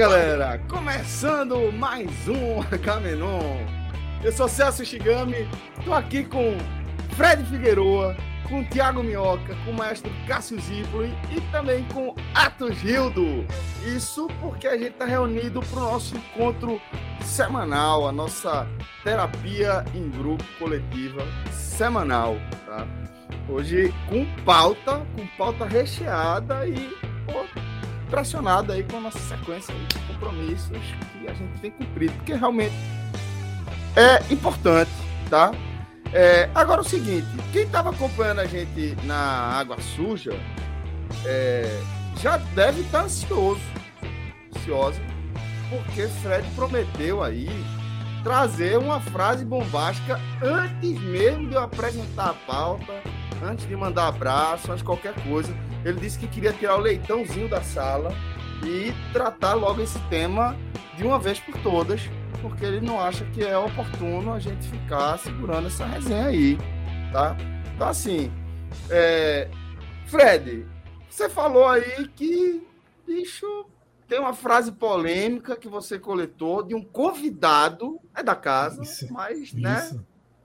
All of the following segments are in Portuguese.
Galera, começando mais um Camenon. Eu sou Celso Shigami, tô aqui com Fred Figueroa, com Thiago Minhoca, com o maestro Cássio Zipoli e também com Atos Gildo. Isso porque a gente está reunido para o nosso encontro semanal, a nossa terapia em grupo coletiva semanal, tá? Hoje com pauta, com pauta recheada e pô, pressionado aí com a nossa sequência de compromissos que a gente tem cumprido, porque realmente é importante, tá? É, agora o seguinte, quem estava acompanhando a gente na Água Suja é, já deve estar tá ansioso, ansiosa, porque Fred prometeu aí trazer uma frase bombástica antes mesmo de eu apresentar a pauta, antes de mandar abraço, antes de qualquer coisa. Ele disse que queria tirar o leitãozinho da sala e tratar logo esse tema de uma vez por todas, porque ele não acha que é oportuno a gente ficar segurando essa resenha aí, tá? Então, assim, é... Fred, você falou aí que, bicho, tem uma frase polêmica que você coletou de um convidado, é da casa, isso, mas, isso. né?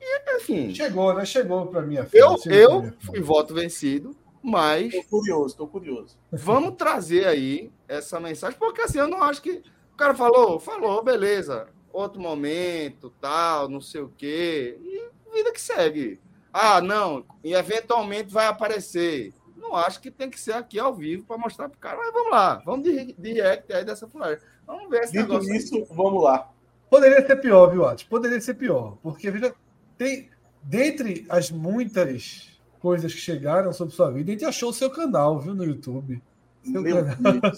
E, enfim. Chegou, né? Chegou para mim a Eu, eu fui voto vencido, mas. Tô curioso, tô curioso. Vamos trazer aí essa mensagem, porque assim, eu não acho que. O cara falou, falou, beleza outro momento, tal, não sei o quê. E vida que segue. Ah, não, e eventualmente vai aparecer. Não acho que tem que ser aqui ao vivo para mostrar para o cara, mas vamos lá, vamos de direct aí dessa fulana. Vamos ver esse Dito negócio. isso, aí. vamos lá. Poderia ser pior, viu, Atos? Poderia ser pior, porque veja, tem dentre as muitas coisas que chegaram sobre sua vida, a gente achou o seu canal, viu, no YouTube. Seu Meu canal.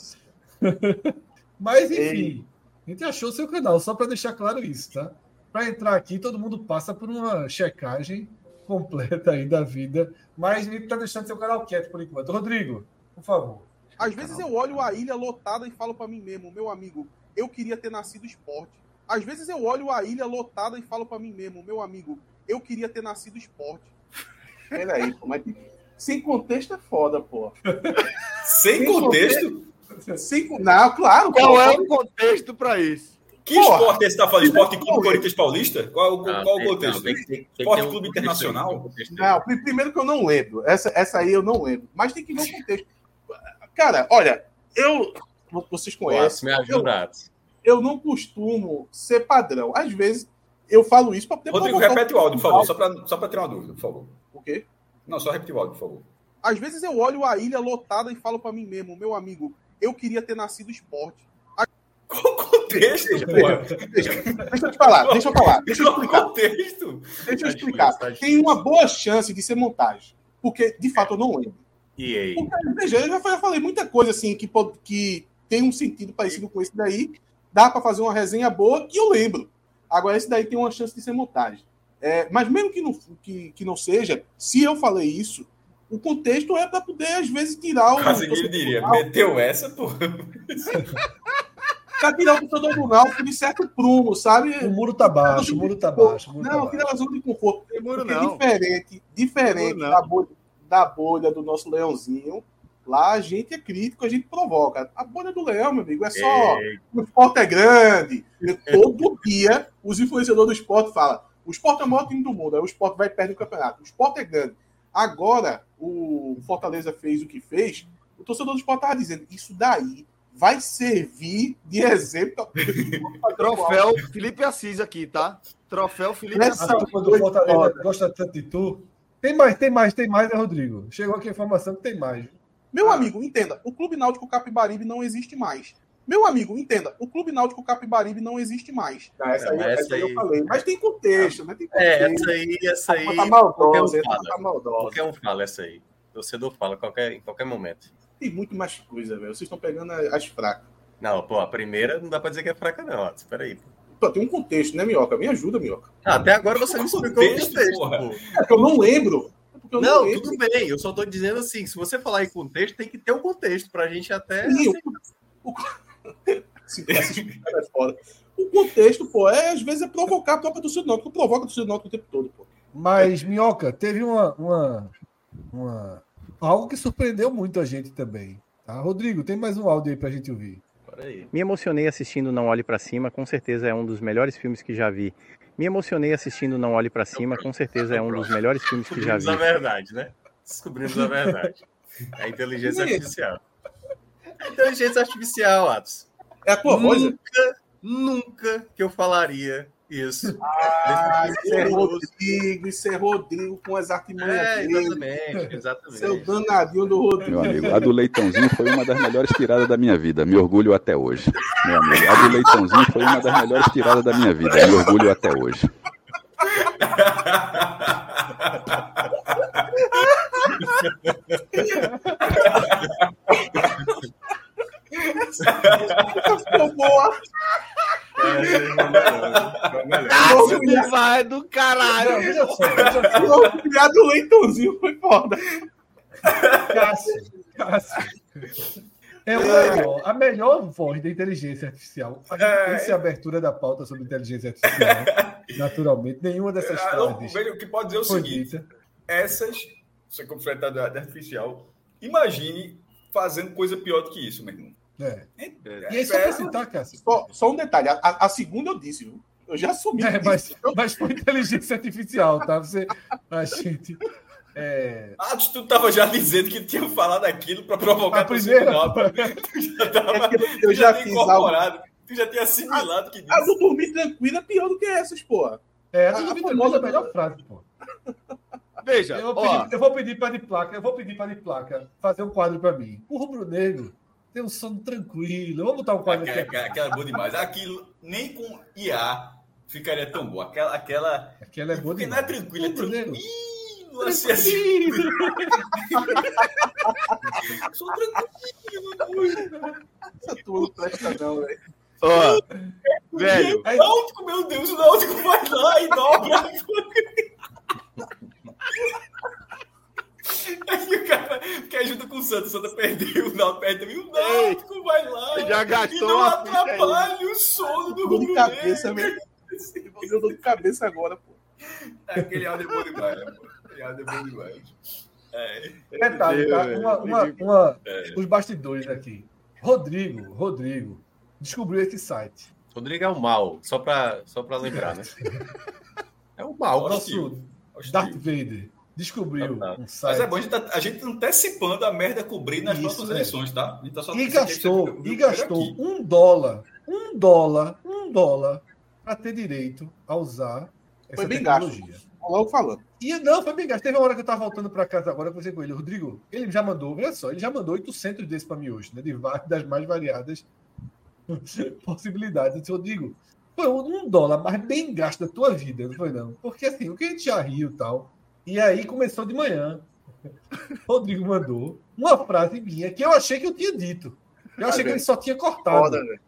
Mas enfim, Ei. A gente achou o seu canal, só para deixar claro isso, tá? Para entrar aqui, todo mundo passa por uma checagem completa aí da vida, mas a gente está deixando seu canal quieto por enquanto. Rodrigo, por favor. Às vezes eu olho a ilha lotada e falo para mim mesmo, meu amigo, eu queria ter nascido esporte. Às vezes eu olho a ilha lotada e falo para mim mesmo, meu amigo, eu queria ter nascido esporte. Peraí, mas sem contexto é foda, pô. sem, sem contexto? contexto? Cinco... Não, claro. Qual pô, é o contexto para isso? Que Porra. esporte é esse está falando? Esporte Clube Corinthians Paulista? Qual, não, qual o contexto? Não, tem, tem, esporte um Clube Internacional? Não, primeiro que eu não lembro. Essa, essa aí eu não lembro. Mas tem que ver o contexto. Cara, olha, eu. Vocês conhecem. me ajuda. Eu, eu não costumo ser padrão. Às vezes eu falo isso para poder. Rodrigo, repete o áudio, por favor, só para só tirar uma dúvida, por favor. O quê? Não, só repete o áudio, por favor. Às vezes eu olho a ilha lotada e falo para mim mesmo, meu amigo, eu queria ter nascido esporte. Qual o contexto, porra? Deixa, deixa eu te falar, deixa eu falar. Deixa eu explicar. contexto? Deixa eu explicar. Tem uma boa chance de ser montagem. Porque, de fato, eu não lembro. E aí? Porque, veja, eu já falei muita coisa assim que, que tem um sentido parecido com esse daí. Dá para fazer uma resenha boa que eu lembro. Agora, esse daí tem uma chance de ser montagem. É, mas mesmo que não, que, que não seja, se eu falei isso, o contexto é para poder, às vezes, tirar o. Casimiro diria, meteu essa, pô. para tirar o torcedor do Náutico de certo prumo, sabe? O muro tá baixo, o muro tá baixo. Muro não, tá tira a zona de conforto. Muro não. diferente, diferente da, bolha, da bolha do nosso leãozinho, lá a gente é crítico, a gente provoca. A bolha do leão, meu amigo, é só. Ei. O esporte é grande. Todo dia, os influenciadores do esporte falam: o esporte é o maior time do mundo, aí o esporte vai perder o campeonato. O esporte é grande. Agora, o Fortaleza fez o que fez, o torcedor do esporte estava dizendo, isso daí vai servir de exemplo. Troféu Felipe Assis aqui, tá? Troféu Felipe Assis. A turma do Fortaleza gosta tanto de tu Tem mais, tem mais, tem mais, né, Rodrigo? Chegou aqui a informação que tem mais. Meu amigo, entenda, o Clube Náutico Capibaribe não existe mais. Meu amigo, entenda, o Clube Náutico Capibaribe não existe mais. Não, essa, aí, essa, essa aí, eu falei. Mas tem contexto, né? Tem contexto. É, essa aí, essa aí. Tá maldosa, qualquer um fala. Tá maldosa. Qualquer um fala essa aí. O torcedor fala qualquer, em qualquer momento. Tem muito mais coisa, velho. Vocês estão pegando as fracas. Não, pô, a primeira não dá pra dizer que é fraca, não. Espera aí, pô. Pô, tem um contexto, né, Minhoca? Me ajuda, Minhoca. Ah, até agora você me explicou o contexto, porra. É porque eu não lembro. É não, não tudo bem. Eu só tô dizendo assim, se você falar em contexto, tem que ter um contexto pra gente até... Sim, o... é. O contexto, pô, é, às vezes é provocar a própria torcida do Náutico. Provoca a torcida o tempo todo, pô. Mas, Minhoca, teve uma, uma, uma... Algo que surpreendeu muito a gente também. Tá? Rodrigo, tem mais um áudio aí pra gente ouvir. Me emocionei assistindo Não Olhe para Cima, com certeza é um dos melhores filmes que já vi. Me emocionei assistindo Não Olhe para Cima, com certeza é um dos melhores filmes que já vi. Descobrimos a verdade, né? Descobrimos a verdade. A inteligência artificial. A inteligência artificial, Atos. É a tua voz? Nunca, nunca que eu falaria isso. Ah, isso é Rodrigo, isso é Rodrigo com as artimanhas é, exatamente, exatamente. Seu danadinho do Rodrigo. Meu amigo, a do Leitãozinho foi uma das melhores tiradas da minha vida. Me orgulho até hoje. Meu amigo, a do Leitãozinho foi uma das melhores tiradas da minha vida. Me orgulho até hoje. Ficou boa. Cássio vai do caralho. O piado do leitãozinho foi foda. Cássio, Cássio. É melhor, a melhor voz da inteligência artificial. A gente é. abertura da pauta sobre inteligência artificial. naturalmente, nenhuma dessas ah, frases. O que pode dizer é o seguinte: dita. essas, você da artificial, imagine fazendo coisa pior do que isso, meu irmão. É. é. E aí, só para citar, Cássio. Só, só, um detalhe: a, a, segunda eu disse, viu? Eu já assumi. É, mas, mas foi inteligência artificial, tá? Você, a gente. É... Ah, tu tava já dizendo que tinha falado aquilo para provocar a primeira. Tu já tava, é eu já, já fiz incorporado. Algo... Tu já tinha assimilado que disse. A do dormir tranquila é pior do que essas, porra. É, a tranquila é a melhor frase, pô. Veja, eu vou, pedir, eu vou pedir para de placa, eu vou pedir para de placa fazer um quadro para mim. O rubro negro tem um sono tranquilo. Vamos botar um quadro aquela, aqui. Aquela é boa demais. Aquilo, nem com IA ficaria tão boa. Aquela, aquela, aquela é boa porque demais. não é tranquilo, é tranquilo. Assim, assim. Sou tranquilo. Essa tua não presta não, velho. Ó, velho. Náutico, meu Deus, o Náutico vai lá e dobra. Aí o cara que ajuda com o Santos, o Santos perdeu, o Náutico perdeu, e o Náutico vai lá já gastou e não atrapalha o sono do Rubro cabeça, mesmo. Eu de cabeça agora, pô. É, aquele áudio é bom demais, né, pô. Aquele áudio é bom demais. É. Detalhe, tá? Uma, uma, uma... É. Os bastidores aqui. Rodrigo, Rodrigo, descobriu esse site. Rodrigo é o mal, só para só lembrar, né? É o mal. Nosso Darth Vader descobriu ah, tá. um site. Mas é bom a gente, tá, a gente antecipando a merda cobrir nas Isso, próximas é. eleições, tá? tá e gastou, e gastou um dólar, um dólar, um dólar para ter direito a usar essa foi bem tecnologia. Gasto. Logo falando. E não, foi bem gasto. Teve uma hora que eu estava voltando para casa agora, eu conversei com ele, Rodrigo, ele já mandou, olha só, ele já mandou 800 desses para mim hoje, né? De, das mais variadas possibilidades. Eu disse, Rodrigo, foi um dólar mais bem gasto da tua vida, não foi não? Porque assim, o que a gente já riu e tal, e aí começou de manhã. Rodrigo mandou uma frase minha que eu achei que eu tinha dito. Eu achei que ele só tinha cortado. Foda,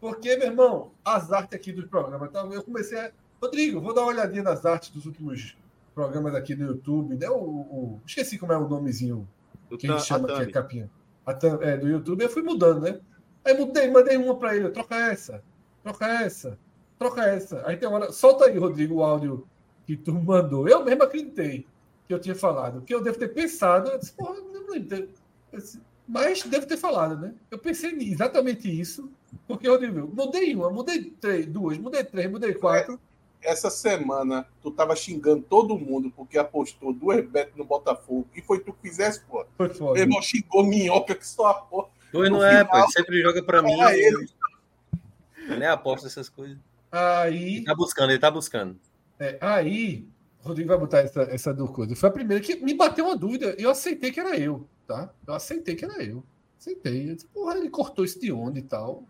Porque, meu irmão, as artes aqui do programa. Então eu comecei a. Rodrigo, vou dar uma olhadinha nas artes dos últimos programas aqui no YouTube. Né? O, o... Esqueci como é o nomezinho do que a gente chama aqui, a capinha. A é, do YouTube. Eu fui mudando, né? Aí mudei, mandei uma para ele. Troca essa, troca essa, troca essa. Aí tem uma hora. Solta aí, Rodrigo, o áudio que tu mandou. Eu mesmo acreditei que eu tinha falado. Que eu devo ter pensado. Eu disse, porra, não lembro. Mas devo ter falado, né? Eu pensei exatamente isso. Porque eu digo, mudei uma, mudei três, duas, mudei três, mudei quatro. Essa semana tu tava xingando todo mundo porque apostou duas betas no Botafogo. E foi tu que fizesse, pô. Foi foda. Meu irmão xingou minhoca que só porra. Pois não é, pô. Ele sempre joga pra mim. Ele. ele nem aposta essas coisas. Aí. Ele tá buscando, ele tá buscando. É, aí, Rodrigo vai botar essa, essa do coisa. Foi a primeira que me bateu uma dúvida eu aceitei que era eu, tá? Eu aceitei que era eu. Aceitei. Eu disse, porra, ele cortou isso de onde e tal.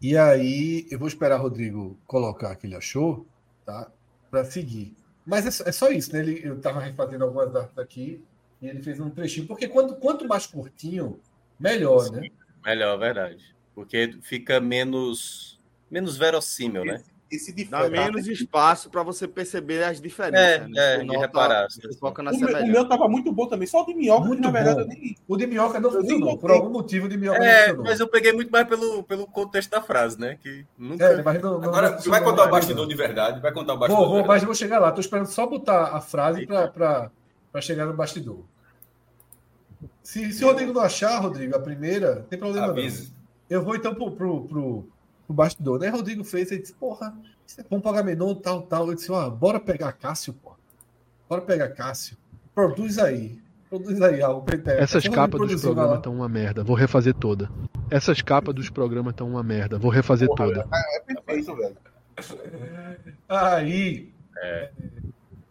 E aí eu vou esperar o Rodrigo colocar que ele achou, tá? Para seguir. Mas é é só, isso, né? Ele, eu tava refazendo algumas datas aqui e ele fez um trechinho, porque quanto, quanto mais curtinho, melhor, Sim, né? Melhor, verdade. Porque fica menos menos verossímil, né? Esse Dá menos espaço para você perceber as diferenças. É, né? é reparar. Foca na o, meu, o meu tava muito bom também, só o de minhoca, muito que, na verdade eu nem. O de minhoca não funcionou. Por algum motivo o de minhoca é. Mas eu peguei muito mais pelo, pelo contexto da frase, né? Que nunca... É, mas não, não, Agora, você vai contar o bastidor de verdade? Vai contar o bastidor? Vou, vou mas vou chegar lá. Tô esperando só botar a frase para para chegar no bastidor. Se, se o Rodrigo não achar, Rodrigo, a primeira, tem problema Avise. não. Eu vou então pro, pro, pro, pro bastidor. Né? Rodrigo fez, ele disse, porra, isso é bom pagar menor, tal, tal. Eu disse, ó, bora pegar Cássio, pô. Bora pegar Cássio. Produz aí. Produz aí algo pra Essas capas dos programas estão uma merda. Vou refazer toda. Essas capas dos programas estão uma merda. Vou refazer porra, toda. É, é perfeito, velho. Aí. É.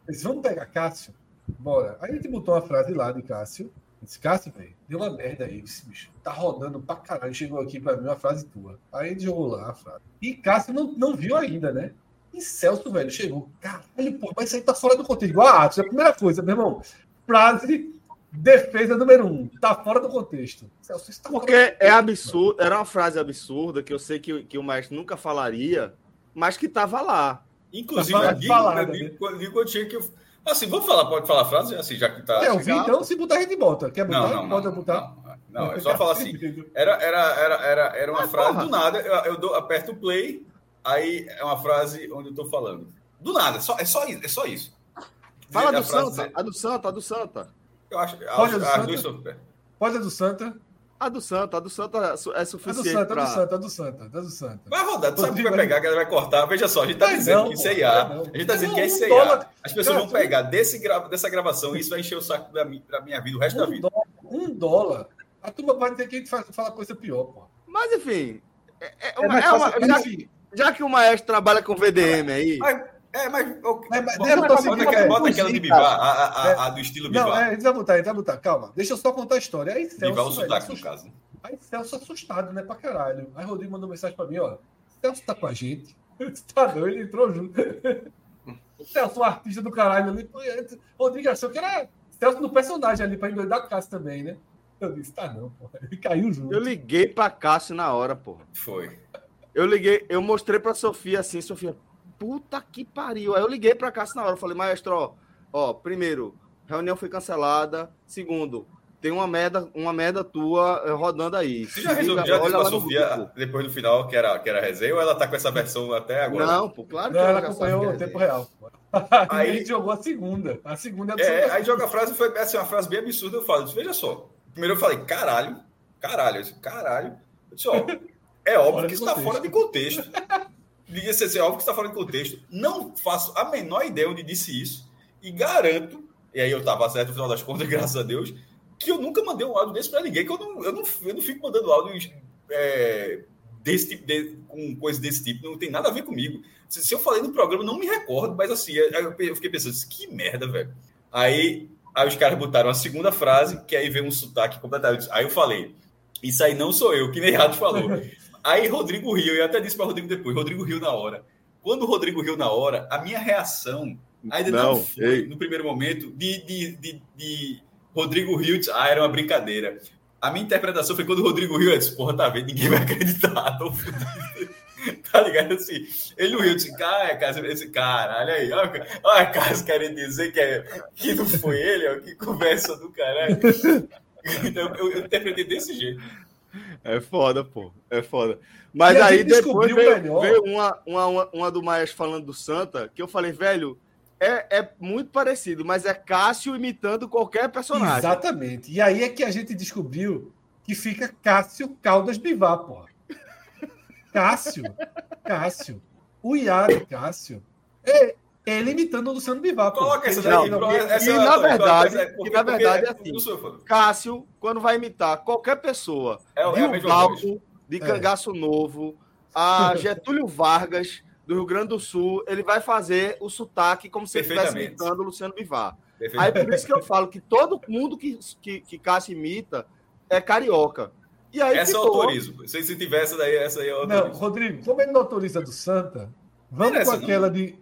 Eles vamos pegar Cássio? Bora. Aí a gente botou uma frase lá de Cássio. Esse Cássio, velho, deu uma merda aí, esse bicho. Tá rodando pra caralho. Chegou aqui pra mim uma frase tua. Aí ele jogou lá a frase. E Cássio não, não viu ainda, né? E Celso, velho, chegou. Caralho, pô, mas isso aí tá fora do contexto. Ah, isso é a primeira coisa, meu irmão. Frase defesa número um. Tá fora do contexto. Celso, tá Porque é absurdo. Era uma frase absurda que eu sei que, que o mestre nunca falaria, mas que tava lá. Inclusive, eu digo, eu digo, eu digo, eu tinha que Assim, vamos falar, pode falar a frase, assim, já que tá. É, eu vi, então, se botar, a gente bota. Quer botar? Não, não, pode não, botar. Não, não, é só falar assim. Era, era, era, era, era uma frase porra. do nada, eu, eu dou, aperto o play, aí é uma frase onde eu tô falando. Do nada, só, é, só, é só isso. Fala do Santa, a do Santa, a do Santa. Eu acho, pode a, a, do Santa. A do Santa. A do Santa, a do Santa é suficiente. A do Santa, pra... a do Santa, a do Santa, a do Santa. Vai rodar, tu sabe que vai pegar, que ela vai cortar. Veja só, a gente tá dizendo não, que isso é IA. A gente tá dizendo que é isso é IA. As pessoas vão pegar desse, dessa gravação e isso vai encher o saco da minha, da minha vida, o resto um da vida. Dólar, um dólar. A turma vai ter que falar coisa pior, pô. Mas enfim. É, é, uma, é uma, já, já, que o maestro trabalha com VDM aí. Mas, é, mas. mas, mas bota, bota, bota, aquela, bota aquela de Bivar, a, a, a, a, do estilo Bivar. Não, é, eles vão botar, eles vão botar. Calma, deixa eu só contar a história. Aí, Celso, Bivar o sotaque, no caso. Aí Celso assustado, né, pra caralho. Aí Rodrigo mandou mensagem pra mim, ó. Celso tá com a gente. tá doido, ele entrou junto. o Celso, um artista do caralho ali. Rodrigo achou que era Celso no personagem ali pra endoidar o Cássio também, né? Eu disse, tá não, porra. Ele caiu junto. Eu liguei pra Cássio na hora, porra. Foi. Eu liguei, eu mostrei pra Sofia assim, Sofia, puta que pariu. Aí eu liguei pra Cássio na hora, eu falei, maestro, ó, ó, primeiro, reunião foi cancelada. Segundo, tem uma merda, uma merda tua eh, rodando aí. Você já resolveu já olha a Sofia depois do final, que era, que era resenha, ou ela tá com essa versão até agora? Não, pô, claro que não, ela, ela acompanhou o tempo real. Aí ele jogou a segunda. A segunda é, é aí joga a frase, foi assim, uma frase bem absurda. Eu falo, veja só. Primeiro eu falei, caralho, caralho, eu disse, caralho. Eu disse, ó, é óbvio que isso está fora de contexto. Diga assim, é óbvio que está fora de contexto. Não faço a menor ideia onde disse isso. E garanto, e aí eu estava certo no final das contas, graças a Deus, que eu nunca mandei um áudio desse para ninguém, que eu não, eu, não, eu não fico mandando áudio é, desse tipo, de, com coisa desse tipo, não tem nada a ver comigo. Se, se eu falei no programa, não me recordo, mas assim, eu, eu fiquei pensando, que merda, velho. Aí, aí os caras botaram a segunda frase, que aí veio um sotaque completamente. Aí eu falei, isso aí não sou eu, que nem Rato falou. Aí Rodrigo riu, eu até disse para Rodrigo depois, Rodrigo riu na hora. Quando o Rodrigo riu na hora, a minha reação ainda não, não foi, ei. no primeiro momento, de, de, de, de Rodrigo Hiltz, ah, era uma brincadeira. A minha interpretação foi quando o Rodrigo Rio disse, porra, tá vendo? Ninguém vai acreditar, tô fudido. tá ligado? Assim, ele não riu, disse, cara, cara, esse caralho aí, olha, olha a casa querendo dizer que, é, que não foi ele, ó, que conversa do caralho. Então, eu, eu interpretei desse jeito. É foda, pô. É foda. Mas aí depois veio, veio uma, uma, uma, do Maestro falando do Santa, que eu falei, velho, é, é muito parecido, mas é Cássio imitando qualquer personagem. Exatamente. E aí é que a gente descobriu que fica Cássio Caldas Bivar, porra. Cássio. Cássio. O Iara Cássio. É, ele imitando o Luciano Bivar. Coloca essa daí. Não, e, essa e, na verdade, é, porque, e na verdade é assim. Cássio, quando vai imitar qualquer pessoa, é, é o de é. Cangaço Novo, a Getúlio Vargas, do Rio Grande do Sul, ele vai fazer o sotaque como se ele estivesse imitando o Luciano Bivar. Aí por isso que eu falo que todo mundo que, que, que Cássio imita é carioca. E aí Essa eu ficou- autorizo. Se, se tiver essa daí, essa aí eu Não, autorizo. Rodrigo, como ele não autoriza do Santa, vamos Não é com essa, não. aquela de.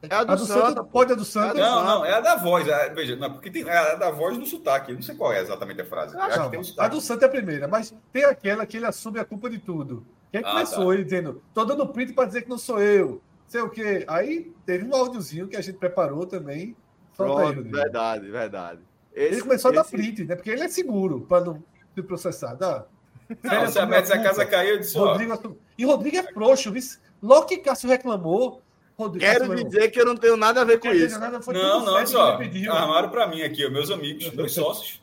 É a do, A do Santa, Santa, pode a do Santa. Não, não, é a da voz. é- veja, não, porque tem é a da voz no sotaque. Eu não sei qual é exatamente a frase. Que tem um Não, a do Santa é a primeira, mas tem aquela que ele assume a culpa de tudo. Quem Ah, começou tá. ele dizendo, tô dando print para dizer que não sou eu. Sei o quê. Aí teve um áudiozinho que a gente preparou também. Aí, Pronto, verdade, verdade. Ele Esse- começou a dar esse- print, né? Porque ele é seguro para não ser processado. Ah, Não, ele se a a casa caiu, eu disse, Rodrigo E Rodrigo é frouxo, viu? Logo que Cássio reclamou, Rodrigo Quero Cássio dizer que eu não tenho nada a ver com "Quer dizer, isso. nada, foi Não, não, só. ele pediu." Armaram pra mim aqui, meus amigos, meus sócios.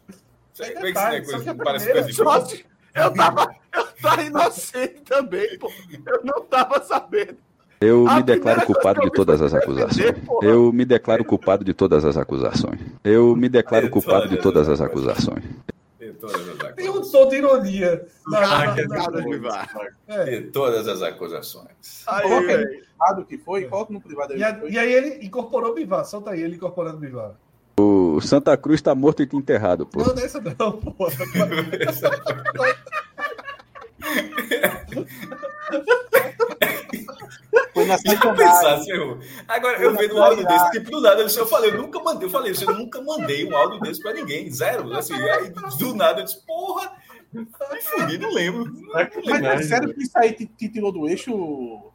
Sei como é que isso detalhe, é coisa, que não parece coisa de Sócio, eu tava, eu tava inocente também, pô. Eu não tava sabendo. Eu A me declaro culpado de todas as acusações. Eu me declaro culpado de todas as acusações. Eu me declaro culpado de todas as acusações. De todas as Tem um tom de ironia. na- na- na- de é. Todas as acusações. Aí, velho. no privado que foi, coloca no privado aí. E, a- e aí ele incorporou o Bivar. Solta aí, ele incorporando o Bivar. O Santa Cruz tá morto e enterrado, pô. Não, não é essa não, pô. Foi na Já sacanagem. pensasse. Agora, eu vendo um áudio desse, tipo, do nada, eu, falei, eu nunca mandei, eu falei eu nunca mandei um áudio desse pra ninguém, zero. Assim, aí, do nada, eu disse, porra, me fudi, não lembro. Mas é sério que isso aí te, te tirou do eixo?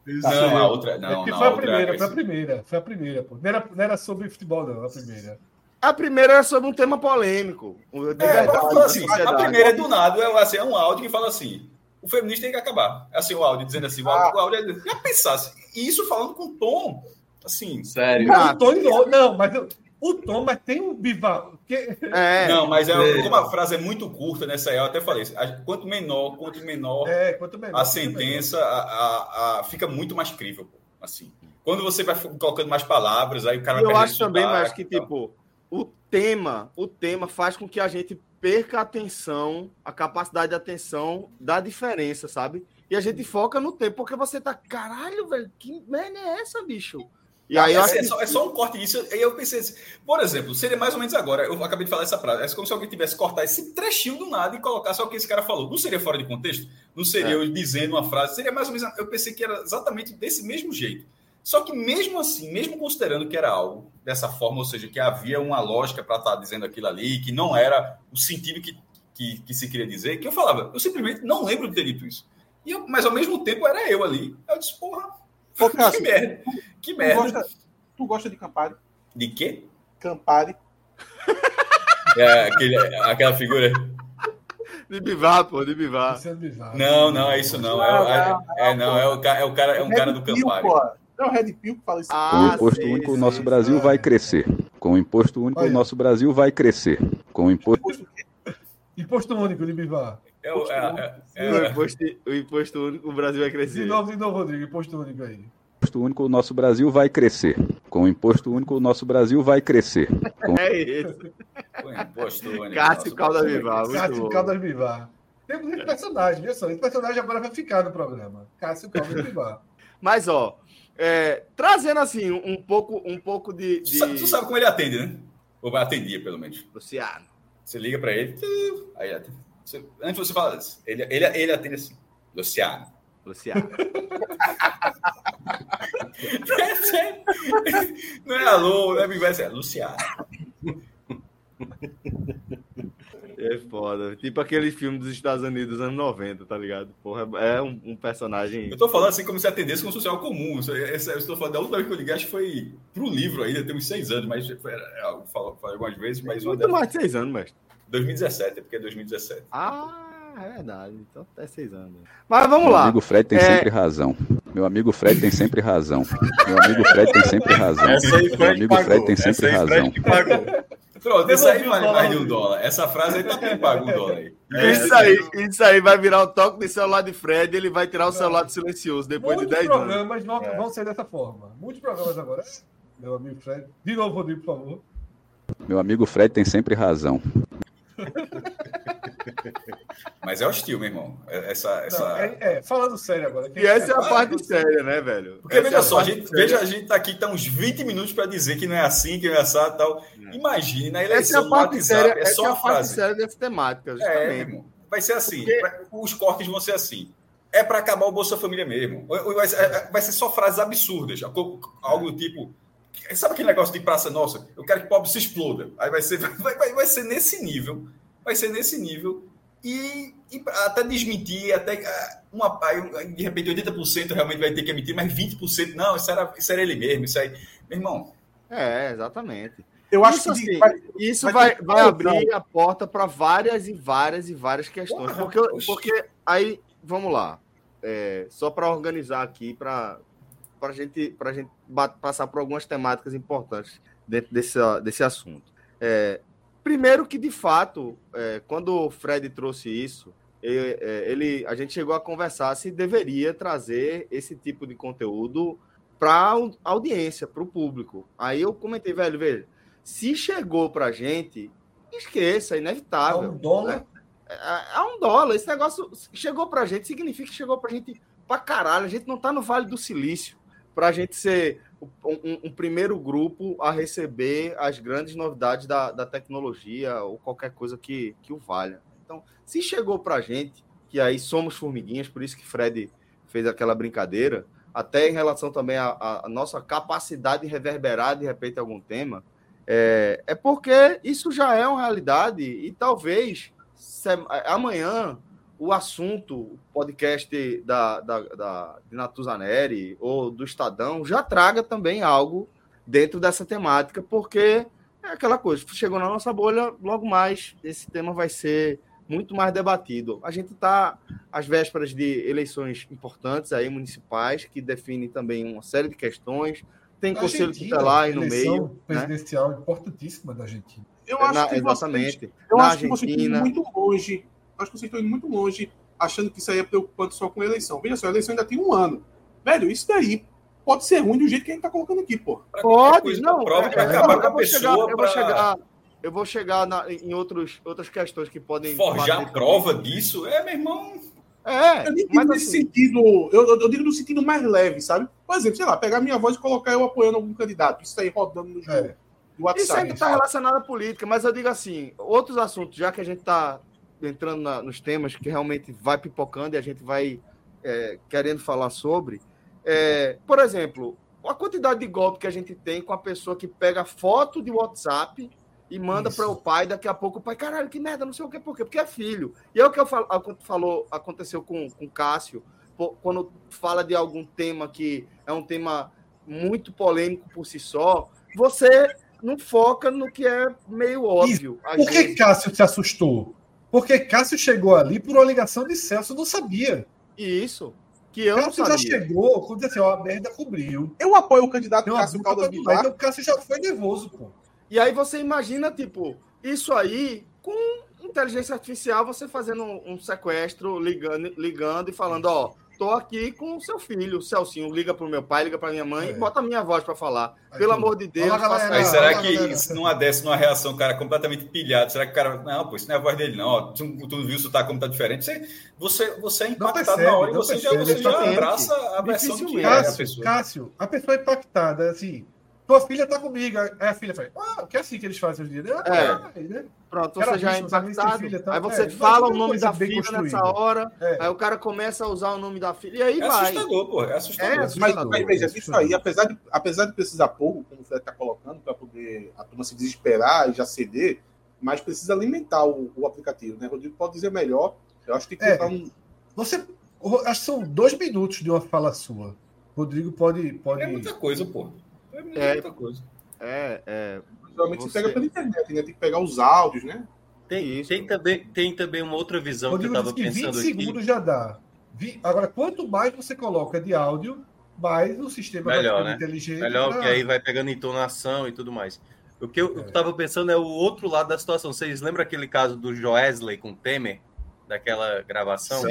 Não, a outra, É não, porque não, foi a primeira, foi a primeira, foi a primeira, pô. Não era, não era sobre futebol, não, a primeira. A primeira era sobre um tema polêmico. É, verdade, mas assim, a primeira é do nada, é, assim, é um áudio que fala assim: o feminista tem que acabar. Assim, o áudio dizendo assim, o áudio, o áudio é, já pensasse, e isso falando com tom, assim. Sério. Mas o tom, não, não, mas eu- o tom, mas tem um Bivar. Que, É, Não, mas é, como a frase é muito curta nessa aí, eu até falei, quanto menor, quanto menor é, quanto menor. a sentença, a, a- a- fica muito mais crível, pô, assim. Quando você vai colocando mais palavras, aí o cara eu vai acho também, mas que, tipo, o tema, o tema faz com que a gente perca a atenção, a capacidade de atenção da diferença, sabe? E a gente foca no tempo, porque você tá, caralho, velho, que merda é essa, bicho? E aí eu é, é só, é só um corte disso. Aí eu pensei assim, por exemplo, seria mais ou menos agora. Eu acabei de falar essa frase. É como se alguém tivesse cortado esse trechinho do nada e colocar só o que esse cara falou. Não seria fora de contexto? Não seria É. eu dizendo uma frase. Seria mais ou menos. Eu pensei que era exatamente desse mesmo jeito. Só que mesmo assim, mesmo considerando que era algo dessa forma, ou seja, que havia uma lógica para estar dizendo aquilo ali, que não era o sentido que, que, que se queria dizer, que eu falava, eu simplesmente não lembro de ter dito isso. E eu- mas ao mesmo tempo era eu ali. Eu disse, porra, Ô, que merda. Que tu, merda. gosta, tu gosta de Campari? De quê? Campari. É, aquele, aquela figura. de bivar, pô, de bivar. Bivar. Não, não, é isso não. É, é, é, não, é o, é o cara, é um cara do Campari. Não, o Red Pill que fala isso. Com o Ah, imposto sim, único, o nosso. Brasil vai crescer. Com o imposto único, o nosso Brasil vai crescer. Com o imposto Imposto único de Bivar. É, o- é, é, O é, imposto, o imposto único, o Brasil vai De crescer. novo, de novo, Rodrigo. Imposto único aí. único, o nosso Brasil vai crescer. Com o imposto único, o nosso Brasil vai crescer. Com É isso. o imposto único. Cássio Caldas. Vivar, Cássio. Caldas Bivar. Temos esse personagem, viu só? Esse personagem agora vai ficar no programa. Cássio Caldas Bivar. Mas, ó, é, trazendo assim um pouco, um pouco de. De... tu sabe como ele atende, né? Ou atendia, pelo menos. Luciano. Você liga pra ele, aí atende. Você- antes você fala isso. Ele, ele, ele atende assim. Luciano. Luciano. Não é alô, não é Big é Luciano. É foda. Tipo aquele filme dos Estados Unidos dos anos 90, tá ligado? Porra, é um, um personagem. Eu tô falando assim como se atendesse como social comum. Essa- Eu estou falando da última vez que eu liguei, acho que foi pro livro ainda, tem uns seis anos, mas é, algo que falou falei algumas vezes, mas uma Muito mais de seis anos, mestre. 2017, é porque é 2017. Ah, é verdade. Então até seis anos. Mas vamos Meu lá. amigo Fred tem É. sempre razão. Meu amigo Fred tem sempre razão. Meu amigo Fred tem sempre razão. Essa aí Meu amigo pagou. Fred tem Essa sempre aí razão. Pronto, isso aí vale dólar, mais de um dólar. Essa frase aí tá bem pago um dólar aí. Isso aí, isso aí vai virar o toque de celular de Fred, ele vai tirar o celular do silencioso depois Muitos de 10 anos. programas vão, É. vão ser dessa forma. Muitos programas agora. Meu amigo Fred. De novo, Rodrigo, por favor. Meu amigo Fred tem sempre razão. Mas é hostil, meu irmão. É, essa, essa... Não, é, é, falando sério agora. E essa é a parte séria, né, velho? Porque essa veja é só, a gente, veja, a gente tá aqui, tá uns 20 minutos para dizer que não é assim, que não é assado e tal. É. Imagine, na eleição essa é a parte WhatsApp, séria, é só a, a parte séria dessa temática, justamente. É, irmão. Vai ser assim, Porque... os cortes vão ser assim. É para acabar o Bolsa Família mesmo. Vai, vai ser só frases absurdas. Algo do tipo, Sabe aquele negócio de Praça Nossa? Eu quero que o pobre se exploda. Aí vai ser, vai, vai, vai ser nesse nível. Vai ser nesse nível. E, e até desmentir, até ah, uma, de repente 80% realmente vai ter que emitir, mas 20% não, isso era, isso era ele mesmo, isso aí. Meu irmão. É, exatamente. Eu acho isso, que assim, vai, isso vai, vai, vai abrir a porta para várias e várias e várias questões. Porra, porque, porque aí, vamos lá. É, só para organizar aqui, para a gente, a gente passar por algumas temáticas importantes dentro desse, desse assunto. É, Primeiro que, de fato, é, quando o Fred trouxe isso, é, ele, a gente chegou a conversar se deveria trazer esse tipo de conteúdo para a audiência, para o público. Aí eu comentei, velho, veja, se chegou para a gente, esqueça, é inevitável. É um dólar? Né? É, é, um dólar. Esse negócio chegou para a gente, significa que chegou para a gente para caralho. A gente não está no Vale do Silício para a gente ser um, um, primeiro grupo a receber as grandes novidades da, da tecnologia ou qualquer coisa que, que o valha. Então, se chegou para a gente, que aí somos formiguinhas, por isso que Fred fez aquela brincadeira, até em relação também à, nossa capacidade de reverberar de repente algum tema, é, é porque isso já é uma realidade e talvez amanhã o assunto, o podcast da, da, da, de Natuzaneri ou do Estadão já traga também algo dentro dessa temática, porque é aquela coisa, chegou na nossa bolha, logo mais esse tema vai ser muito mais debatido. A gente está às vésperas de eleições importantes aí municipais que definem também uma série de questões. Tem na conselho tutelar aí no meio. Né? presidencial né? importantíssima da Argentina. Eu acho Na, que exatamente. Vocês, eu na acho Argentina, que estão muito longe acho que vocês estão indo muito longe achando que isso aí é preocupante só com a eleição. Veja só, a eleição ainda tem um ano. Velho, isso daí pode ser ruim do jeito que a gente tá colocando aqui, pô. Pode, não. Prova é, acabar com a pessoa. eu, vou chegar, eu vou chegar na, em outros, outras questões que podem. Forjar a prova disso? É, meu irmão. É, eu nem digo nesse assim, sentido, eu, eu, digo no sentido mais leve, sabe? Por exemplo, sei lá, pegar minha voz e colocar eu apoiando algum candidato, isso aí rodando no jogo. É. WhatsApp, isso ainda está relacionado à política, mas eu digo assim, outros assuntos, já que a gente está entrando na, nos temas que realmente vai pipocando e a gente vai é, querendo falar sobre. É, por exemplo, a quantidade de golpe que a gente tem com a pessoa que pega foto de WhatsApp e manda para o pai, daqui a pouco o pai, caralho, que merda, não sei o que, por quê? Porque é filho. E é o que eu falo, falou, aconteceu com o Cássio, quando fala de algum tema que é um tema muito polêmico por si só, você não foca no que é meio óbvio. Por que Cássio se assustou? Porque Cássio chegou ali por uma ligação de Celso, não sabia. Isso. Que eu Cássio já chegou, quando assim, ó, a merda cobriu. Eu apoio o candidato eu Cássio Caldas Vilar. O Cássio já foi nervoso, pô. E aí você imagina, tipo, isso aí com inteligência artificial, você fazendo um sequestro, ligando, ligando e falando, ó, tô aqui com o seu filho, o Celcinho, liga pro meu pai, liga pra minha mãe é. e bota a minha voz para falar. Pelo amor de Deus. Olá, Mas será olá, que galera. numa dessa, numa reação, o cara completamente pilhado, será que o cara. Não, pô, isso não é a voz dele, não. Tu, tu não viu o sotaque como tá diferente. Você, você, você é impactado percebe, na hora e você percebe, já, você já abraça a versão que Cássio, é a pessoa. Cássio, a pessoa é impactada, assim tua filha tá comigo. Aí a filha fala, ah, que é assim que eles fazem hoje em dia. É. né? Pronto, você já é impactado. Tá... Aí você é, fala o nome da filha nessa hora, é. aí o cara começa a usar o nome da filha, e aí é vai. Assustador, pô, é assustador. É assustador. Mas, mas veja, isso aí, apesar de, apesar de precisar pouco, como o Fred tá colocando, para poder a turma se desesperar e já ceder, mas precisa alimentar o, o aplicativo, né? Rodrigo pode dizer melhor. Eu acho que tem que é, um. Você. Acho que são dois minutos de uma fala sua. Rodrigo pode. pode... É muita coisa, pô. É, muita coisa. É, é. Geralmente você... você pega pela internet, né? Tem que pegar os áudios, né? Tem, isso. tem, também, tem também uma outra visão que eu estava pensando 20 aqui. segundos já dá. Agora, quanto mais você coloca de áudio, mais o sistema Melhor, vai né? inteligente. Melhor, pra... porque aí vai pegando entonação e tudo mais. O que eu estava é. pensando é o outro lado da situação. Vocês lembram aquele caso do Joesley com Temer? Daquela gravação?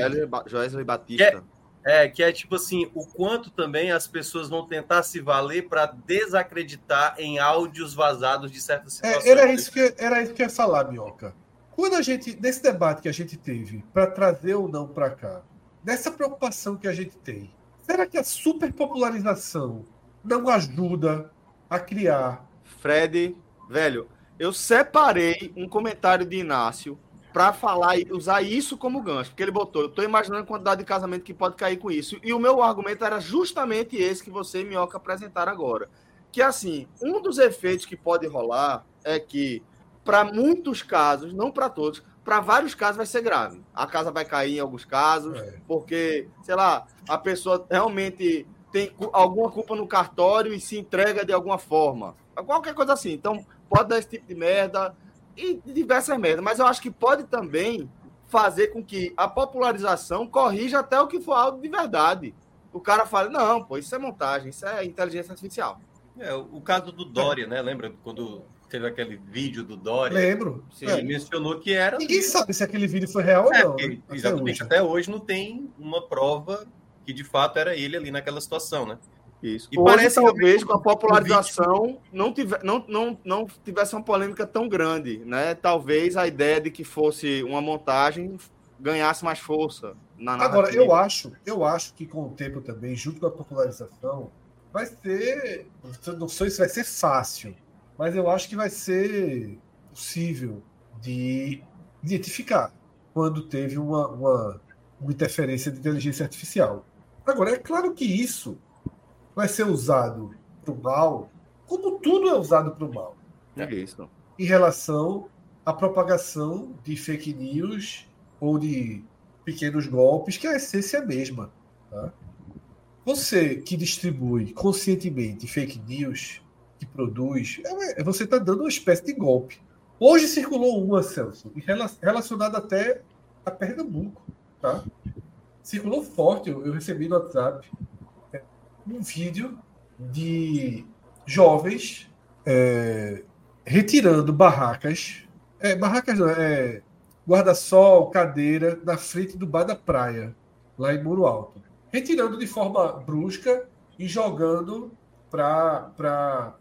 Joesley Batista. Que é, é, que é tipo assim, o quanto também as pessoas vão tentar se valer para desacreditar em áudios vazados de certas situações. É, era, isso que, era isso que eu ia falar, Minhoca. Quando a gente, nesse debate que a gente teve para trazer ou não para cá, nessa preocupação que a gente tem, será que a superpopularização não ajuda a criar? Fred, velho, eu separei um comentário de Inácio para falar e usar isso como gancho, porque ele botou, eu tô imaginando a quantidade de casamento que pode cair com isso. E o meu argumento era justamente esse que você e Minhoca apresentaram agora. Que assim, um dos efeitos que pode rolar é que, para muitos casos, não para todos, para vários casos vai ser grave. A casa vai cair em alguns casos, é. porque, sei lá, a pessoa realmente tem alguma culpa no cartório e se entrega de alguma forma. Qualquer coisa assim. Então, pode dar esse tipo de merda e diversas merdas. Mas eu acho que pode também fazer com que a popularização corrija até o que for algo de verdade. O cara fala, não, pô, isso é montagem, isso é inteligência artificial. É, o caso do Dória, né? Lembra quando teve aquele vídeo do Dória? Lembro. Ele é. mencionou que era. Ninguém sabe se aquele vídeo foi real é, ou não. Porque, né? exatamente. Até hoje não tem uma prova que de fato era ele ali naquela situação, né? Isso. E Hoje, parece talvez com a popularização não, tive, não, não, não tivesse uma polêmica tão grande, né? Talvez a ideia de que fosse uma montagem ganhasse mais força na Agora, eu acho, eu acho que com o tempo também, junto com a popularização, vai ser. Não sei se vai ser fácil, mas eu acho que vai ser possível de identificar quando teve uma, uma, uma interferência de inteligência artificial. Agora, é claro que isso vai ser usado para o mal, como tudo é usado para o mal. É isso. Em relação à propagação de fake news ou de pequenos golpes, que a essência é a mesma. Tá? Você que distribui conscientemente fake news, que produz, é, é você está dando uma espécie de golpe. Hoje circulou uma, Celso, relacionada até a Pernambuco. Tá? Circulou forte, eu recebi no WhatsApp um vídeo de jovens é, retirando barracas, é, barracas não, é, guarda-sol, cadeira, na frente do bar da praia, lá em Muro Alto. Retirando de forma brusca e jogando para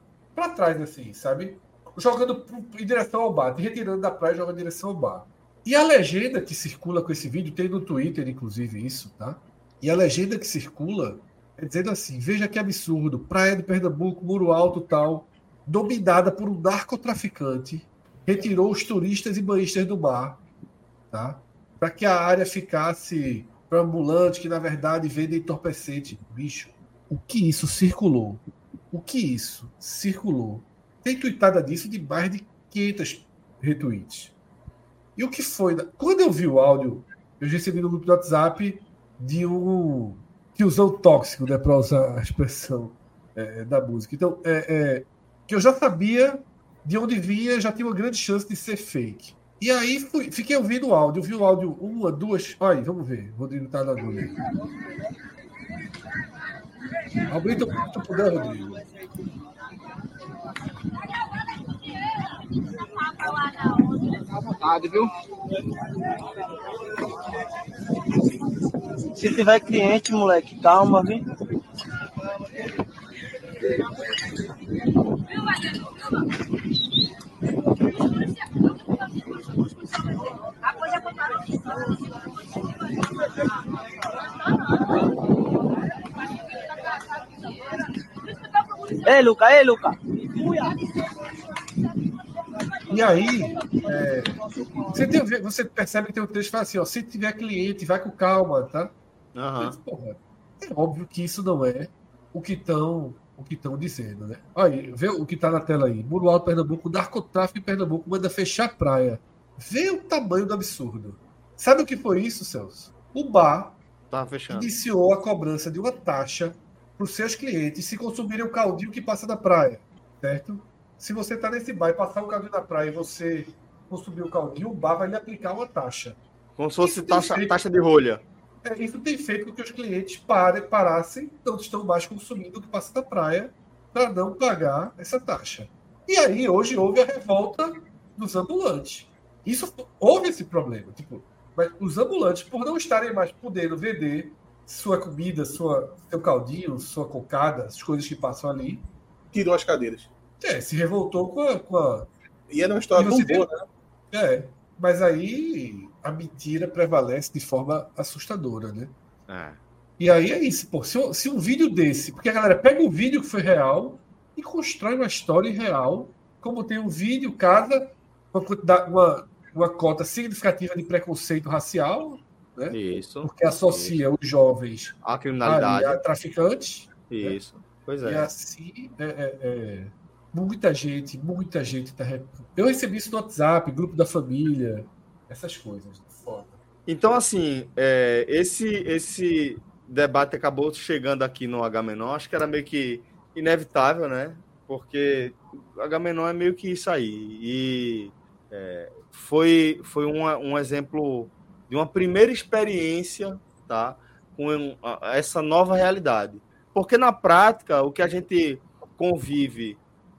trás, assim, sabe? Jogando em direção ao bar, retirando da praia jogando em direção ao bar. E a legenda que circula com esse vídeo, tem no Twitter, inclusive, isso, tá? E a legenda que circula dizendo assim: veja que absurdo, Praia de Pernambuco, Muro Alto tal, dominada por um narcotraficante, retirou os turistas e banhistas do mar, tá? Para que a área ficasse para ambulantes que na verdade vendem entorpecente. Bicho, o que isso circulou? O que isso circulou? Tem tweetada disso de mais de 500 retweets. E o que foi? Quando eu vi o áudio, eu recebi no grupo do WhatsApp de um tiozão tóxico, né, para usar a expressão é, da música. Então, é, é, que eu já sabia de onde vinha, já tinha uma grande chance de ser fake. E aí fui, fiquei ouvindo o áudio, vi o áudio uma, duas. Olha, vamos ver. Rodrigo tá na dúvida. Aumenta o que puder, Rodrigo. À vontade, viu? Se tiver cliente, moleque, calma, viu? Ei, Luca, ei, Luca. E aí, é, você, tem, você, percebe que tem um texto que fala assim: ó, se tiver cliente, vai com calma, tá? Uhum. é óbvio que isso não é o que estão o que estão dizendo, né? Olha, vê o que está na tela aí. Muro Alto, Pernambuco, narcotráfico em Pernambuco manda fechar a praia. Vê o tamanho do absurdo. Sabe o que foi isso, Celso? O bar iniciou a cobrança de uma taxa para os seus clientes se consumirem o caldinho que passa na praia, certo? Se você está nesse bar e passar o caldinho na praia e você consumir o caldinho, o bar vai lhe aplicar uma taxa. Como se fosse taxa, feito... taxa de rolha. É, isso tem feito com que os clientes parem, parassem, não estão mais consumindo o que passa da praia para não pagar essa taxa. E aí, hoje, houve a revolta dos ambulantes. Isso houve esse problema. Tipo, mas os ambulantes, por não estarem mais podendo vender sua comida, sua, seu caldinho, sua cocada, as coisas que passam ali. Tirou as cadeiras. É, se revoltou com a. Com a... E era uma história tão boa, né? É. Mas aí a mentira prevalece de forma assustadora, né? É. E aí é isso, pô. Se, se um vídeo desse, porque a galera pega um vídeo que foi real e constrói uma história real, como tem um vídeo, cada uma, uma, uma cota significativa de preconceito racial, né? Isso. Porque associa isso. os jovens a criminalidade, a, a traficantes. Né? Isso. Né? Pois é. E assim, é, é, é, muita gente, muita gente tá. Eu recebi isso no WhatsApp, grupo da família, essas coisas. Então, assim, é, esse, esse debate acabou chegando aqui no H-Menor, acho que era meio que inevitável, né? Porque H-Menor é meio que isso aí. E é, foi, foi uma, um exemplo de uma primeira experiência, tá? Com essa nova realidade. Porque na prática, o que a gente convive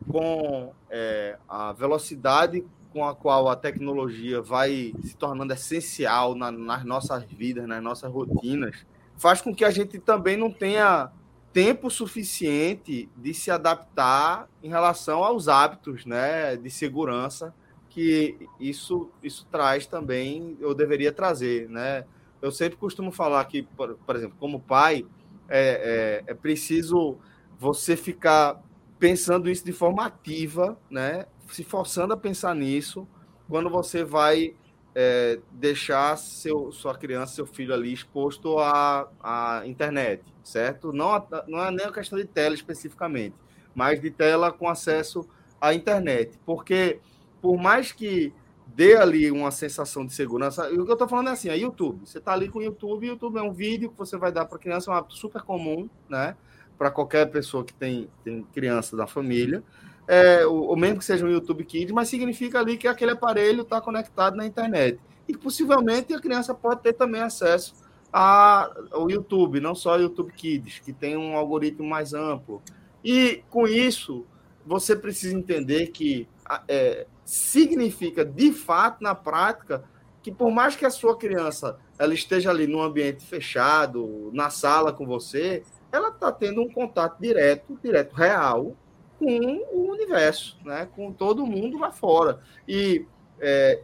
com é, a velocidade com a qual a tecnologia vai se tornando essencial na, nas nossas vidas, nas nossas rotinas, faz com que a gente também não tenha tempo suficiente de se adaptar em relação aos hábitos né, de segurança que isso, isso traz também, eu deveria trazer. Né? Eu sempre costumo falar que, por, por exemplo, como pai, é, é, é preciso você ficar pensando isso de forma ativa, né? se forçando a pensar nisso quando você vai é, deixar seu, sua criança, seu filho ali exposto à, à internet, certo? Não, não é nem a questão de tela especificamente, mas de tela com acesso à internet. Porque, por mais que dê ali uma sensação de segurança. o que eu estou falando é assim, é YouTube. Você está ali com o YouTube, o YouTube é um vídeo que você vai dar para a criança, é um hábito super comum, né? Para qualquer pessoa que tem, tem criança da família. É, ou mesmo que seja um YouTube Kids, mas significa ali que aquele aparelho está conectado na internet. E possivelmente a criança pode ter também acesso ao YouTube, não só ao YouTube Kids, que tem um algoritmo mais amplo. E com isso, você precisa entender que é, significa, de fato, na prática, que por mais que a sua criança ela esteja ali num ambiente fechado, na sala com você, ela está tendo um contato direto, direto real, com o universo, né? com todo mundo lá fora. E é,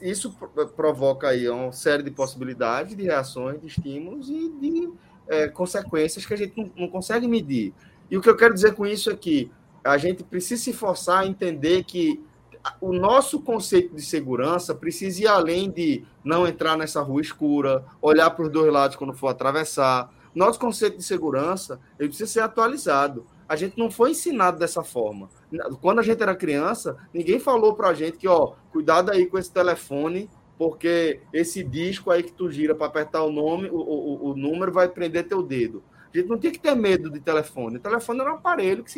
isso provoca aí uma série de possibilidades, de reações, de estímulos e de é, consequências que a gente não, não consegue medir. E o que eu quero dizer com isso é que a gente precisa se forçar a entender que o nosso conceito de segurança precisa ir além de não entrar nessa rua escura, olhar para os dois lados quando for atravessar. Nosso conceito de segurança ele precisa ser atualizado. A gente não foi ensinado dessa forma. Quando a gente era criança, ninguém falou para a gente que, ó, cuidado aí com esse telefone, porque esse disco aí que tu gira para apertar o nome, o, o, o número vai prender teu dedo. A gente não tinha que ter medo de telefone. O telefone era um aparelho que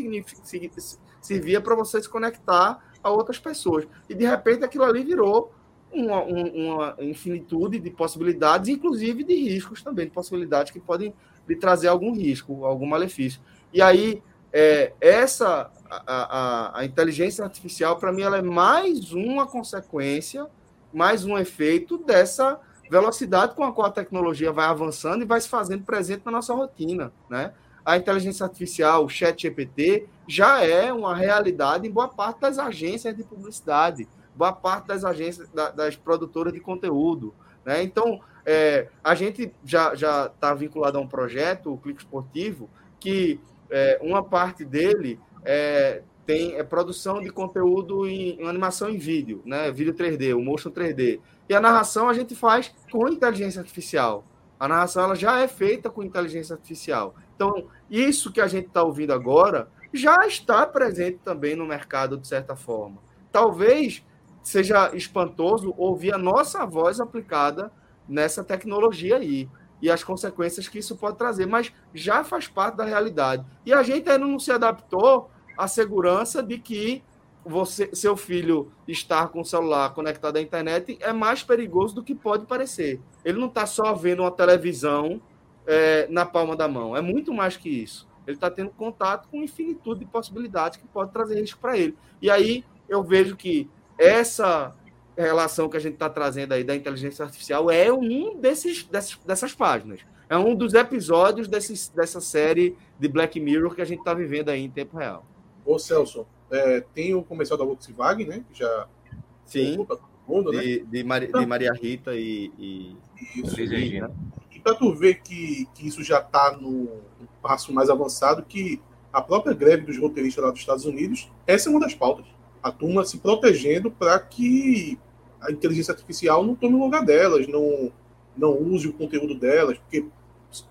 servia para você se conectar a outras pessoas. E de repente aquilo ali virou uma, uma, infinitude de possibilidades, inclusive de riscos também, de possibilidades que podem lhe trazer algum risco, algum malefício. E aí, é, essa, a, a, a inteligência artificial, para mim, ela é mais uma consequência, mais um efeito dessa velocidade com a qual a tecnologia vai avançando e vai se fazendo presente na nossa rotina, né? A inteligência artificial, o chat GPT, já é uma realidade em boa parte das agências de publicidade, boa parte das agências, das produtoras de conteúdo. Né? Então, é, a gente já está vinculado a um projeto, o Clique Esportivo, que é, uma parte dele é, tem é, produção de conteúdo em, em, animação em vídeo, né? vídeo 3D, o motion 3D. E a narração a gente faz com inteligência artificial. A narração ela já é feita com inteligência artificial. Então, isso que a gente está ouvindo agora já está presente também no mercado, de certa forma. Talvez seja espantoso ouvir a nossa voz aplicada nessa tecnologia aí e as consequências que isso pode trazer, mas já faz parte da realidade. E a gente ainda não se adaptou à segurança de que você, seu filho estar com o celular conectado à internet é mais perigoso do que pode parecer. Ele não está só vendo uma televisão é, na palma da mão, é muito mais que isso ele está tendo contato com infinitude de possibilidades que pode trazer risco para ele. E aí eu vejo que essa relação que a gente está trazendo aí da inteligência artificial é um desses, dessas, dessas páginas. É um dos episódios desses, dessa série de Black Mirror que a gente está vivendo aí em tempo real. Ô Celso, é, tem o comercial da Volkswagen, né? Que já Sim. Mundo, né? de, de, Mari- de Maria Rita e, e Isso. Regina. E para tu ver que, que isso já está no passo mais avançado, que a própria greve dos roteiristas lá dos Estados Unidos, essa é uma das pautas. A turma se protegendo para que a inteligência artificial não tome o lugar delas, não, não use o conteúdo delas, porque,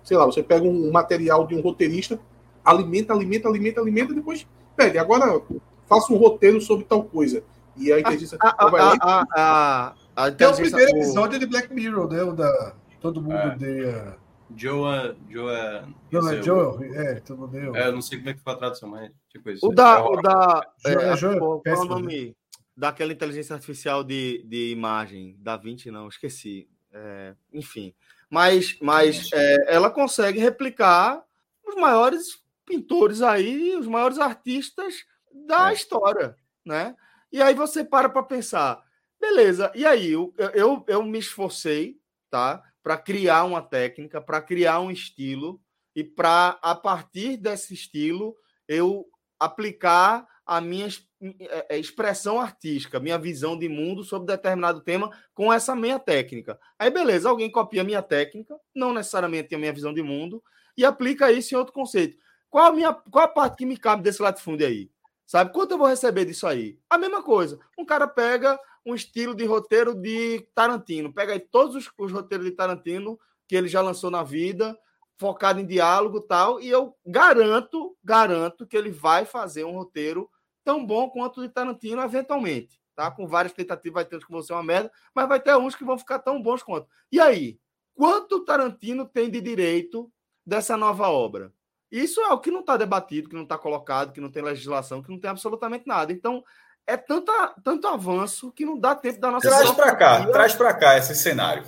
sei lá, você pega um material de um roteirista, alimenta, alimenta, alimenta, alimenta, e depois pede, agora faça um roteiro sobre tal coisa. E a inteligência a, artificial vai lá e a, é o primeiro episódio de Black Mirror, né? O da. Todo mundo É. odeia. Joa. Joa. Não, é Joel. É, mundo odeia. É, eu não sei como é que foi a tradução, mas tipo isso. O da. É O da é, Joel, qual, qual é o nome daquela inteligência artificial de, de imagem? Da 20, não, esqueci. É, enfim. Mas, mas é, ela consegue replicar os maiores pintores aí, os maiores artistas da É. história, né? E aí você para para pensar, beleza, e aí eu, eu, eu me esforcei, tá? Para criar uma técnica, para criar um estilo e para, a partir desse estilo, eu aplicar a minha es- eh, eh, expressão artística, minha visão de mundo sobre determinado tema com essa minha técnica. Aí, beleza, alguém copia a minha técnica, não necessariamente a minha visão de mundo, e aplica isso em outro conceito. Qual a, minha, qual a parte que me cabe desse latifúndio aí? Sabe? Quanto eu vou receber disso aí? A mesma coisa. Um cara pega um estilo de roteiro de Tarantino, pega aí todos os, os roteiros de Tarantino que ele já lançou na vida, focado em diálogo tal, e eu garanto, garanto que ele vai fazer um roteiro tão bom quanto o de Tarantino eventualmente, tá? Com várias tentativas, vai ter uns que vão ser uma merda, mas vai ter uns que vão ficar tão bons quanto. E aí, quanto Tarantino tem de direito dessa nova obra? Isso é o que não está debatido, que não está colocado, que não tem legislação, que não tem absolutamente nada. Então, é tanta, tanto avanço que não dá tempo da nossa Traz para cá, traz para cá esse cenário.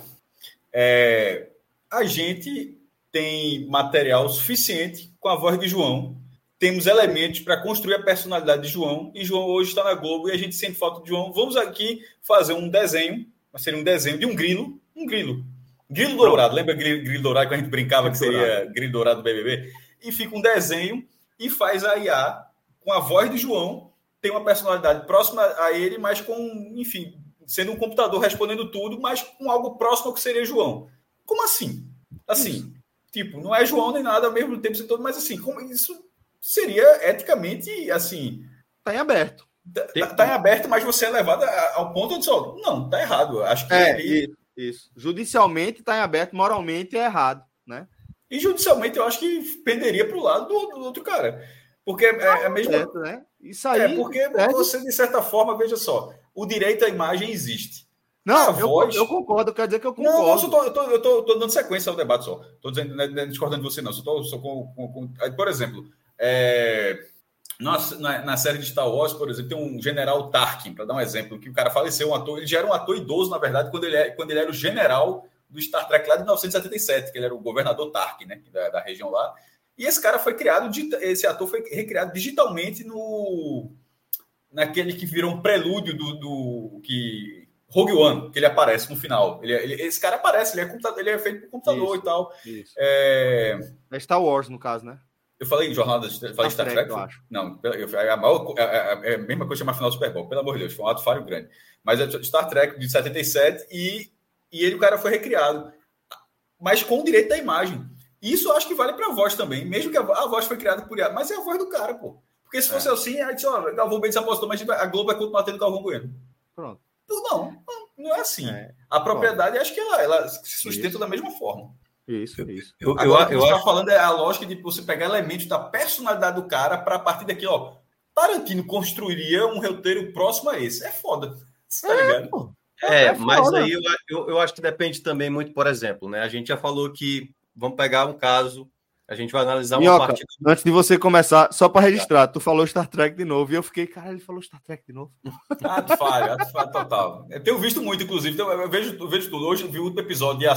É, a gente tem material suficiente com a voz de João. Temos elementos para construir a personalidade de João. E João hoje está na Globo e a gente sente falta de João. Vamos aqui fazer um desenho, mas seria um desenho de um grilo, um grilo. Grilo dourado, lembra grilo, grilo dourado que a gente brincava que seria grilo dourado do BBB? E fica um desenho e faz a IA com a voz de João, tem uma personalidade próxima a ele, mas com, enfim, sendo um computador respondendo tudo, mas com algo próximo ao que seria João. Como assim? Assim, tipo, não é João nem nada ao mesmo tempo, todo, mas assim, como isso seria eticamente, assim, Tá em aberto. tá, tá em aberto, mas você é levado ao ponto onde só, não, tá errado. Acho que É, ali- isso. Judicialmente está em aberto, moralmente é errado, né? E judicialmente eu acho que penderia para o lado do, do outro cara. Porque é, é a mesma. Certo, né? Isso aí. É, porque perde- você, de certa forma, veja só, o direito à imagem existe. Não, eu, voz- eu concordo, quer dizer que eu Não, não, concordo. só tô, eu, tô, eu tô- tô dando sequência ao debate só. Estou dizendo, não é- não é discordando de você, não. Só tô, só com, com- com- aí, Por exemplo, é, nossa, na, na série de Star Wars, por exemplo, tem um general Tarkin, para dar um exemplo, que o cara faleceu, um ator, ele já era um ator idoso, na verdade, quando ele, é- quando ele era o general do Star Trek lá de 1977, que ele era o governador Tarkin, né, da, da região lá. E esse cara foi criado, esse ator foi recriado digitalmente no naquele que virou um prelúdio do, do que Rogue One, que ele aparece no final. Ele, ele- esse cara aparece, ele é, computador, ele é feito por computador Isso. e tal. Isso. É, É Star Wars, no caso, né? eu falei em jornada, falei Star Trek, eu acho. Não, eu, é, a maior, é, é- é a mesma coisa chamar final do Super Bowl, pelo amor de Deus, foi um ato falho grande. Mas é Star Trek de 77 e, e ele, o cara foi recriado, mas com o direito da imagem. Isso eu acho que vale para a voz também, mesmo que a, a voz foi criada por IA, mas é a voz do cara, pô. Porque se fosse assim, aí disse, ó, Galvão Bem desapostou, mas a Globo vai continuar tendo Galvão Bueno. Pronto. Não, não, não é assim. É. A propriedade, acho que ela, ela se sustenta Isso. da mesma forma. Isso, isso. Eu, eu, Agora, o que eu você está acho. falando é a lógica de você pegar elementos da personalidade do cara para a partir daqui, ó. Tarantino construiria um roteiro próximo a esse. É foda. Você tá ligado? pô. É, É mas foda. aí eu, eu, eu acho que depende também muito, por exemplo, né? A gente já falou que vamos pegar um caso, a gente vai analisar uma Minhoca, partida. antes de você começar, só para registrar, tu falou Star Trek de novo e eu fiquei, cara, ele falou Star Trek de novo. Ato falha, ato falha total. Eu tenho visto muito, inclusive. então eu vejo, eu vejo tudo. Hoje eu vi o último episódio de.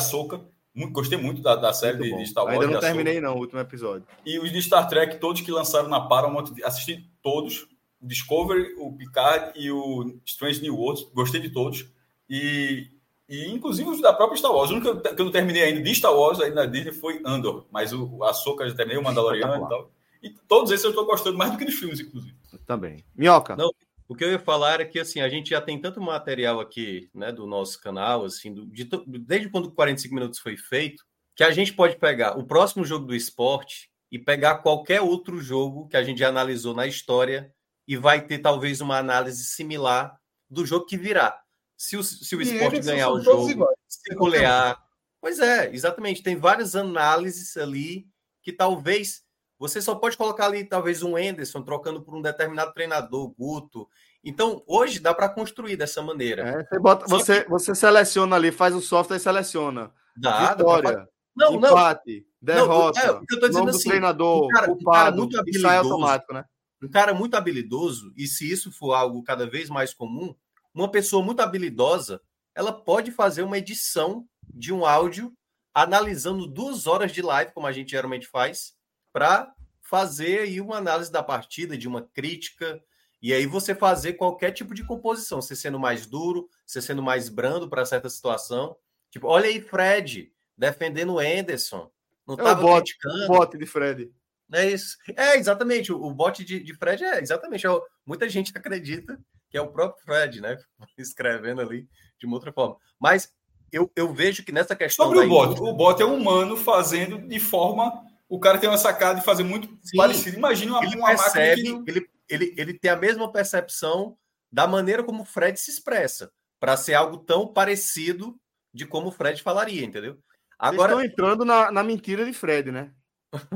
Muito, gostei muito da, da série Muito de, de Star Wars. Ainda não terminei, não, o último episódio. E os de Star Trek, todos que lançaram na Paramount, assisti todos. Discovery, o Picard e o Strange New Worlds. Gostei de todos. E, e inclusive os da própria Star Wars. O único que eu, que eu não terminei ainda de Star Wars aí na Disney foi Andor. Mas o, o eu já terminei, o Mandaloriano e tal. E todos esses eu estou gostando mais do que dos filmes, inclusive. Também. Minhoca. Não, O que eu ia falar era que assim, a gente já tem tanto material aqui, né, do nosso canal, assim, do, de, desde quando o 45 minutos foi feito, que a gente pode pegar o próximo jogo do esporte e pegar qualquer outro jogo que a gente já analisou na história e vai ter talvez uma análise similar do jogo que virá. Se o, se o esporte ganhar o jogo, se golear. Pois é, exatamente. Tem várias análises ali que talvez você só pode colocar ali, talvez, um Enderson trocando por um determinado treinador, Guto. Então, hoje dá para construir dessa maneira. É, você, bota, você, você, seleciona ali, faz o software e seleciona. Dá, Vitória, dá não, empate, não. derrota, não, é, eu tô dizendo assim, do treinador, um cara, culpado, um cara muito habilidoso, sai automático, né? Um cara muito habilidoso, e se isso for algo cada vez mais comum, uma pessoa muito habilidosa, ela pode fazer uma edição de um áudio analisando duas horas de live, como a gente geralmente faz, para fazer aí uma análise da partida, de uma crítica, e aí você fazer qualquer tipo de composição, você sendo mais duro, você sendo mais brando para certa situação. Tipo, olha aí, Fred, defendendo o Anderson. Não é criticando. O bote de Fred. É isso. É, exatamente. O, o bote de, de Fred é exatamente. É, muita gente acredita que é o próprio Fred, né? Escrevendo ali de uma outra forma. Mas eu, eu vejo que nessa questão. Sobre o bot, o bot é humano fazendo de forma o cara tem uma sacada de fazer muito Sim, parecido. Imagina uma, ele uma percebe, máquina que... ele, ele, ele tem a mesma percepção da maneira como o Fred se expressa, para ser algo tão parecido de como o Fred falaria, entendeu? Agora estão entrando na, na mentira de Fred, né?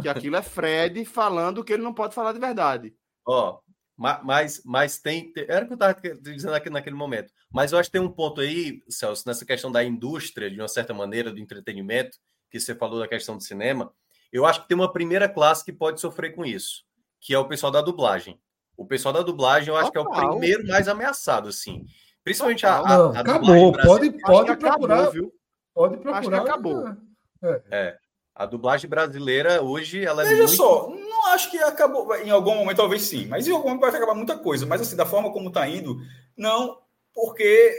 Que aquilo é Fred falando que ele não pode falar de verdade. Ó, mas, mas tem. Era o que eu estava dizendo aqui naquele momento. Mas eu acho que tem um ponto aí, Celso, nessa questão da indústria, de uma certa maneira, do entretenimento, que você falou da questão do cinema eu acho que tem uma primeira classe que pode sofrer com isso, que é o pessoal da dublagem. O pessoal da dublagem, eu acho Total. que é o primeiro mais ameaçado, assim. Principalmente a, a, a acabou. Pode, pode procurar. Acabou, viu? Pode procurar. Acho que acabou. É. é. A dublagem brasileira hoje, ela é Veja muito... só, não acho que acabou. Em algum momento, talvez sim, mas em algum momento vai acabar muita coisa. Mas assim, da forma como está indo, não, porque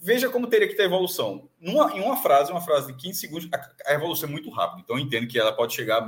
veja como teria que ter evolução. Numa, em uma frase, uma frase de 15 segundos, a, a evolução é muito rápida. Então, eu entendo que ela pode chegar,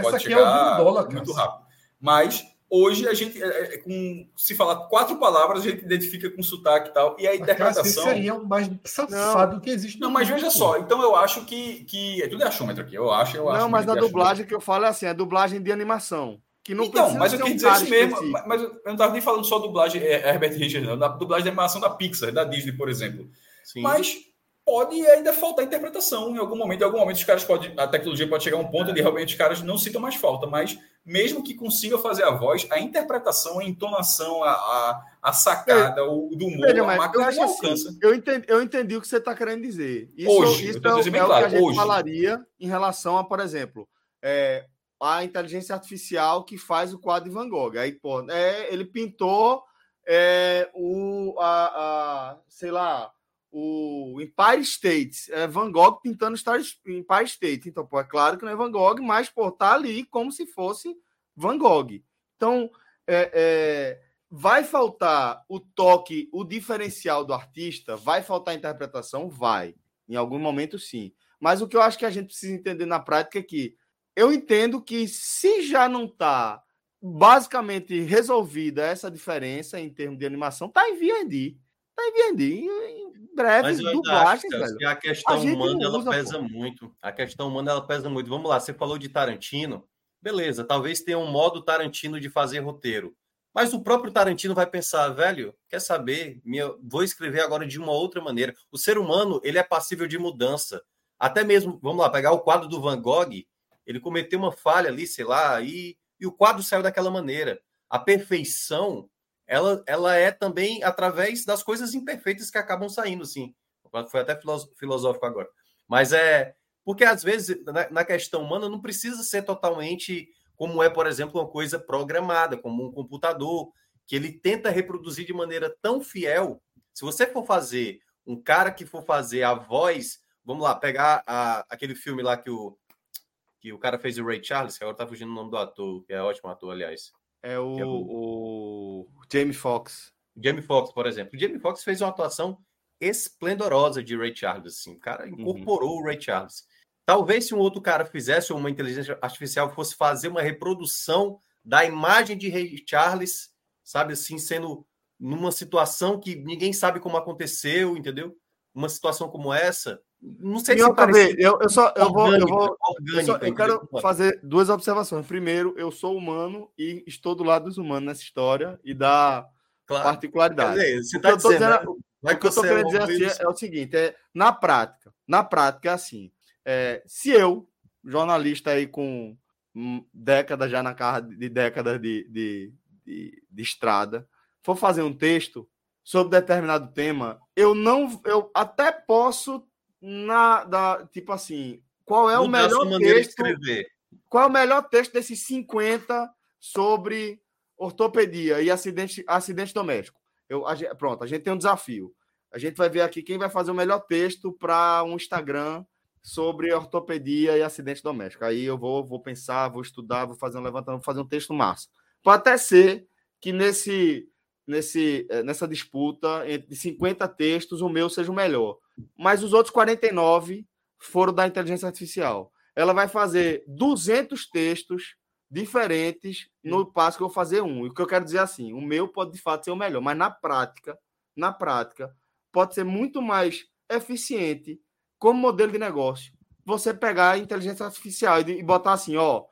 pode chegar é dólar, muito rápido. Mas hoje a gente, é, é, com, se falar quatro palavras, a gente identifica com sotaque e tal. E a interpretação. Isso aí é o mais safado que existe. Não, mas veja só. Então eu acho que. que é tudo é achômetro aqui. Eu acho. Eu não, acho mas na dublagem que eu falo é assim: é dublagem de animação. Que não então, mas eu queria dizer isso mesmo. Específico. Mas eu não estava nem falando só dublagem é, Herbert Richards, não. Da dublagem de animação da Pixar, da Disney, por exemplo. Sim. Mas pode ainda faltar interpretação em algum momento. Em algum momento, os caras podem. A tecnologia pode chegar a um ponto é. de realmente os caras não sintam mais falta. Mas mesmo que consiga fazer a voz, a interpretação, a entonação, a, a, a sacada, o do humor, Veja, a máquina não alcança. Assim, eu, entendi, eu entendi o que você está querendo dizer. Isso, Hoje, isso é, é, o que a gente Hoje. falaria em relação a, por exemplo. É, a inteligência artificial que faz o quadro de Van Gogh. Aí, pô, é, ele pintou é, o, a, a, sei lá, o Empire State. É Van Gogh pintando Empire State. Então, pô, é claro que não é Van Gogh, mas, pô, tá ali como se fosse Van Gogh. Então, é, é, vai faltar o toque, o diferencial do artista? Vai faltar a interpretação? Vai. Em algum momento, sim. Mas o que eu acho que a gente precisa entender na prática é que eu entendo que se já não está basicamente resolvida essa diferença em termos de animação, está em. Está em VND. Em Mas eu dublagem, acho, que a questão a humana ela pesa pô. muito. A questão humana ela pesa muito. Vamos lá, você falou de Tarantino. Beleza, talvez tenha um modo Tarantino de fazer roteiro. Mas o próprio Tarantino vai pensar, velho, quer saber? Minha, vou escrever agora de uma outra maneira. O ser humano, ele é passível de mudança. Até mesmo, vamos lá, pegar o quadro do Van Gogh, ele cometeu uma falha ali, sei lá, e, e o quadro saiu daquela maneira. A perfeição, ela, ela é também através das coisas imperfeitas que acabam saindo, sim. Foi até filosófico agora. Mas é porque às vezes na, na questão humana não precisa ser totalmente como é, por exemplo, uma coisa programada, como um computador, que ele tenta reproduzir de maneira tão fiel. Se você for fazer um cara que for fazer a voz, vamos lá, pegar a, aquele filme lá que o que o cara fez o Ray Charles, que agora tá fugindo o nome do ator, que é ótimo ator, aliás. É o, é o... o Jamie Foxx. Jamie Foxx, por exemplo. O Jamie Foxx fez uma atuação esplendorosa de Ray Charles, assim. O cara uhum. incorporou uhum. o Ray Charles. Talvez se um outro cara fizesse, ou uma inteligência artificial fosse fazer uma reprodução da imagem de Ray Charles, sabe assim, sendo numa situação que ninguém sabe como aconteceu, entendeu? Uma situação como essa, não sei se parece eu, eu só eu vou, eu, vou eu, só, eu quero fazer duas observações. Primeiro, eu sou humano e estou do lado dos humanos nessa história e da claro. particularidade. Dizer, você o, tá que dizendo, dizendo, né? o que eu estou querendo dizer assim é, é, o seguinte: é na prática, na prática é assim. É, se eu, jornalista aí com décadas já na cara de décadas de, de, de, de estrada, for fazer um texto sobre determinado tema, eu não, eu até posso na da tipo assim, qual é o melhor texto? Qual é o melhor texto desses 50 sobre ortopedia e acidente, acidente doméstico? Eu, a gente, pronto, a gente tem um desafio. A gente vai ver aqui quem vai fazer o melhor texto para um Instagram sobre ortopedia e acidente doméstico. Aí eu vou, vou pensar, vou estudar, vou fazer um levantamento, vou fazer um texto massa. Pode até ser que nesse, nesse, eh, nessa disputa entre 50 textos o meu seja o melhor mas os outros 49 foram da inteligência artificial. Ela vai fazer 200 textos diferentes no passo que eu vou fazer um. E o que eu quero dizer é assim, o meu pode de fato ser o melhor, mas na prática, na prática, pode ser muito mais eficiente como modelo de negócio. Você pegar a inteligência artificial e botar assim, ó,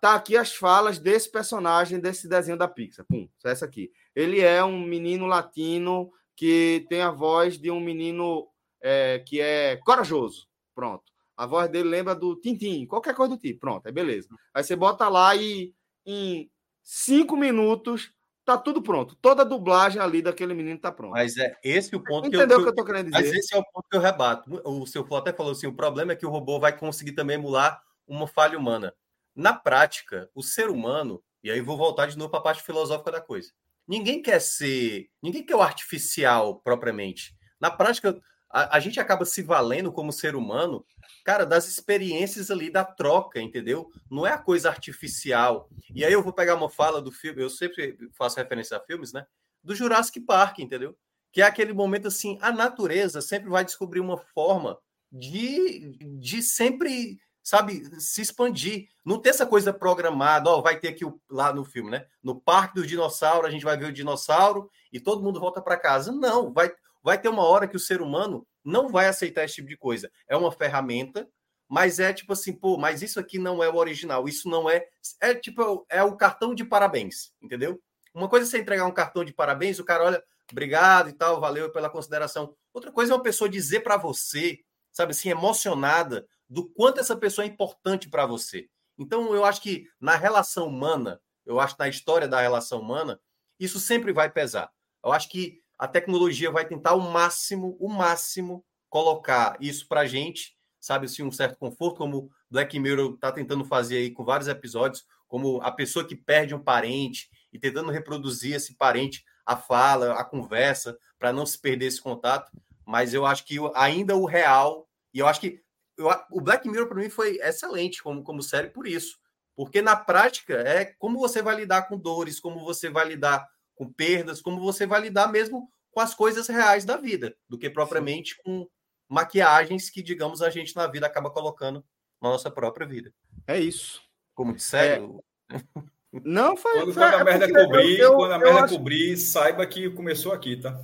tá aqui as falas desse personagem desse desenho da Pixar. Pum, essa aqui. Ele é um menino latino que tem a voz de um menino é, que é corajoso. Pronto. A voz dele lembra do Tintim, qualquer coisa do tipo. Pronto, é beleza. Aí você bota lá e em cinco minutos tá tudo pronto. Toda a dublagem ali daquele menino tá pronto. Mas é esse o ponto Entendeu que eu, o que eu tô querendo dizer? Mas esse é o ponto que eu rebato. O seu Flor até falou assim: o problema é que o robô vai conseguir também emular uma falha humana. Na prática, o ser humano, e aí vou voltar de novo para a parte filosófica da coisa. Ninguém quer ser, ninguém quer o artificial propriamente. Na prática, a, a, gente acaba se valendo como ser humano, cara, das experiências ali da troca, entendeu? Não é a coisa artificial. E aí eu vou pegar uma fala do filme, eu sempre faço referência a filmes, né? Do Jurassic Park, entendeu? Que é aquele momento assim, a natureza sempre vai descobrir uma forma de, de sempre, sabe, se expandir. Não ter essa coisa programada, ó, vai ter aqui o, lá no filme, né? No Parque do Dinossauro, a gente vai ver o dinossauro e todo mundo volta para casa. Não, vai vai ter uma hora que o ser humano não vai aceitar esse tipo de coisa. É uma ferramenta, mas é tipo assim, pô, mas isso aqui não é o original, isso não é. É tipo, é o cartão de parabéns, entendeu? Uma coisa é você entregar um cartão de parabéns, o cara olha, obrigado e tal, valeu pela consideração. Outra coisa é uma pessoa dizer para você, sabe assim, emocionada, do quanto essa pessoa é importante para você. Então, eu acho que na relação humana, eu acho que na história da relação humana, isso sempre vai pesar. Eu acho que a tecnologia vai tentar o máximo, o máximo, colocar isso para gente, sabe, assim, um certo conforto, como Black Mirror está tentando fazer aí com vários episódios, como a pessoa que perde um parente e tentando reproduzir esse parente, a fala, a conversa, para não se perder esse contato. Mas eu acho que ainda o real, e eu acho que eu, o Black Mirror para mim foi excelente como, como série por isso. Porque na prática é como você vai lidar com dores, como você vai lidar com perdas, como você vai lidar mesmo com as coisas reais da vida, do que propriamente Sim. com maquiagens que, digamos, a gente na vida acaba colocando na nossa própria vida. É isso. Como disseram. É... Não, foi. Quando, quando a é merda cobrir, eu, quando a merda acho... cobrir, saiba que começou aqui, tá?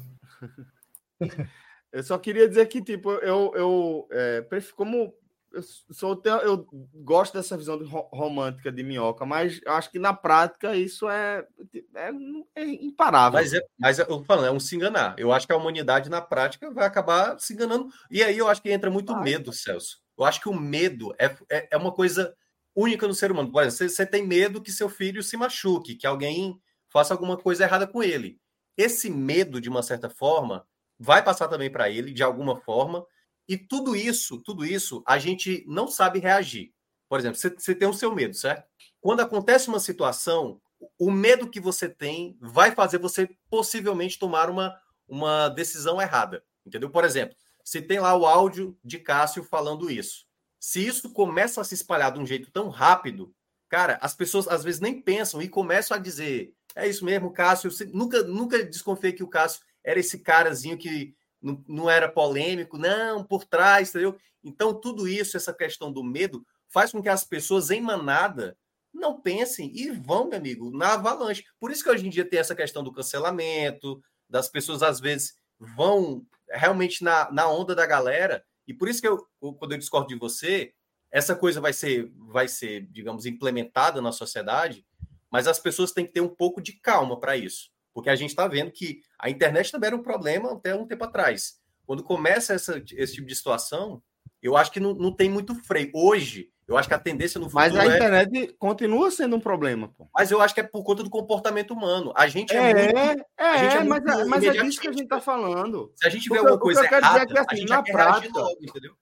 eu só queria dizer que, tipo, eu, eu é, como eu sou eu gosto dessa visão romântica de minhoca, mas acho que na prática isso é, é, é imparável. Mas, é, mas eu falando, é um se enganar. Eu acho que a humanidade na prática vai acabar se enganando. E aí eu acho que entra muito medo, Celso. Eu acho que o medo é, é, é uma coisa única no ser humano. Por exemplo, você, você tem medo que seu filho se machuque, que alguém faça alguma coisa errada com ele. Esse medo, de uma certa forma, vai passar também para ele, de alguma forma e tudo isso, tudo isso, a gente não sabe reagir. Por exemplo, você, tem o seu medo, certo? Quando acontece uma situação, o medo que você tem vai fazer você possivelmente tomar uma, uma decisão errada. Entendeu? Por exemplo, se tem lá o áudio de Cássio falando isso. Se isso começa a se espalhar de um jeito tão rápido, cara, as pessoas às vezes nem pensam e começam a dizer: é isso mesmo, Cássio. Nunca, nunca desconfiei que o Cássio era esse carazinho que não, não era polêmico, não, por trás, entendeu? Então, tudo isso, essa questão do medo, faz com que as pessoas em manada não pensem e vão, meu amigo, na avalanche. Por isso que hoje em dia tem essa questão do cancelamento, das pessoas às vezes vão realmente na, na onda da galera, e por isso que eu, quando eu discordo de você, essa coisa vai ser, vai ser, digamos, implementada na sociedade, mas as pessoas têm que ter um pouco de calma para isso, porque a gente está vendo que a internet também era um problema até um tempo atrás. Quando começa essa, esse tipo de situação, eu acho que não, não tem muito freio. Hoje, eu acho que a tendência no futuro Mas a é... internet continua sendo um problema, pô. Mas eu acho que é por conta do comportamento humano. A gente é, É, muito... é, a gente é mas, muito mas é disso que a gente tá falando. Se a gente vê alguma o que coisa eu quero dizer errada, é que, assim, na prática- logo?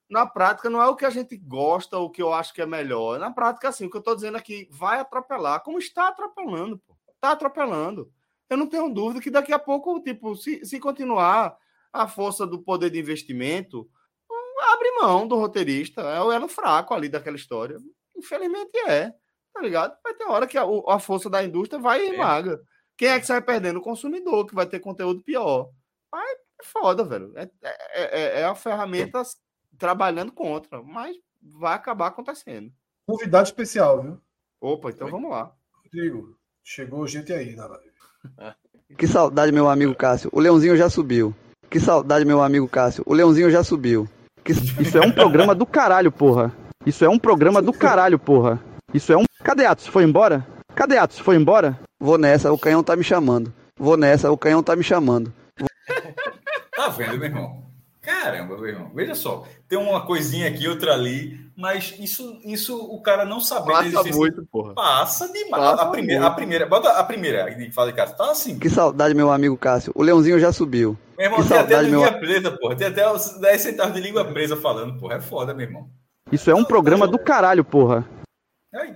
Na prática, não é o que a gente gosta, o que eu acho que é melhor. Na prática, assim, o que eu tô dizendo aqui, vai atropelar, como está atropelando, pô. Tá atropelando. Eu não tenho dúvida que daqui a pouco, tipo, se, se continuar a força do poder de investimento, abre mão do roteirista. É o elo fraco ali daquela história. Infelizmente é. Tá ligado? Vai ter hora que a, a força da indústria vai e maga. Quem é que sai perdendo? O consumidor, que vai ter conteúdo pior. Aí é foda, velho. É, é, é- é a ferramenta trabalhando contra, mas vai acabar acontecendo. Convidado especial, viu? Opa, então vamos lá. Rodrigo, chegou gente aí na live. Que saudade, meu amigo Cássio. O Leãozinho já subiu. Que saudade, meu amigo Cássio. O Leãozinho já subiu. Que- Isso é um programa do caralho, porra. Isso é um programa do caralho, porra. Isso é um. Cadê Atos? Foi embora? Cadê Atos? Foi embora? Vou nessa, o canhão tá me chamando. Vou nessa, o canhão tá me chamando. Tá vendo, meu irmão? Caramba, meu irmão. Veja só. Tem uma coisinha aqui, outra ali, mas isso, isso o cara não saber da Passa existência- muito, porra. Passa demais. Passa a primeira, muito. a primeira, bota a primeira que fala de casa. Tá assim. Que saudade, meu amigo Cássio. O Leãozinho já subiu. Meu irmão, que tem até saudade, meu língua presa, porra. Tem até os 10 centavos de língua presa falando, porra. É foda, meu irmão. Isso é um programa do caralho, porra.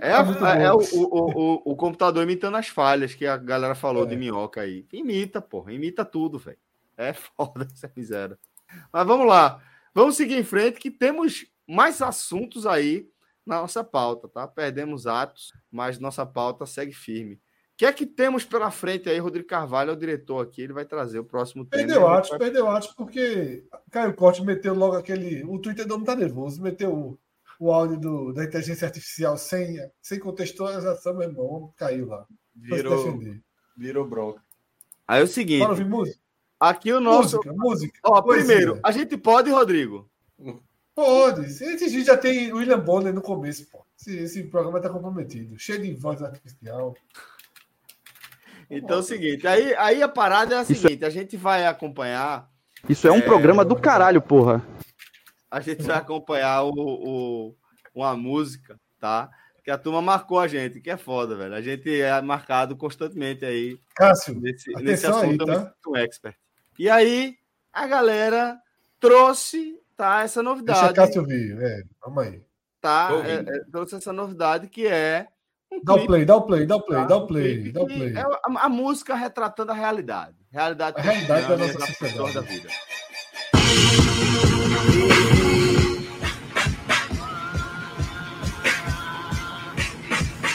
É, a- é o, o, o, o computador imitando as falhas que a galera falou de minhoca aí. Imita, porra. Imita tudo, velho. É foda essa miséria. Mas vamos lá. Vamos seguir em frente que temos mais assuntos aí na nossa pauta, tá? Perdemos atos, mas nossa pauta segue firme. O que é que temos pela frente aí? Rodrigo Carvalho é o diretor aqui, ele vai trazer o próximo tema. Perdeu Atos, vai- perdeu Atos, porque Caio Corte meteu logo aquele. O Twitter não tá nervoso, meteu o, o áudio do- da inteligência artificial sem, sem contextualização, meu irmão. Caiu lá. Virou, defender. virou bronca. Aí é o seguinte. Bora ouvir música? Aqui o nosso. Música, música. Ó, poesia. primeiro, a gente pode, Rodrigo? Pode. Esse vídeo já tem William Bonner no começo, pô. Esse, esse programa tá comprometido. Cheio de voz artificial. Então é o seguinte, aí, aí a parada é a seguinte, a gente vai acompanhar, Isso é um programa do caralho, porra. a gente vai acompanhar o, o- uma música, tá? Que a turma marcou a gente, que é foda, velho. A gente é marcado constantemente aí Cássio, nesse, nesse atenção aí, assunto, eu me tá? sinto um expert. E aí, a galera trouxe, tá, essa Deixa novidade, Cássio vir. É, vamos aí. tá? É, é, trouxe essa novidade que é um Dá o play, dá o play, dá o play, tá? dá o play, dá o play. É a, a música retratando a realidade. Realidade, A realidade da nossa sociedade. da vida.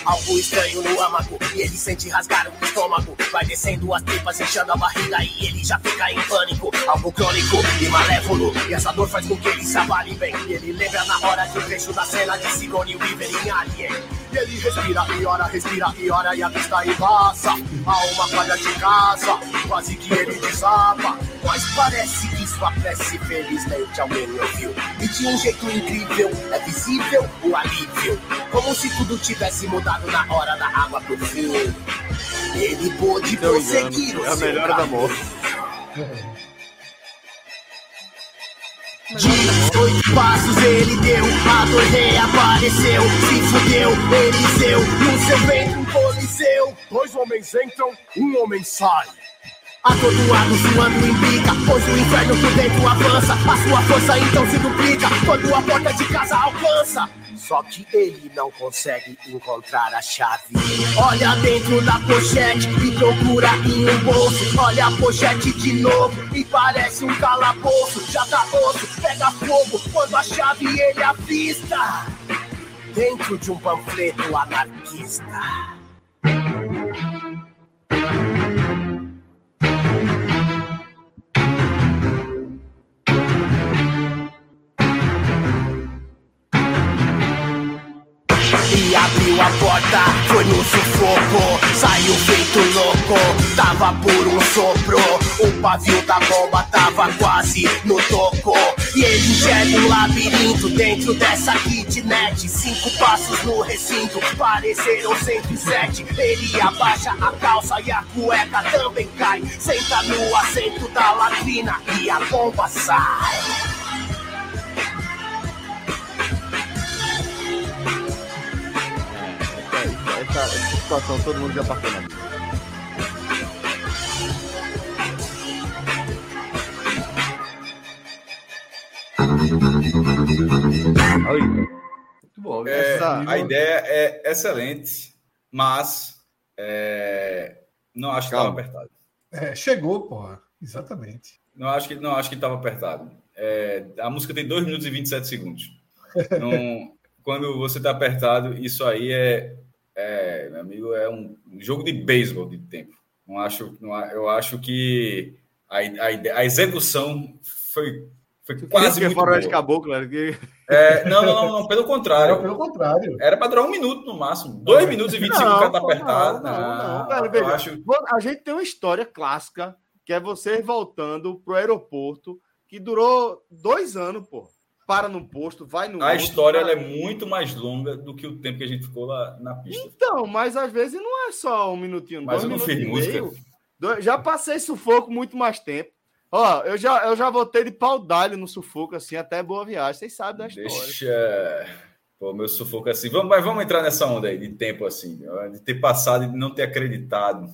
Algo estranho no âmago e ele sente rasgar o estômago. Vai descendo as tripas, inchando a barriga e ele já fica em pânico. Algo crônico e malévolo. E essa dor faz com que ele se avale bem. E ele lembra na hora de um trecho da cena de Sigourney Weaver em Alien. E ele respira e ora, respira e ora e a vista embaça. A uma quadra de casa, quase que ele desaba. Mas parece que sua prece felizmente alguém ouviu. E de um jeito incrível, é visível o alívio. Como se tudo tivesse mudado na hora da água pro fim. Ele pôde prosseguir engano, o é a seu melhor da caminho. morte. De oito passos ele deu, a dor reapareceu, se fudeu, Eliseu, no seu ventre um coliseu. Dois homens entram, um homem sai. Atordoado, suando implica, pois o inferno por dentro avança. A sua força então se duplica, quando a porta de casa alcança. Só que ele não consegue encontrar a chave. Olha dentro da pochete e procura em um bolso. Olha a pochete de novo e parece um calabouço. Já tá osso, pega fogo quando a chave ele avista. Dentro de um panfleto anarquista. Abriu a porta, foi no sufoco, saiu feito louco, tava por um sopro, o pavio da bomba tava quase no toco. E ele enxerga um labirinto dentro dessa kitnet. Cinco passos no recinto, pareceram 107. Ele abaixa a calça e a cueca também cai. Senta no assento da latrina e a bomba sai. Essa, situação todo mundo já passou na vida. Muito bom. É, a ideia é excelente, mas é, não acho que estava apertado. É, chegou, porra. Exatamente. Não acho que não acho que estava apertado. É, a música tem 2 minutos e 27 segundos. Não, quando você está apertado, isso aí é, é, meu amigo, é um jogo de beisebol de tempo. Não acho, não, eu acho que a, a, a execução foi foi quase muito boa. de caboclo, né? que... é, não, não, não, pelo contrário. Era pelo contrário. Era para durar um minuto no máximo. Dois minutos e 25 não, cada apertado. Não, não, não, cara, veja, acho... A gente tem uma história clássica, que é você voltando pro aeroporto, que durou dois anos, pô. Para no posto, vai no. A outro, história é muito mais longa do que o tempo que a gente ficou lá na pista. Então, mas às vezes não é só um minutinho, mas dois eu não fiz música. Meio. Já passei sufoco muito mais tempo. Ó, eu já, eu já voltei de pau d'alho no sufoco, assim, até boa viagem. Vocês sabem da história. Deixa. Pô, meu sufoco assim. Vamos, mas vamos entrar nessa onda aí de tempo, assim, de ter passado e de não ter acreditado.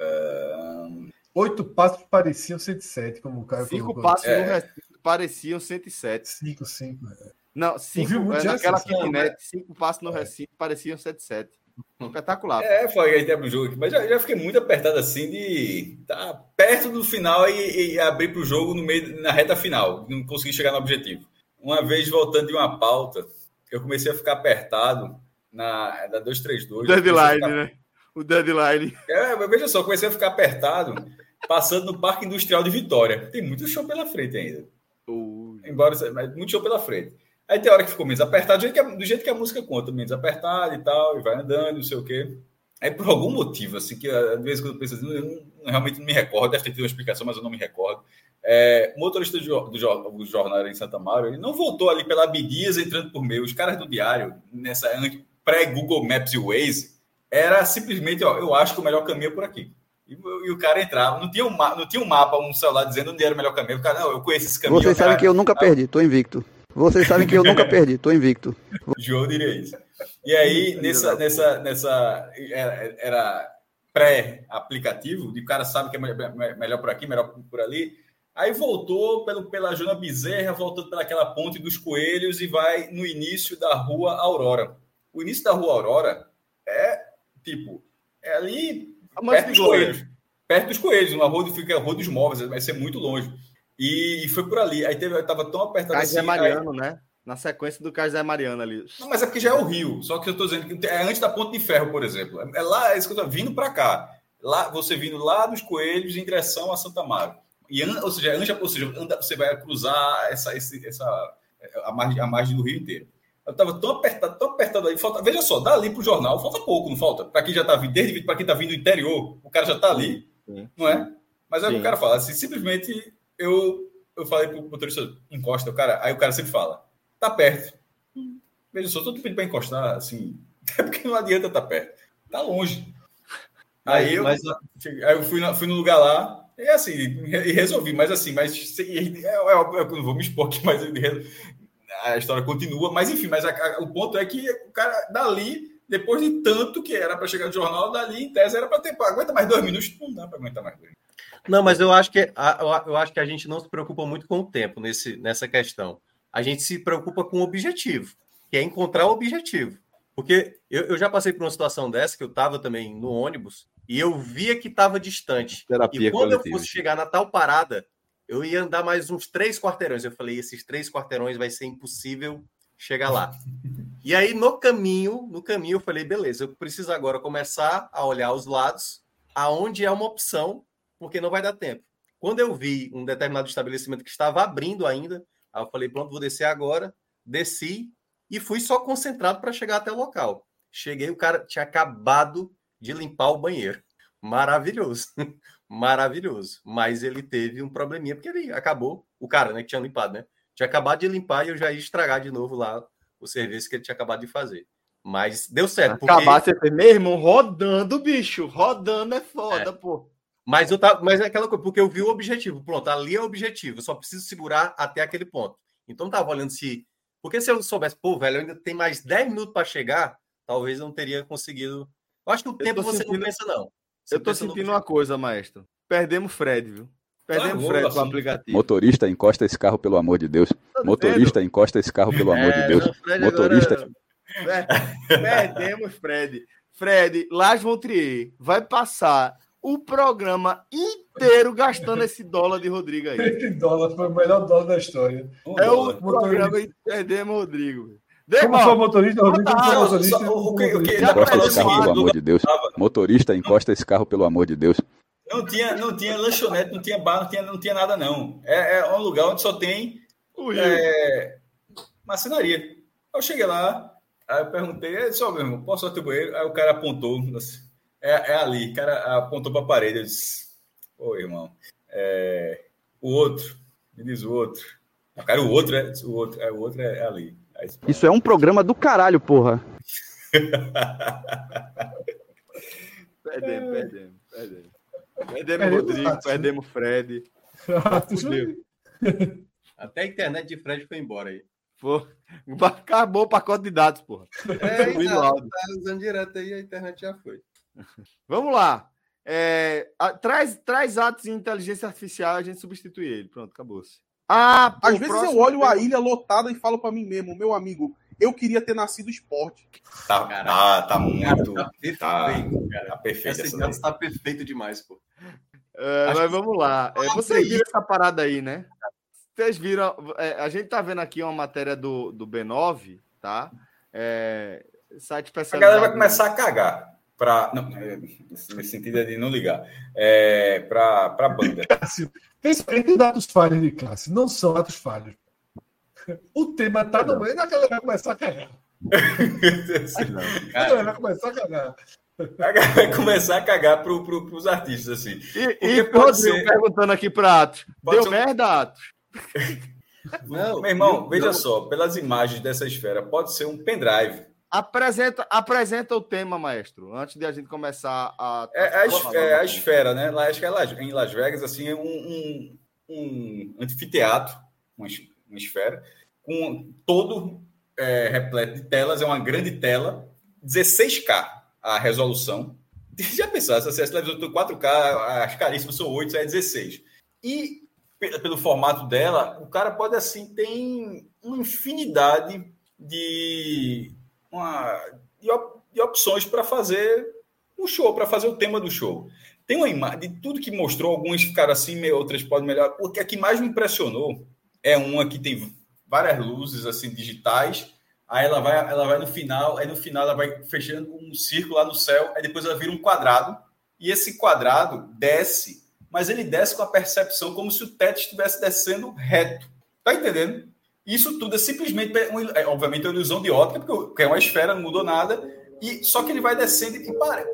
Uh... Oito passos pareciam 107, como o Caio Cinco colocou. passos é. no recinto pareciam 107. Cinco, cinco. É. Não, cinco, é, naquela kitnet, cinco passos no recinto pareciam 107. Espetacular. É, foi aí pro jogo, mas já, já, fiquei muito apertado assim de estar tá perto do final e, e abrir para o jogo no meio na reta final, não consegui chegar no objetivo. Uma vez voltando de uma pauta, eu comecei a ficar apertado na da 232. Deadline, ficar... né? O deadline. É, mas veja só, comecei a ficar apertado passando no Parque Industrial de Vitória. Tem muito show pela frente ainda. Embora, mas muito show pela frente. Aí tem hora que ficou menos apertado, do jeito, que a, do jeito que a música conta, menos apertado e tal, e vai andando, não sei o quê. Aí por algum motivo, assim, que às vezes quando eu penso assim, eu não, realmente não me recordo, deve ter tido uma explicação, mas eu não me recordo. É, o motorista do, do, do jornal em Santa Maria, ele não voltou ali pela Abdias entrando por meio. Os caras do diário, nessa pré-Google Maps e Waze, era simplesmente, ó, eu acho que o melhor caminho é por aqui. E, e, o cara entrava, não tinha, um, não tinha um mapa, um celular dizendo onde era o melhor caminho. O cara, não, eu conheço esse caminho. Vocês sabem que eu nunca perdi, tô invicto. Vocês sabem que eu nunca perdi, tô invicto. João diria isso. E aí, nessa, nessa, nessa era, era pré-aplicativo, de o cara sabe que é melhor por aqui, melhor por ali. Aí voltou pelo, pela Jona Bezerra, voltando pelaquela ponte dos Coelhos e vai no início da Rua Aurora. O início da Rua Aurora é, tipo, é ali perto dos Coelhos. Perto dos Coelhos, uma rua que fica a Rua dos Móveis, vai ser muito longe. E, foi por ali. Aí teve, tava tão apertado Cais assim. Zé Mariano, aí... né? Na sequência do Cais Zé Mariano ali. Não, mas é porque já é o Rio. Só que eu tô dizendo que é antes da Ponte de Ferro, por exemplo. É lá, é isso que eu tô vindo para cá. Lá, você vindo lá dos Coelhos em direção a Santa Mara. E, ou seja, antes, ou seja anda, você vai cruzar essa, esse, essa, a, margem, a margem do Rio inteiro. Eu tava tão apertado, tão apertado aí. Falta, veja só, dali pro jornal, falta pouco, não falta? Para quem já tá vindo, desde para quem tá vindo do interior, o cara já tá ali, sim, não é? Mas é o que o cara fala, assim, simplesmente eu eu falei pro motorista, encosta, o cara, aí o cara sempre fala, tá perto. Veja só, tô pedindo para encostar, assim, é porque não adianta estar tá perto, tá longe. Aí eu, mas... aí eu fui, na, fui no lugar lá, e assim, e resolvi, mas assim, mas é, é, eu não vou me expor aqui, mas a história continua, mas enfim, mas a, a, o ponto é que o cara dali, depois de tanto que era para chegar no jornal, dali em tese era para ter, aguenta mais dois minutos, não dá para aguentar mais dois não, mas eu acho que a, eu acho que a gente não se preocupa muito com o tempo nesse, nessa questão. A gente se preocupa com o objetivo, que é encontrar o objetivo. Porque eu, eu já passei por uma situação dessa, que eu estava também no ônibus, e eu via que estava distante. Terapia e quando coletiva. eu fosse chegar na tal parada, eu ia andar mais uns três quarteirões. Eu falei, esses três quarteirões vai ser impossível chegar lá. e aí, no caminho, no caminho, eu falei, beleza, eu preciso agora começar a olhar os lados, aonde é uma opção porque não vai dar tempo. Quando eu vi um determinado estabelecimento que estava abrindo ainda, aí eu falei, pronto, vou descer agora. Desci e fui só concentrado para chegar até o local. Cheguei, o cara tinha acabado de limpar o banheiro. Maravilhoso. Maravilhoso. Mas ele teve um probleminha, porque ele acabou, o cara, né, que tinha limpado, né? Tinha acabado de limpar e eu já ia estragar de novo lá o serviço que ele tinha acabado de fazer. Mas deu certo. Porque... Acabar você meu irmão, rodando, bicho. Rodando é foda, é. pô. Mas eu tava, mas é aquela coisa, porque eu vi o objetivo. Pronto, ali é o objetivo. Eu só preciso segurar até aquele ponto. Então não tava olhando se. Porque se eu soubesse, pô, velho, ainda tem mais 10 minutos para chegar, talvez eu não teria conseguido. Eu acho que o tempo você sentindo... não pensa, não. Você eu tô sentindo no... uma coisa, maestro. Perdemos Fred, viu? Perdemos ah, Fred assim. com o aplicativo. Motorista, encosta esse carro, pelo amor de Deus. Tá Motorista, encosta esse carro, pelo amor é, de Deus. Não, Motorista. Agora... Perdemos, Fred. Fred, Las Trier vai passar o programa inteiro gastando esse dólar de Rodrigo aí. Esse dólar foi o melhor dólar da história. é o programa e perdemos Rodrigo. Como foi motorista, Rodrigo? Como foi motorista? O que, o que, encosta esse carro, pelo amor de Deus. Motorista, encosta esse carro, pelo amor de Deus. Não tinha, não tinha lanchonete, não tinha bar, não tinha, não tinha nada, não. É, é um lugar onde só tem é, marcenaria. Eu cheguei lá, Aí eu perguntei, é só mesmo, posso ir ao banheiro? Aí o cara apontou, assim, é, é ali, o cara apontou para a parede. Eu disse, ô irmão, é, o outro, me diz o outro. O cara, o outro é, o outro, é, o outro é, é ali. Isso é um programa do caralho, porra. perdemos, perdemos, perdemos. Perdemos Rodrigo, perdemos Fred. Até a internet de Fred foi embora aí. Pô, acabou o pacote de dados, porra. É, tá, tá usando direto aí, a internet já foi. Vamos lá. É, a, traz, traz atos de inteligência artificial a gente substitui ele. Pronto, acabou-se. Ah, Às vezes eu olho a ilha lotada e falo para mim mesmo, meu amigo, eu queria ter nascido esporte. Tá, tá, tá muito. Tá perfeito, tá, cara. Tá perfeito. Esse essa tá perfeito demais, pô. É, mas vamos lá. É, você viu essa parada aí, né? Vocês viram, é, a gente tá vendo aqui uma matéria do, do B9, tá? É, site especializado. A galera vai começar a cagar. Pra, não, é, nesse sentido é de não ligar. É, para a banda. Cássio, respeite dados falhos de classe, não são atos falhos. O tema tá no meio, a galera vai começar a cagar. a galera vai começar a cagar. A galera vai começar a cagar pro, pro, pros artistas, assim. E, e Rodrigo ser... perguntando aqui para Atos. Deu ser... merda, Atos? Não, meu irmão, veja só, pelas imagens dessa esfera, pode ser um pendrive. Apresenta, apresenta o tema, maestro, antes de a gente começar a. É, a, é a esfera, né? Lá, acho que é em Las Vegas, assim, é um, um, um anfiteatro, uma, uma esfera, com todo é, repleto de telas, é uma grande tela, 16K a resolução. Já pensou, se essa televisão 4K, as caríssimas são 8, é 16. E pelo formato dela, o cara pode assim tem uma infinidade de, uma, de, op, de opções para fazer o show, para fazer o tema do show. Tem uma imagem de tudo que mostrou, alguns ficaram assim, outras podem melhorar. O que, a que mais me impressionou é uma que tem várias luzes assim digitais. Aí ela vai, ela vai no final, aí no final ela vai fechando um círculo lá no céu, aí depois ela vira um quadrado, e esse quadrado desce mas ele desce com a percepção como se o teto estivesse descendo reto. Tá entendendo? Isso tudo é simplesmente, é, obviamente, uma ilusão de ótica, porque é uma esfera, não mudou nada. E só que ele vai descendo e pare,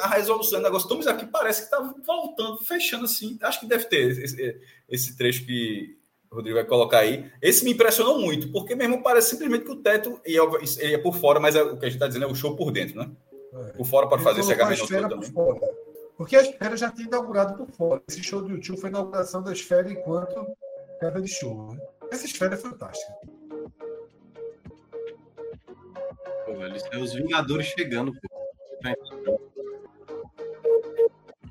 a resolução do negócio, estamos aqui, parece que está voltando, fechando assim. Acho que deve ter esse, esse trecho que o Rodrigo vai colocar aí. Esse me impressionou muito, porque mesmo parece simplesmente que o teto e ele é por fora, mas é, o que a gente está dizendo é o show por dentro, né? É. Por fora pode fazer esse agamento também. Fora. Porque a esfera já tinha inaugurado por fora. Esse show do YouTube foi a inauguração da esfera enquanto casa de show. Né? Essa esfera é fantástica. Pô, velho, isso é os Vingadores chegando, pô.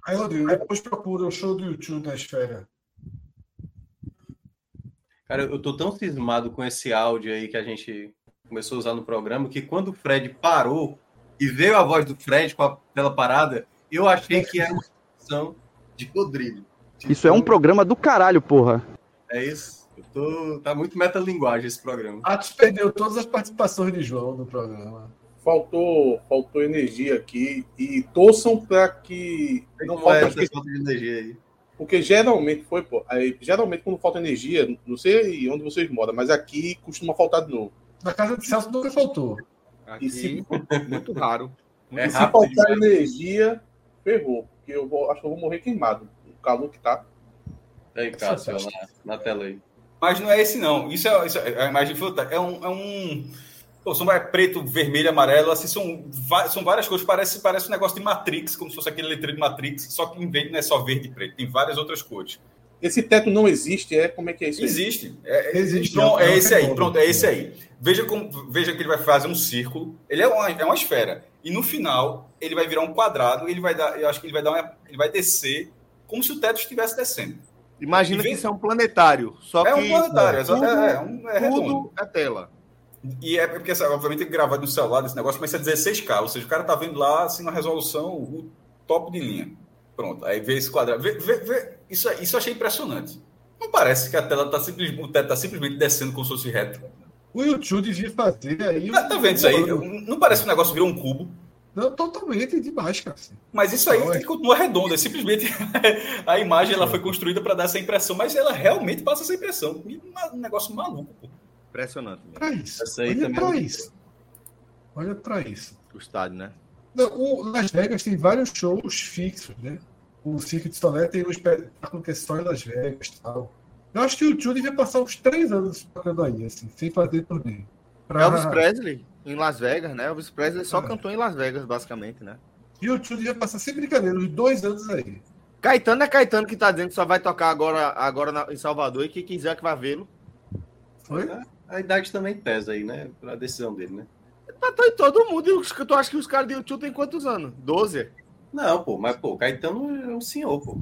Aí, Rodrigo, depois procura o show do YouTube na esfera. Cara, eu tô tão cismado com esse áudio aí que a gente começou a usar no programa que quando o Fred parou e veio a voz do Fred com a, pela parada, eu achei que era uma situação de Rodrigo. Isso é um programa do caralho, porra. É isso. Tô... Tá muito metalinguagem esse programa. Atos perdeu todas as participações de João no programa. Faltou, faltou energia aqui e torçam para que não falte é falta de energia aí. Porque geralmente foi, pô, aí, geralmente quando falta energia, não sei onde vocês moram, mas aqui costuma faltar de novo. Na casa de Celso nunca faltou. Aqui, se... muito raro. Muito é se faltar energia, ferrou. Porque eu vou, acho que eu vou morrer queimado. O calor que tá. Aí, Cássio, na, na tela aí. Mas não é esse, não. Isso é, isso é a imagem fruta. É um. É um... Pô, são é preto, vermelho, amarelo, assim, são, são várias cores, parece, parece um negócio de Matrix, como se fosse aquele letreiro de Matrix, só que em vez não é só verde e preto, tem várias outras cores. Esse teto não existe, é? Como é que é isso? Aí? Existe. É, existe. Pronto, é, é esse aí, pronto, é esse aí. Veja, como, veja que ele vai fazer um círculo, ele é uma, é uma esfera, e no final ele vai virar um quadrado, ele vai dar, eu acho que ele vai dar uma, ele vai descer como se o teto estivesse descendo. Imagina vem... que isso é um planetário. Só é que um planetário, tudo, é, é, um, é redondo. é tela. E é porque, obviamente, gravado no celular desse negócio, mas é 16K, ou seja, o cara tá vendo lá, assim, na resolução, o top de linha. Pronto, aí vê esse quadrado. Vê, vê, vê. Isso, isso eu achei impressionante. Não parece que a tela tá simplesmente, o teto tá simplesmente descendo como se fosse reto. O YouTube devia fazer aí. Tá, tá vendo isso aí? Não parece que o negócio virou um cubo. Não, totalmente demais, cara. Mas isso aí é. continua redondo, é simplesmente a imagem ela foi construída para dar essa impressão, mas ela realmente passa essa impressão. Um negócio maluco. Pô. Impressionante. Para isso. Essa aí Olha também para é isso. Olha para isso. O estádio, né? Não, o Las Vegas tem vários shows fixos, né? O Cirque de Soleil tem um espetáculo que é só em Las Vegas tal. Eu acho que o Tio devia passar uns três anos tocando aí, assim, sem fazer turnê. Pra... Elvis Presley, em Las Vegas, né? Elvis Presley só é. cantou em Las Vegas, basicamente, né? E o Tio devia passar sem brincadeira, uns dois anos aí. Caetano é Caetano que tá dizendo que só vai tocar agora, agora na, em Salvador e quem quiser que vai vê-lo. Foi? A idade também pesa aí, né? A decisão dele, né? Tá, tá todo mundo. Tu acha que os caras de YouTube têm quantos anos? 12? Não, pô, mas, pô, Caetano é um senhor, pô.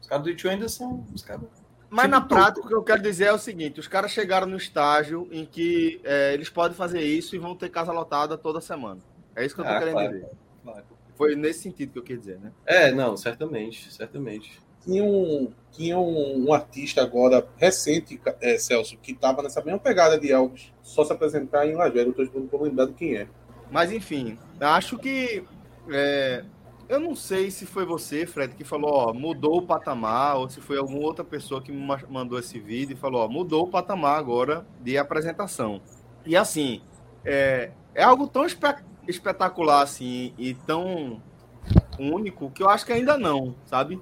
Os caras do YouTube ainda são. Os caras... Mas na prática, o que eu quero dizer é o seguinte: os caras chegaram no estágio em que é, eles podem fazer isso e vão ter casa lotada toda semana. É isso que eu tô ah, querendo claro, dizer. Claro. Foi nesse sentido que eu quis dizer, né? É, não, certamente, certamente tinha um, tinha um, um artista agora recente, é, Celso, que estava nessa mesma pegada de Elvis, só se apresentar em Las Vegas. Eu estou lembrando quem é. Mas enfim, acho que. É, eu não sei se foi você, Fred, que falou, ó, mudou o patamar, ou se foi alguma outra pessoa que me mandou esse vídeo e falou, ó, mudou o patamar agora de apresentação. E assim, é, é algo tão espe espetacular assim e tão único que eu acho que ainda não, sabe?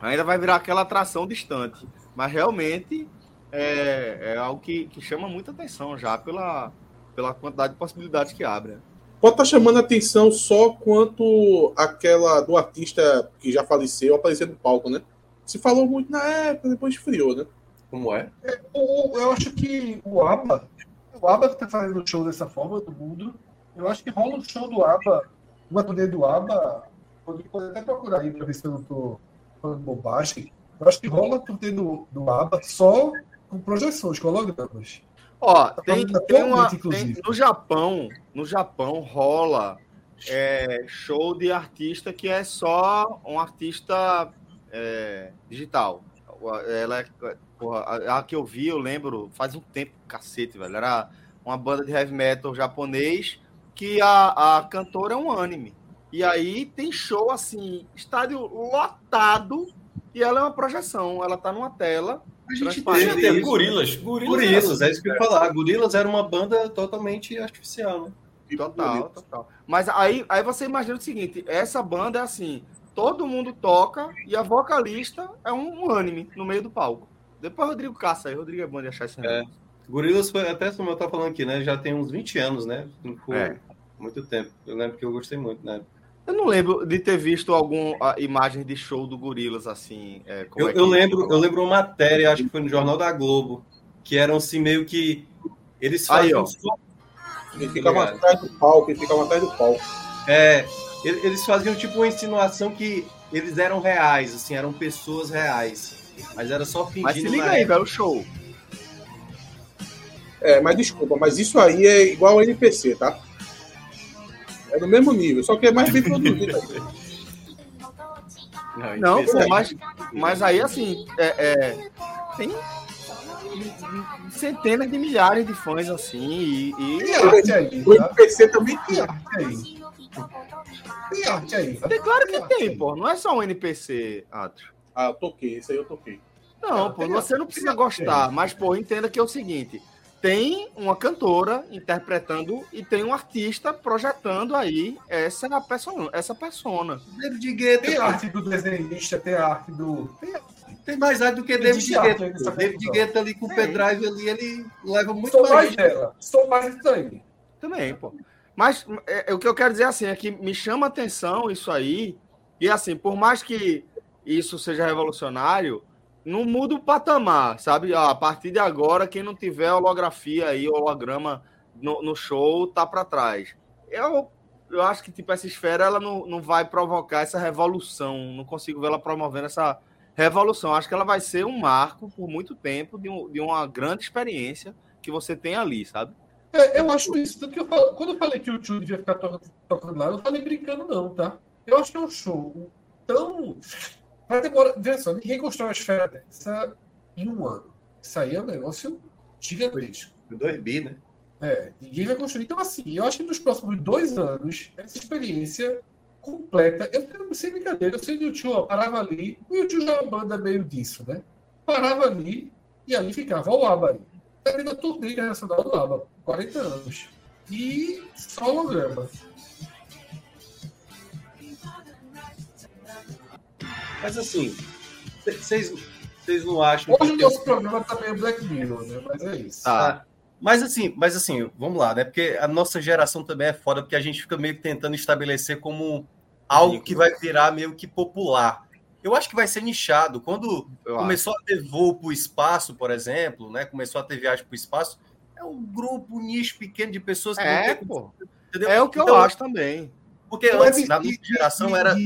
ainda vai virar aquela atração distante. Mas realmente é, é algo que, que, chama muita atenção já pela, pela quantidade de possibilidades que abre. Pode estar tá chamando atenção só quanto aquela do artista que já faleceu aparecer no palco, né? Se falou muito na época, depois esfriou, né? Como é? é eu acho que o ABBA, o ABBA que está fazendo show dessa forma do mundo, eu acho que rola um show do ABBA, uma turnê do ABBA, pode até procurar aí para ver se eu não estou falando bobagem, eu acho que rola por ter do, do ABA só com projeções, com hologramas. Ó, tá tem, tem uma, tem, no Japão, no Japão rola é, show de artista que é só um artista é, digital. Ela é, porra, a, a, que eu vi, eu lembro, faz um tempo, cacete, velho. Era uma banda de heavy metal japonês que a, a cantora é um anime. E aí tem show assim, estádio lotado, e ela é uma projeção, ela tá numa tela. A gente teve Gorilas. Gorilas, é isso que eu ia falar. Gorilas era uma banda totalmente artificial, né? Total, total. Mas aí, aí você imagina o seguinte: essa banda é assim, todo mundo toca e a vocalista é um, um anime no meio do palco. Depois Rodrigo caça aí, Rodrigo é bom de achar esse é. Gorilas foi, até como eu tava falando aqui, né? Já tem uns 20 anos, né? Foi é. muito tempo. Eu lembro que eu gostei muito, né? Eu não lembro de ter visto alguma imagem de show do Gorilas assim. É, eu, é eu lembro, eu lembro uma matéria, acho que foi no Jornal da Globo, que eram assim meio que eles faziam. Aí, só... Eles ficavam atrás do palco, eles ficavam atrás do palco. É, eles faziam tipo uma insinuação que eles eram reais, assim, eram pessoas reais. Mas era só fingindo. Mas se liga aí, velho, o show. É, mas desculpa, mas isso aí é igual ao NPC, tá? É do mesmo nível, só que é mais bem produzido. Não, não pô, mas, mas aí assim, é, é, tem centenas de milhares de fãs assim e, e... arte aí, o NPC também tem arte aí. Tem arte aí. Tem, claro que tem, pô. Não é só um NPC, Atro. Ah, eu toquei, isso aí eu toquei. Não, pô, você não precisa gostar, mas, pô, entenda que é o seguinte: tem uma cantora interpretando e tem um artista projetando aí essa persona. Essa persona. David Guetta. Tem arte do desenhista, tem arte do. Tem, tem mais arte do que David Guetta. David Guetta ali com o pendrive ali, ele leva muito Sou mais dela. Sou mais aí. Também, pô. Mas é, é, o que eu quero dizer assim é que me chama atenção isso aí. E assim, por mais que isso seja revolucionário, não muda o patamar, sabe? A partir de agora, quem não tiver holografia aí, holograma no, no show, tá para trás. Eu, eu acho que tipo essa esfera ela não, não vai provocar essa revolução. Não consigo ver ela promovendo essa revolução. Acho que ela vai ser um marco por muito tempo de, um, de uma grande experiência que você tem ali, sabe? É, eu acho isso. Tanto que eu falo, quando eu falei que o tio devia ficar tocando, tocando lá, eu não falei brincando, não, tá? Eu acho que é um show tão Vai demorar. Veja só, ninguém constrói uma esfera dessa em um ano. Isso aí é um negócio gigantesco. Dois bi, né? É, ninguém vai construir. Então, assim, eu acho que nos próximos dois anos, essa experiência completa. Eu não sei brincadeira, eu sei que o tio parava ali. O YouTube já é banda meio disso, né? Parava ali e ali ficava o ABA. Tá vendo a turnê internacional do ABA, 40 anos. E só holograma. Mas assim, vocês não acham. Hoje o nosso programa tá meio Black Mirror, né? Mas é isso. Tá. Mas assim, mas assim, vamos lá, né? Porque a nossa geração também é foda, porque a gente fica meio tentando estabelecer como algo que vai virar meio que popular. Eu acho que vai ser nichado. Quando Eu começou acho. a ter voo para o espaço, por exemplo, né? Começou a ter viagem para o espaço, é um grupo nicho pequeno de pessoas que é, pô. Entendeu? É o que então, eu acho também. Porque antes, na nossa geração, era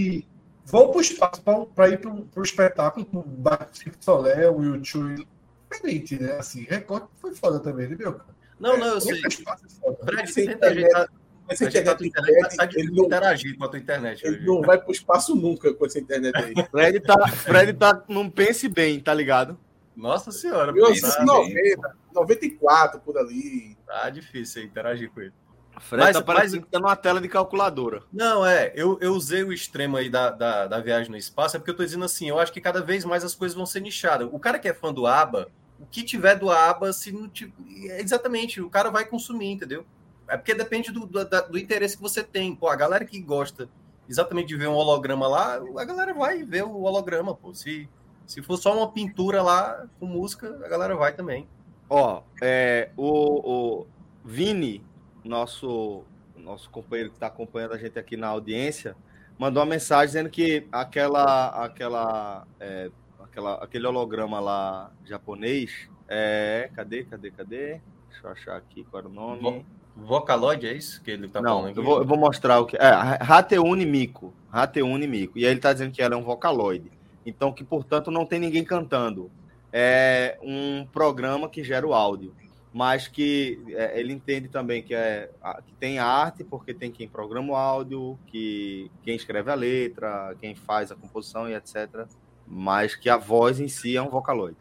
vão para o espaço para ir para o espetáculo com o Cirque Solé, o YouTube. Diferente, né? Assim, Record foi foda também, né, meu? Não, não, eu sei. Fred, você tenta ajeitar. Essa internet, internet tá ele não, interagir com a tua internet. Ele não vai para o espaço nunca com essa internet aí. Fred tá, Fred tá, não pense bem, tá ligado? Nossa senhora. 1990, 94 por ali. Tá difícil interagir com ele. Fred mas, tá parecendo mas... que tá numa tela de calculadora. Não, é. Eu, eu usei o extremo aí da, da, da, viagem no espaço, é porque eu tô dizendo assim, eu acho que cada vez mais as coisas vão ser nichadas. O cara que é fã do ABBA, o que tiver do ABBA, se não tiver, exatamente, o cara vai consumir, entendeu? É porque depende do, do, do, interesse que você tem. Pô, a galera que gosta exatamente de ver um holograma lá, a galera vai ver o holograma, pô. Se, se for só uma pintura lá com música, a galera vai também. Ó, é, o, o Vini nosso, nosso companheiro que está acompanhando a gente aqui na audiência, mandou uma mensagem dizendo que aquela, aquela, é, aquela, aquele holograma lá japonês é. Cadê, cadê, cadê? Deixa eu achar aqui qual era o nome. Vocaloid, é isso que ele está falando aqui? Eu vou, eu vou, mostrar o que. É, Rateune Miko. Rateune Miko. E aí ele está dizendo que ela é um Vocaloid. Então, que, portanto, não tem ninguém cantando. É um programa que gera o áudio mas que é, ele entende também que, é, que tem arte, porque tem quem programa o áudio, que quem escreve a letra, quem faz a composição e etc. Mas que a voz em si é um vocaloide.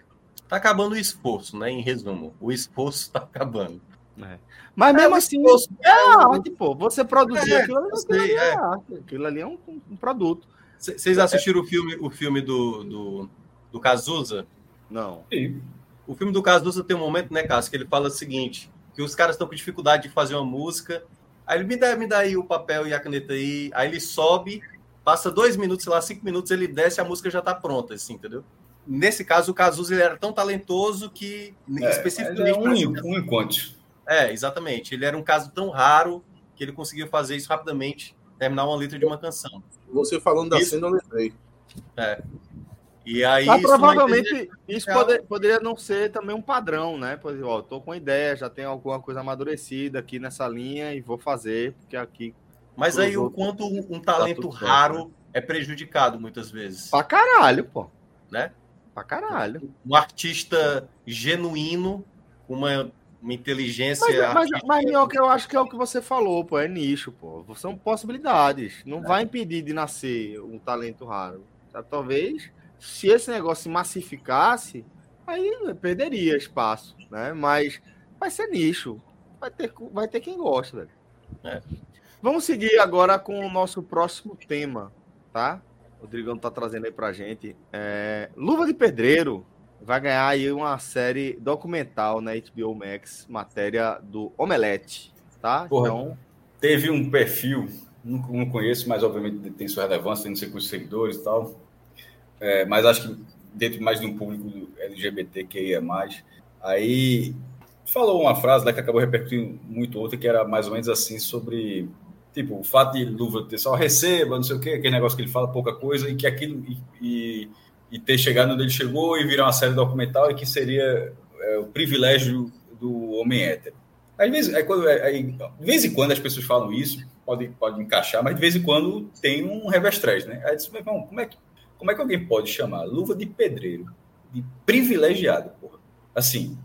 Tá acabando o esforço, né? Em resumo, o esforço tá acabando. É. Mas mesmo é, assim, é arte, pô. Você produzir é, aquilo, aquilo, ali é, arte. Aquilo ali é um, um produto. Vocês assistiram o filme, o filme do, do, do Cazuza? Não. Sim. O filme do Cazuza tem um momento, né, Cássio, que ele fala o seguinte, que os caras estão com dificuldade de fazer uma música, aí ele me dá, me dá aí o papel e a caneta aí, aí ele sobe, passa dois minutos, sei lá, cinco minutos, ele desce e a música já está pronta, assim, entendeu? Nesse caso, o Cazuza ele era tão talentoso que, é, especificamente... É um, um encontro. É, exatamente. Ele era um caso tão raro que ele conseguiu fazer isso rapidamente, terminar uma letra de uma canção. Você falando da isso, cena, eu lembrei. É. E aí, Mas, provavelmente isso poder, poderia não ser também um padrão, né? Pois, ó, tô com ideia, já tenho alguma coisa amadurecida aqui nessa linha e vou fazer, porque aqui. Mas aí o quanto um, um talento tá raro certo, né? é prejudicado muitas vezes. Pra caralho, pô. Né? Pra caralho. Um artista genuíno, uma, uma inteligência. Mas, mas, mas Minhoca, eu acho que é o que você falou, pô. É nicho, pô. São possibilidades. Não é. vai impedir de nascer um talento raro. Talvez se esse negócio se massificasse, aí perderia espaço, né? Mas vai ser nicho. Vai ter, vai ter quem gosta, velho. É. Vamos seguir agora com o nosso próximo tema, tá? O Rodrigão tá trazendo aí pra gente. É... Luva de Pedreiro. vai ganhar aí uma série documental na HBO Max, matéria do Omelete, tá? Porra, então, teve um perfil, não, não conheço, mas obviamente tem sua relevância, tem quantos seguidores e tal. É, mas acho que dentro mais de um público LGBT que ia mais. Aí falou uma frase lá que acabou repercutindo muito outra, que era mais ou menos assim sobre tipo, o fato de luva ter só receba, não sei o quê, aquele negócio que ele fala pouca coisa, e que aquilo e, e, ter chegado onde ele chegou e virar uma série documental e que seria é, o privilégio do homem hétero. Às vezes, é quando, é, de vez em quando as pessoas falam isso, pode, pode encaixar, mas de vez em quando tem um revestrez, né? Aí disse, irmão, como é, que, como é que alguém pode chamar luva de pedreiro de privilegiado, porra? Assim,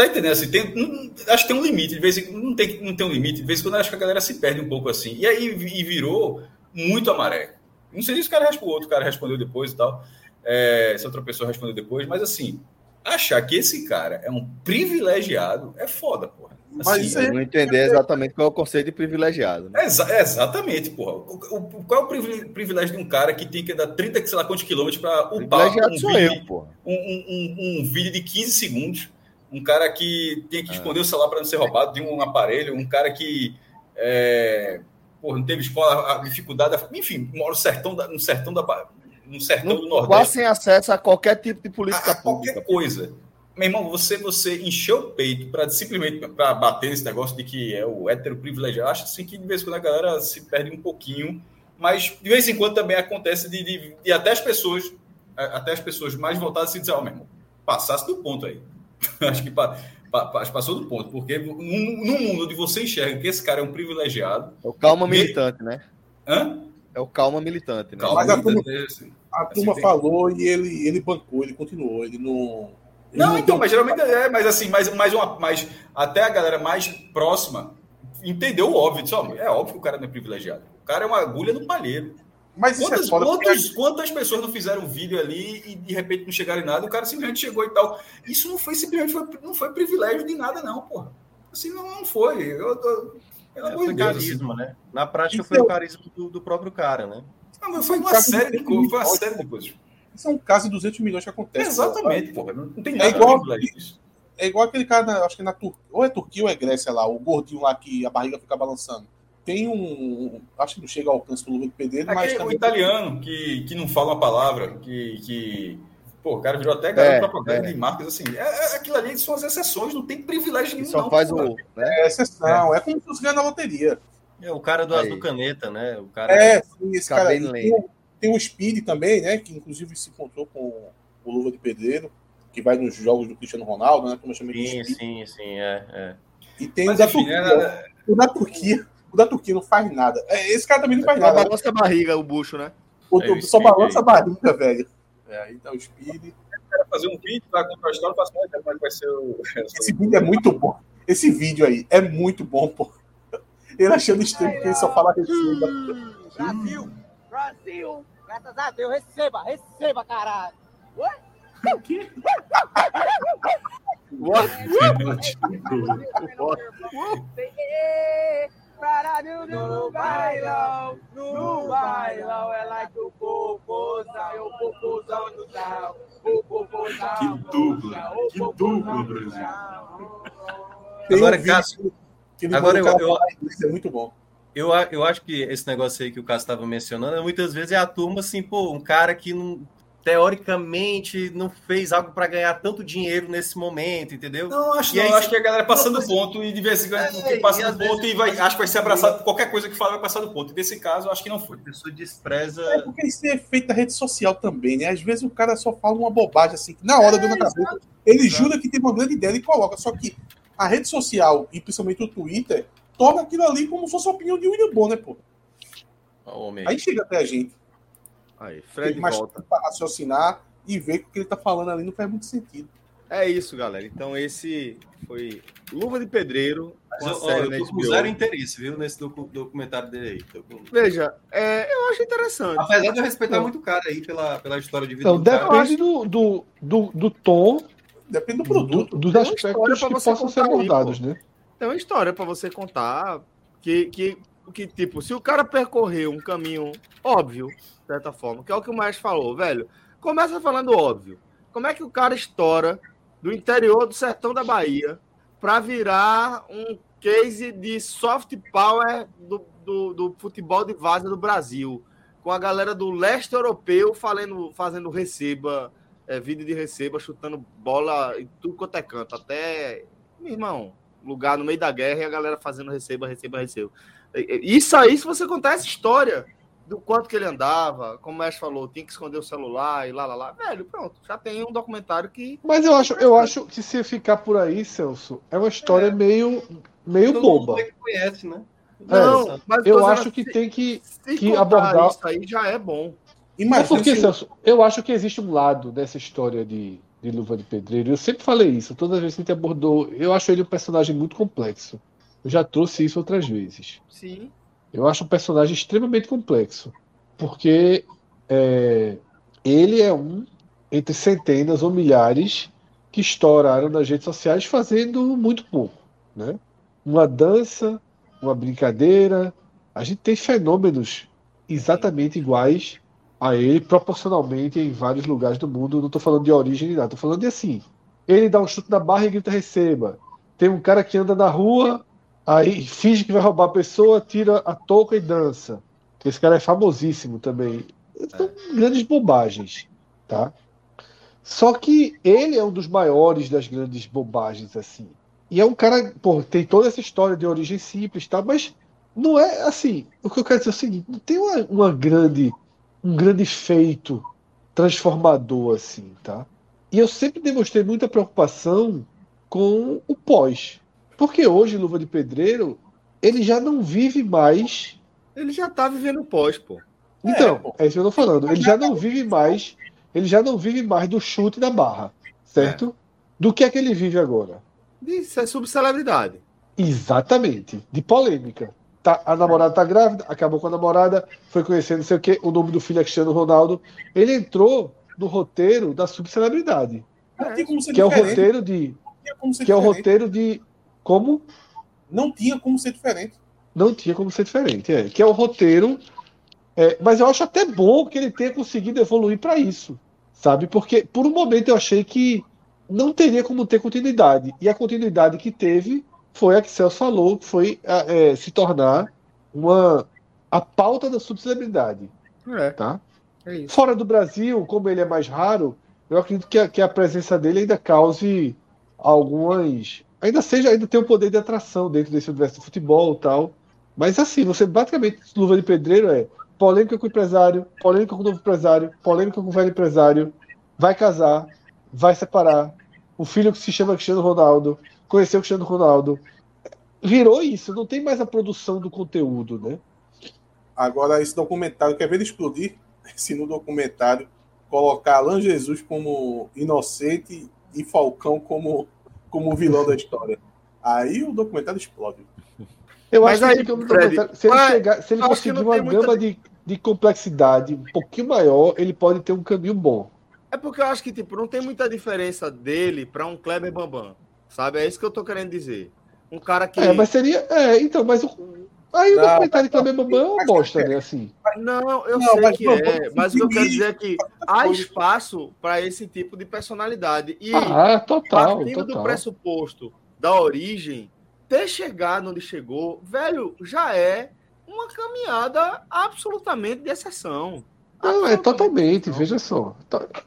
Tá entendendo? Assim, tem, acho que tem um limite, de vez em não tem, não tem um limite, de vez em quando acho que a galera se perde um pouco assim. E aí e virou muito a maré. Não sei se o cara respondeu, outro cara respondeu depois e tal. É, se outra pessoa respondeu depois, mas assim, achar que esse cara é um privilegiado é foda, porra. Assim, mas isso não entender exatamente qual é o conceito de privilegiado. Né? Exa exatamente, porra. O, o, qual é o privilégio de um cara que tem que dar 30, sei lá quantos quilômetros para upar um vídeo, eu, um, um, um, vídeo de 15 segundos um cara que tem que esconder ah. o celular para não ser roubado de um aparelho, um cara que é, porra, não teve escola, a dificuldade, enfim, mora no sertão da, no sertão da no sertão no, do Nordeste. Quase sem acesso a qualquer tipo de política a, a pública. Qualquer coisa. Meu irmão, você você encheu o peito para simplesmente para bater nesse negócio de que é o hétero privilegiado. Acho assim que de vez em quando a galera se perde um pouquinho, mas de vez em quando também acontece de, de, de até as pessoas até as pessoas mais voltadas se dizer, ó, oh, meu irmão, passasse do ponto aí. Acho que pa, pa, passou do ponto, porque no, no, mundo onde você enxerga que esse cara é um privilegiado. É o calma militante, né? Hã? É o calma militante, né? Calma Mas a turma, assim, a turma assim, falou e ele, ele bancou, ele continuou, ele não. Ele não, não, então, mas geralmente é, mas assim, mais, mais uma, mais, até a galera mais próxima entendeu o óbvio. Disse, oh, é óbvio que o cara não é privilegiado. O cara é uma agulha no palheiro. Mas é quantas, é quantas, porque... quantas, pessoas não fizeram vídeo ali e de repente não chegaram em nada, o cara simplesmente chegou e tal. Isso não foi simplesmente foi, não foi privilégio de nada, não, porra. Assim não, não foi. Eu, eu, pelo é, amor de Deus. carisma, assim. né? Na prática foi o carisma do, do, próprio cara, né? Não, mas foi uma série de coisas. Foi uma série de coisas. Isso é um caso de 200 milhões que acontece. Exatamente, porra. Não, tem é nada é igual, É igual aquele cara, acho que na Turquia, ou é Turquia ou é Grécia lá, o gordinho lá que a barriga fica balançando tem um. Acho que não chega ao alcance do Luva de Pedreiro, mas. Também... O italiano que, que não fala uma palavra, que. que... Pô, o cara virou até garoto é, propaganda é. de marcas, assim. É, é, aquilo ali são as exceções, não tem privilégio nenhum. Só não, faz o. Né? É exceção, é. é como se fosse ganhar na loteria. É o cara do Azul Caneta, né? O cara é, sim, esse cara. Tem, tem o Speed também, né? Que inclusive se encontrou com o Luva de Pedreiro, que vai nos jogos do Cristiano Ronaldo, né? Como eu chamei sim, sim, sim, é, é. E tem Mas, o da enfim, Turquia. É... O da Turquia o da Turquia não faz nada. É, esse cara também não faz é, nada. Balança a barriga, o bucho, né? O, é, só balança a barriga, velho. É, aí tá o Speed. fazer um vídeo, vai contar a história, faço como é que vai ser o. Esse vídeo é muito bom. Esse vídeo aí é muito bom, pô. Ele achando estranho que ele só fala receba. Brasil! Brasil! Graças a Deus, receba, receba, caralho! Oi? O quê? What? What? Parado no bailão, no bailão, ela que o popozão, o popozão do céu, o popozão. Que dupla, que dupla, Brasil. Agora, Cássio, agora eu, eu, isso é muito bom. Eu, eu acho que esse negócio aí que o Cássio estava mencionando, muitas vezes é a turma assim, pô, um cara que não teoricamente não fez algo para ganhar tanto dinheiro nesse momento, entendeu? Não, acho, não, aí, acho que a galera passando do ponto e de vez em quando é, passa do ponto e vai, acho que vai ser abraçado, qualquer coisa que fala vai passar do ponto. E nesse caso, acho que não foi. A pessoa despreza. É porque isso é feito da rede social também, né? Às vezes o cara só fala uma bobagem assim, na hora é, deu na cabeça. Ele exato. jura que tem uma grande ideia e coloca, só que a rede social, e principalmente o Twitter, torna aquilo ali como se fosse a opinião de William Bonner, pô. Oh, aí chega até a gente. Aí, Fred mais volta. Para raciocinar e ver que o que ele está falando ali não faz muito sentido. É isso, galera. Então, esse foi Luva de Pedreiro. Mas ó, eu tô com zero interesse, viu, nesse documentário dele aí. Com... Veja, é, eu acho interessante. Apesar de eu respeitar muito o cara aí pela, pela história de vida então, do depende do, do, do, do, tom. Depende do produto. Do, dos aspectos que possam ser abordados, né? Tem uma história para você contar que, que, que, tipo, se o cara percorreu um caminho óbvio, certa forma, que é o que o Maestro falou, velho. Começa falando óbvio. Como é que o cara estoura do interior do sertão da Bahia para virar um case de soft power do, do, do futebol de vaza do Brasil? Com a galera do leste europeu falando, fazendo receba, é, vídeo de receba, chutando bola em tudo quanto é canto. Até, meu irmão, lugar no meio da guerra e a galera fazendo receba, receba, receba. Isso aí, se você contar essa história do quanto que ele andava, como o Mestre falou, tinha que esconder o celular e lá, lá, lá. Velho, pronto, já tem um documentário que. Mas eu acho, eu acho que se ficar por aí, Celso, é uma história é. meio, meio Todo boba. Mundo conhece, né? Não, é, mas eu acho que tem que, que abordar. Isso aí já é bom. Imagina porque, se... Celso, eu acho que existe um lado dessa história de, de Luva de Pedreiro. Eu sempre falei isso, todas as vezes que a gente abordou. Eu acho ele um personagem muito complexo. Eu já trouxe isso outras vezes. Sim. Eu acho um personagem extremamente complexo, porque é, ele é um entre centenas ou milhares que estouraram nas redes sociais fazendo muito pouco, né? Uma dança, uma brincadeira. A gente tem fenômenos exatamente iguais a ele, proporcionalmente em vários lugares do mundo. Não estou falando de origem nada, estou falando de assim. Ele dá um chute na barra e grita receba. Tem um cara que anda na rua Aí finge que vai roubar a pessoa, tira a touca e dança. Esse cara é famosíssimo também. São é. grandes bobagens, tá? Só que ele é um dos maiores das grandes bobagens, assim. E é um cara, pô, tem toda essa história de origem simples, tá? Mas não é assim. O que eu quero dizer é o seguinte: não tem uma, uma grande, um grande feito transformador, assim, tá? E eu sempre demonstrei muita preocupação com o pós. Porque hoje, Luva de Pedreiro, ele já não vive mais. Ele já tá vivendo pós, pô. Então, é, é isso que eu tô falando. Ele já não vive mais. Ele já não vive mais do chute da barra. Certo? É. Do que é que ele vive agora? Isso é subcelebridade. Exatamente. De polêmica. Tá, a namorada tá grávida, acabou com a namorada, foi conhecendo não sei o quê, o nome do filho é Cristiano Ronaldo. Ele entrou no roteiro da subcelebridade. É. Que é o roteiro de. Que é o roteiro de como? Não tinha como ser diferente. Não tinha como ser diferente, é. Que é o roteiro. É, mas eu acho até bom que ele tenha conseguido evoluir para isso, sabe? Porque por um momento eu achei que não teria como ter continuidade. E a continuidade que teve foi a que Celso falou, que foi é, se tornar uma a pauta da subcelebridade. É. Tá? É Fora do Brasil, como ele é mais raro, eu acredito que a, que a presença dele ainda cause algumas ainda seja, ainda tem um poder de atração dentro desse universo do futebol tal. Mas assim, você basicamente, luva de pedreiro é polêmica com o empresário, polêmica com o novo empresário, polêmica com o velho empresário, vai casar, vai separar, o filho que se chama Cristiano Ronaldo, conheceu Cristiano Ronaldo. Virou isso, não tem mais a produção do conteúdo, né? Agora, esse documentário, quer ver ele explodir? Se no documentário colocar Alan Jesus como inocente e Falcão como como o vilão da história. Aí o documentário explode. Eu Mas acho aí, que Fred, se ele, chegar, se ele conseguir uma gama muita... de, de complexidade um pouquinho maior, ele pode ter um caminho bom. É porque eu acho que tipo, não tem muita diferença dele para um Kleber Bambam. Sabe? É isso que eu tô querendo dizer. Um cara que. É, mas seria. É, então, mas o. Aí o documentário de Kleber Bambam é uma bosta, né? Assim. Não, eu não, sei mas, que é, mas o que eu quero dizer é que há espaço para esse tipo de personalidade. E ah, total, partindo total. do pressuposto da origem, ter chegado onde chegou, velho, já é uma caminhada absolutamente de exceção. Não, é totalmente, veja só.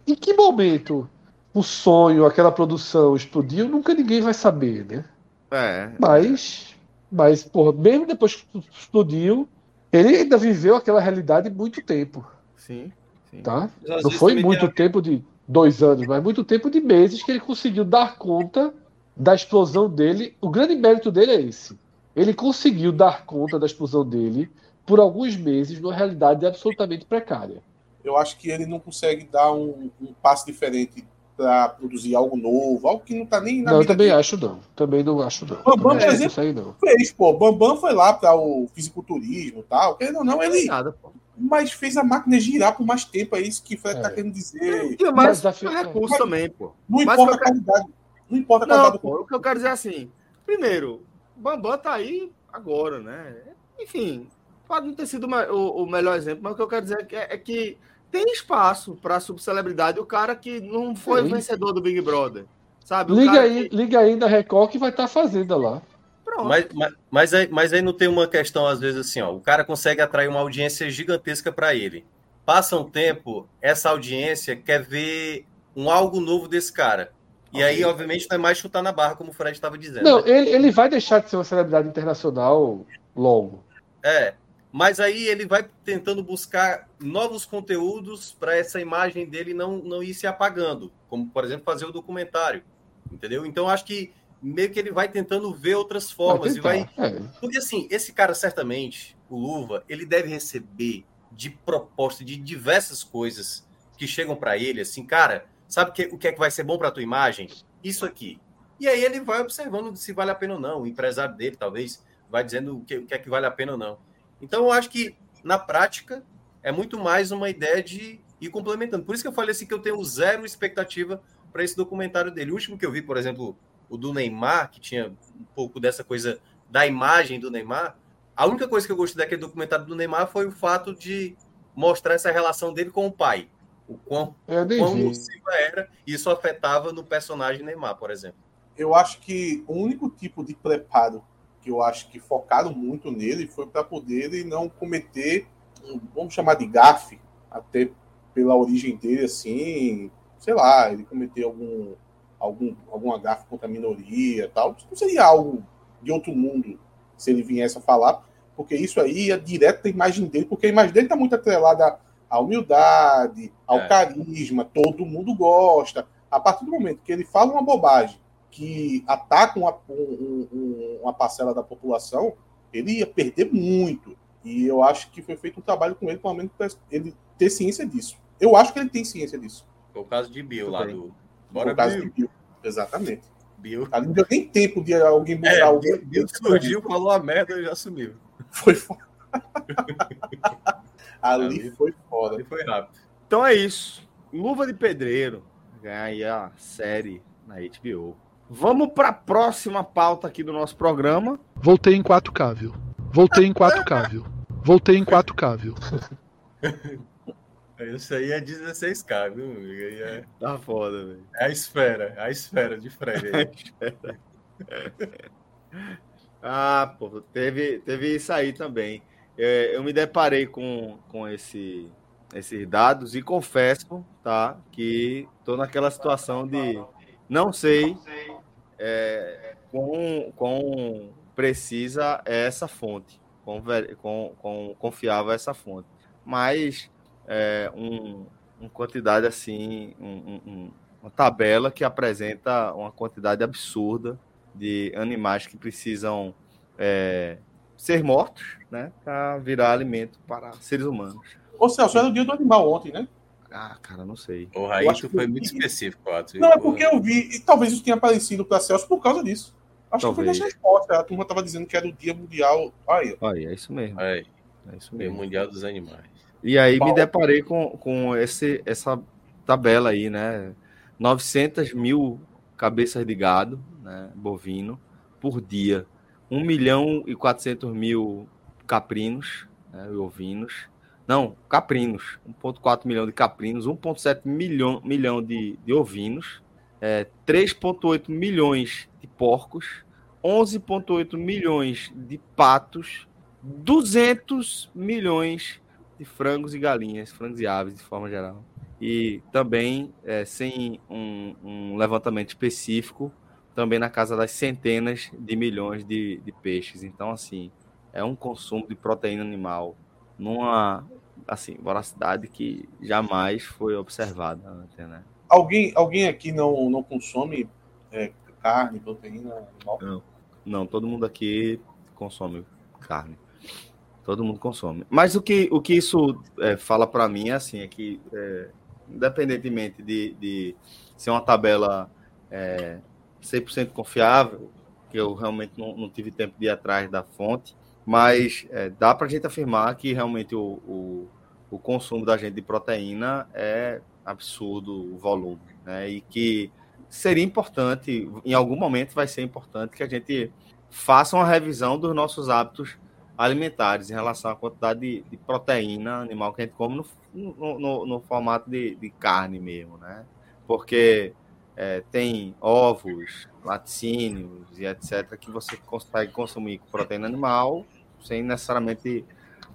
Em que momento o sonho, aquela produção explodiu, nunca ninguém vai saber, né? É. Mas, mas porra, mesmo depois que explodiu, ele ainda viveu aquela realidade muito tempo. Sim. sim. Tá? Não foi muito tempo de dois anos, mas muito tempo de meses que ele conseguiu dar conta da explosão dele. O grande mérito dele é esse. Ele conseguiu dar conta da explosão dele por alguns meses numa realidade absolutamente precária. Eu acho que ele não consegue dar um, um passo diferente para produzir algo novo, algo que não está nem na Não, eu também dele. acho não. Também não acho não. Bambam, por exemplo, não. fez, pô. Bambam foi lá para o fisiculturismo e tal. Querendo ou não, ele. Nada, pô. Mas fez a máquina girar por mais tempo, é isso que o Fred tá é. tá querendo dizer. É, mas, mas é recurso também, pô. Não mas importa a qualidade. Não importa a qualidade não, pô, O que eu quero dizer é assim: primeiro, Bambam tá aí agora, né? Enfim, pode não ter sido o, o melhor exemplo, mas o que eu quero dizer é que, é que tem espaço para subcelebridade. O cara que não foi Sim. vencedor do Big Brother. Sabe? liga, aí, que... liga aí da Record que vai estar tá fazendo lá. Mas, mas, mas, aí, mas aí não tem uma questão, às vezes, assim, ó. O cara consegue atrair uma audiência gigantesca para ele. Passa um tempo, essa audiência quer ver um algo novo desse cara. E okay. aí, obviamente, não é mais chutar na barra, como o Fred estava dizendo. Não, né? ele, ele vai deixar de ser uma celebridade internacional logo. É. Mas aí ele vai tentando buscar novos conteúdos para essa imagem dele não, não ir se apagando. Como, por exemplo, fazer o documentário. Entendeu? Então, acho que meio que ele vai tentando ver outras formas. Vai e vai... É. Porque, assim, esse cara, certamente, o Luva, ele deve receber de proposta de diversas coisas que chegam para ele, assim, cara, sabe que, o que é que vai ser bom para tua imagem? Isso aqui. E aí ele vai observando se vale a pena ou não. O empresário dele, talvez, vai dizendo o que, o que é que vale a pena ou não. Então, eu acho que, na prática, é muito mais uma ideia de ir complementando. Por isso que eu falei assim que eu tenho zero expectativa para esse documentário dele. O último que eu vi, por exemplo, o do Neymar, que tinha um pouco dessa coisa da imagem do Neymar, a única coisa que eu gostei daquele documentário do Neymar foi o fato de mostrar essa relação dele com o pai. O quão, é quão nociva era, e isso afetava no personagem Neymar, por exemplo. Eu acho que o único tipo de preparo que eu acho que focaram muito nele foi para poder ele não cometer, vamos chamar de gafe, até pela origem dele, assim, sei lá, ele cometer algum, algum, alguma gafe contra a minoria tal. Isso não seria algo de outro mundo se ele viesse a falar, porque isso aí é direto da imagem dele, porque a imagem dele está muito atrelada à humildade, ao é. carisma, todo mundo gosta. A partir do momento que ele fala uma bobagem que ataca uma, um, uma parcela da população, ele ia perder muito. E eu acho que foi feito um trabalho com ele, pelo menos, para ele ter ciência disso. Eu acho que ele tem ciência disso. Foi o caso de Bill lá do. Bora, o caso Bill. de Bill. Exatamente. Bill. Ali não deu nem tempo de alguém buscar é, o Bill, Bill surgiu, falou a merda e já sumiu. Foi foda. Ali, Ali foi foda. Ali foi rápido. Então é isso. Luva de Pedreiro ganha a série na HBO. Vamos para a próxima pauta aqui do nosso programa. Voltei em 4K, viu? Voltei em 4K, viu? Voltei em 4K, viu? Isso aí é 16K, viu, amigo? É... Tá foda, velho. É a esfera, é a esfera de Fred ah, pô, teve, teve isso aí também. É, eu me deparei com, com esse, esses dados e confesso, tá, que tô naquela situação de não sei é, quão, quão precisa é essa fonte, quão, quão, quão confiável é essa fonte. Mas é, um, uma quantidade assim, um, um, uma tabela que apresenta uma quantidade absurda de animais que precisam é, ser mortos, né, para virar alimento para seres humanos. Ô Celso, era o dia do animal ontem, né? Ah, cara, não sei. O Raíto foi muito específico, Atos. Não, é porque eu vi, e talvez isso tenha aparecido para Celso por causa disso. Acho talvez. que foi nessa resposta. A turma estava dizendo que era o dia mundial. Aí, aí é isso mesmo. Aí. É isso mesmo. Dia mundial dos animais. E aí me deparei com, com esse, essa tabela aí, né? 900 mil cabeças de gado, né, bovino, por dia. 1 milhão e 400 mil caprinos, né, ovinos. Não, caprinos. 1,4 milhão de caprinos, 1,7 milhão, milhão de, de ovinos, é, 3,8 milhões de porcos, 11,8 milhões de patos, 200 milhões de frangos e galinhas, frangos e aves de forma geral. E também, é, sem um, um, levantamento específico, também na casa das centenas de milhões de, de peixes. Então, assim, é um consumo de proteína animal numa assim, voracidade que jamais foi observada antes, né? Alguém, alguém aqui não, não consome é, carne, proteína animal? Não, não, todo mundo aqui consome carne. Todo mundo consome. Mas o que, o que isso é, fala para mim é assim, é que é, independentemente de, de ser uma tabela é, 100% confiável, que eu realmente não, não, tive tempo de ir atrás da fonte, mas é, dá para a gente afirmar que realmente o, o, o, consumo da gente de proteína é absurdo o volume, né? E que seria importante, em algum momento vai ser importante que a gente faça uma revisão dos nossos hábitos alimentares em relação à quantidade de, de proteína animal que a gente come no, no, no, no formato de, de, carne mesmo, né? Porque é, tem ovos, laticínios e etc. que você consegue consumir com proteína animal sem necessariamente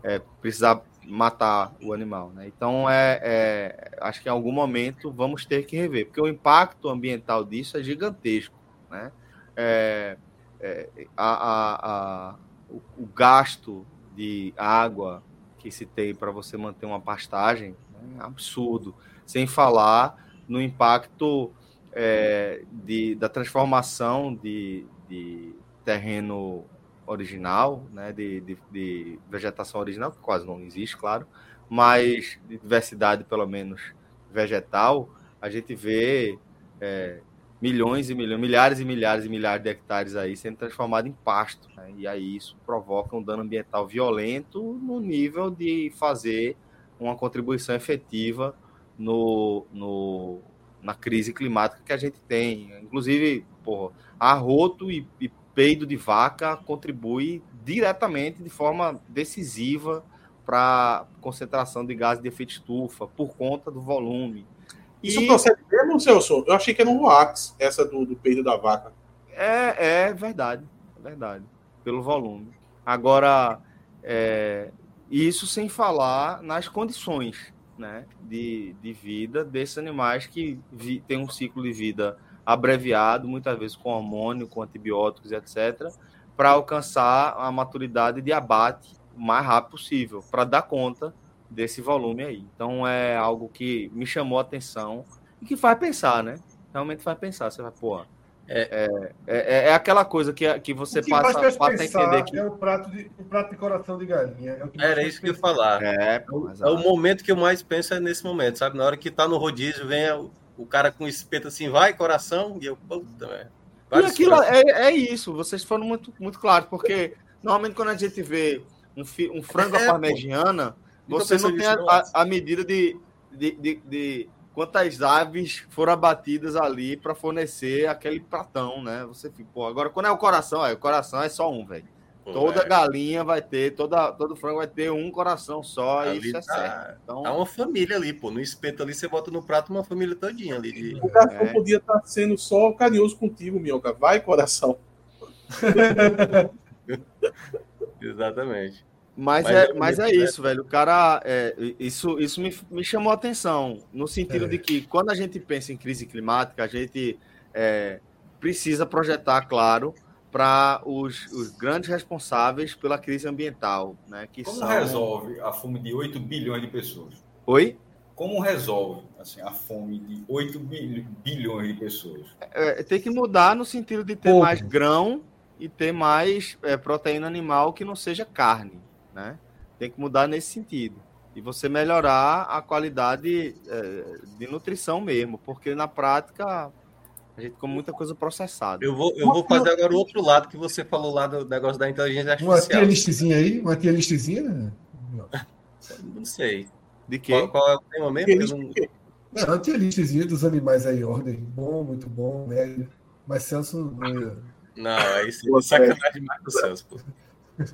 é, precisar matar o animal, né? Então, é, é, acho que em algum momento vamos ter que rever, porque o impacto ambiental disso é gigantesco, né? É, é, a, a, a, o, o, gasto de água que se tem para você manter uma pastagem né, é absurdo, sem falar no impacto é, de, da transformação de, de terreno original, né, de, de, de, vegetação original, que quase não existe, claro, mas de diversidade, pelo menos, vegetal, a gente vê é, milhões e milhões, milhares e milhares e milhares de hectares aí sendo transformado em pasto. Né? E aí isso provoca um dano ambiental violento no nível de fazer uma contribuição efetiva no, no, na crise climática que a gente tem. Inclusive, porra, arroto e, e peido de vaca contribui diretamente, de forma decisiva, para concentração de gases de efeito estufa, por conta do volume isso e... procede mesmo, Celso? Eu achei que era um Roax, essa do, do peido da vaca. É, é verdade, é verdade. Pelo volume. Agora, é, isso sem falar nas condições né, de, de vida desses animais que vi, têm um ciclo de vida abreviado, muitas vezes com hormônio, com antibióticos, etc., para alcançar a maturidade de abate o mais rápido possível, para dar conta desse volume aí. Então é algo que me chamou a atenção e que faz pensar, né? Realmente faz pensar. Você vai, pô, é, é, é, é, aquela coisa que, que você que passa, passa a entender que. É o prato, de, o prato de coração de galinha. É Era isso que eu ia falar. É, pô, é, o momento que eu mais penso é nesse momento, sabe? Na hora que tá no rodízio, vem o, cara com espeto assim, vai, coração, e eu, puta, velho. E aquilo é, é isso, vocês foram muito, muito claros, porque normalmente quando a gente vê um, um frango à parmegiana. Pô você não tem a, a, medida de, de, de, de, quantas aves foram abatidas ali para fornecer aquele pratão, né? Você fica, pô, agora quando é o coração, é, o coração é só um, velho. Toda é. galinha vai ter, toda, todo frango vai ter um coração só, ali isso é tá, certo. Então... Tá uma família ali, pô. No espeto ali, você bota no prato uma família todinha ali. De... O garçom é. podia estar tá sendo só carinhoso contigo, Minhoca. Vai, coração. Exatamente. Mas, mas, é, mas é isso, velho. O cara. É, isso isso me, me chamou a atenção. No sentido é. de que, quando a gente pensa em crise climática, a gente é, precisa projetar, claro, para os, os, grandes responsáveis pela crise ambiental. Né, que Como são... resolve a fome de 8 bilhões de pessoas? Oi? Como resolve assim, a fome de 8 bilhões de pessoas? É, tem que mudar no sentido de ter Pouco. mais grão e ter mais é, proteína animal que não seja carne né? Tem que mudar nesse sentido. E você melhorar a qualidade é, de nutrição mesmo, porque na prática a gente come muita coisa processada. Eu vou, eu vou fazer agora o outro lado que você falou lá do negócio da inteligência artificial. Uma tier listzinha aí? Uma tier listzinha? Não sei. De quê? Qual, qual é o tema mesmo? Não... Não, uma tier listzinha dos animais aí, ordem. Bom, muito bom, médio. Mas Celso não Não, é isso. É sacanagem demais do Celso, pô.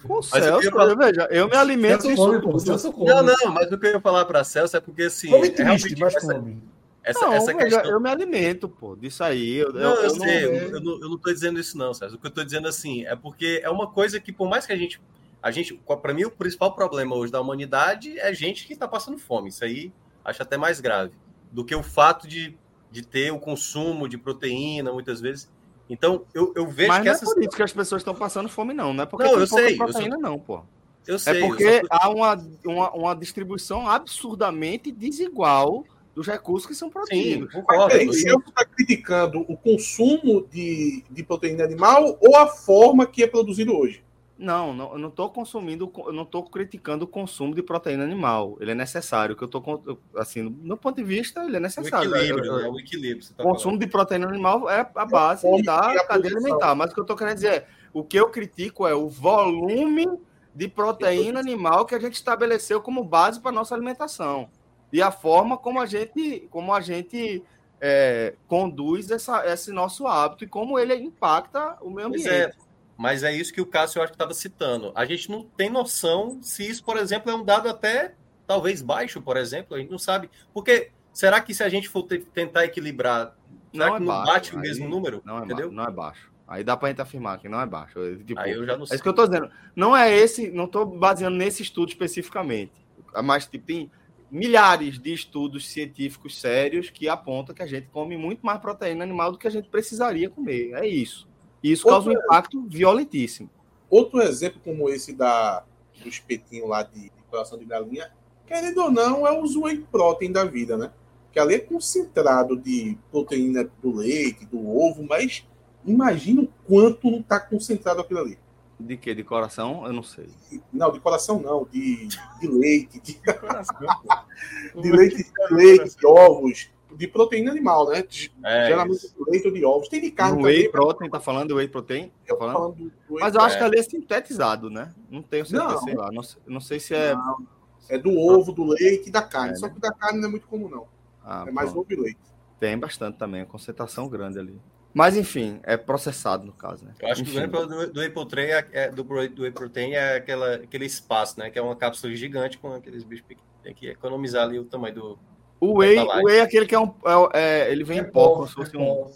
O Celso, eu, veja, eu me alimento Celso come, pô, Celso come. Não, não, mas o que eu ia falar para Celso é porque assim. Come triste, mas essa, come. Essa, não, essa questão... eu me alimento, pô, disso aí. Eu, não, eu, eu, sei, não... eu, não, eu não tô dizendo isso, não, Celso. O que eu tô dizendo assim é porque é uma coisa que, por mais que a gente. A gente, para mim, o principal problema hoje da humanidade é gente que está passando fome. Isso aí acho até mais grave do que o fato de, de ter o consumo de proteína, muitas vezes. Então, eu, eu vejo Mas que não essas... é por isso que as pessoas estão passando fome, não. Não é porque não, eu sei, proteína, eu não, pô. Eu sei. É porque há uma, uma, uma, distribuição absurdamente desigual dos recursos que são produzidos. Sim, concordo. Mas, você está criticando o consumo de, de proteína animal ou a forma que é produzido hoje? Não, não, eu não estou consumindo, eu não estou criticando o consumo de proteína animal. Ele é necessário. Que eu estou assim, no ponto de vista, ele é necessário. O equilíbrio, eu, eu, né? o equilíbrio. Tá consumo falando. de proteína animal é a base é da cadeia alimentar. Mas o que eu estou querendo dizer é, o que eu critico é o volume de proteína animal que a gente estabeleceu como base para nossa alimentação e a forma como a gente, como a gente é, conduz essa, esse nosso hábito e como ele impacta o meio ambiente. Pois é. Mas é isso que o Cássio eu acho que estava citando. A gente não tem noção se isso, por exemplo, é um dado até talvez baixo, por exemplo. A gente não sabe. Porque será que se a gente for tentar equilibrar, será Não que é não baixo, bate o mesmo número? Não é, entendeu? não é baixo. Aí dá pra gente afirmar que não é baixo. Tipo, Aí eu já não É sei. isso que eu tô dizendo. Não é esse, não tô baseando nesse estudo especificamente. Mas tipo, tem milhares de estudos científicos sérios que apontam que a gente come muito mais proteína animal do que a gente precisaria comer. É isso. E isso causa um Outro- impacto violentíssimo. Outro exemplo como esse da, do espetinho lá de, de coração de galinha, querendo ou não, é o whey protein da vida, né? Que ali é concentrado de proteína do leite, do ovo, mas imagina o quanto não está concentrado aquilo ali. De que? De coração? Eu não sei. Não, de coração não, de, de leite, de, de leite, de leite, de ovos, de proteína animal, né? De- É geralmente de leite ou de ovos. Tem de carne No whey também. protein, tá falando do whey protein? Tá falando? falando do- do whey Mas eu acho que ali é sintetizado, né? Não tenho certeza, Não. sei lá. Não, não sei se é. Não, é do ovo, do leite e da carne. É, Só né? que da carne não é muito comum, não. Ah, é mais pronto. ovo e leite. Tem bastante também, a concentração grande ali. Mas enfim, é processado no caso, né? Eu acho que o Enfim. grande problema do, do whey protein é, é- do, do whey protein é aquela, aquele espaço, né? Que é uma cápsula gigante com aqueles bichos pequenos. Tem que economizar ali o tamanho do. O whey, o whey é aquele que é um. é- é- ele vem em pó, como se fosse um.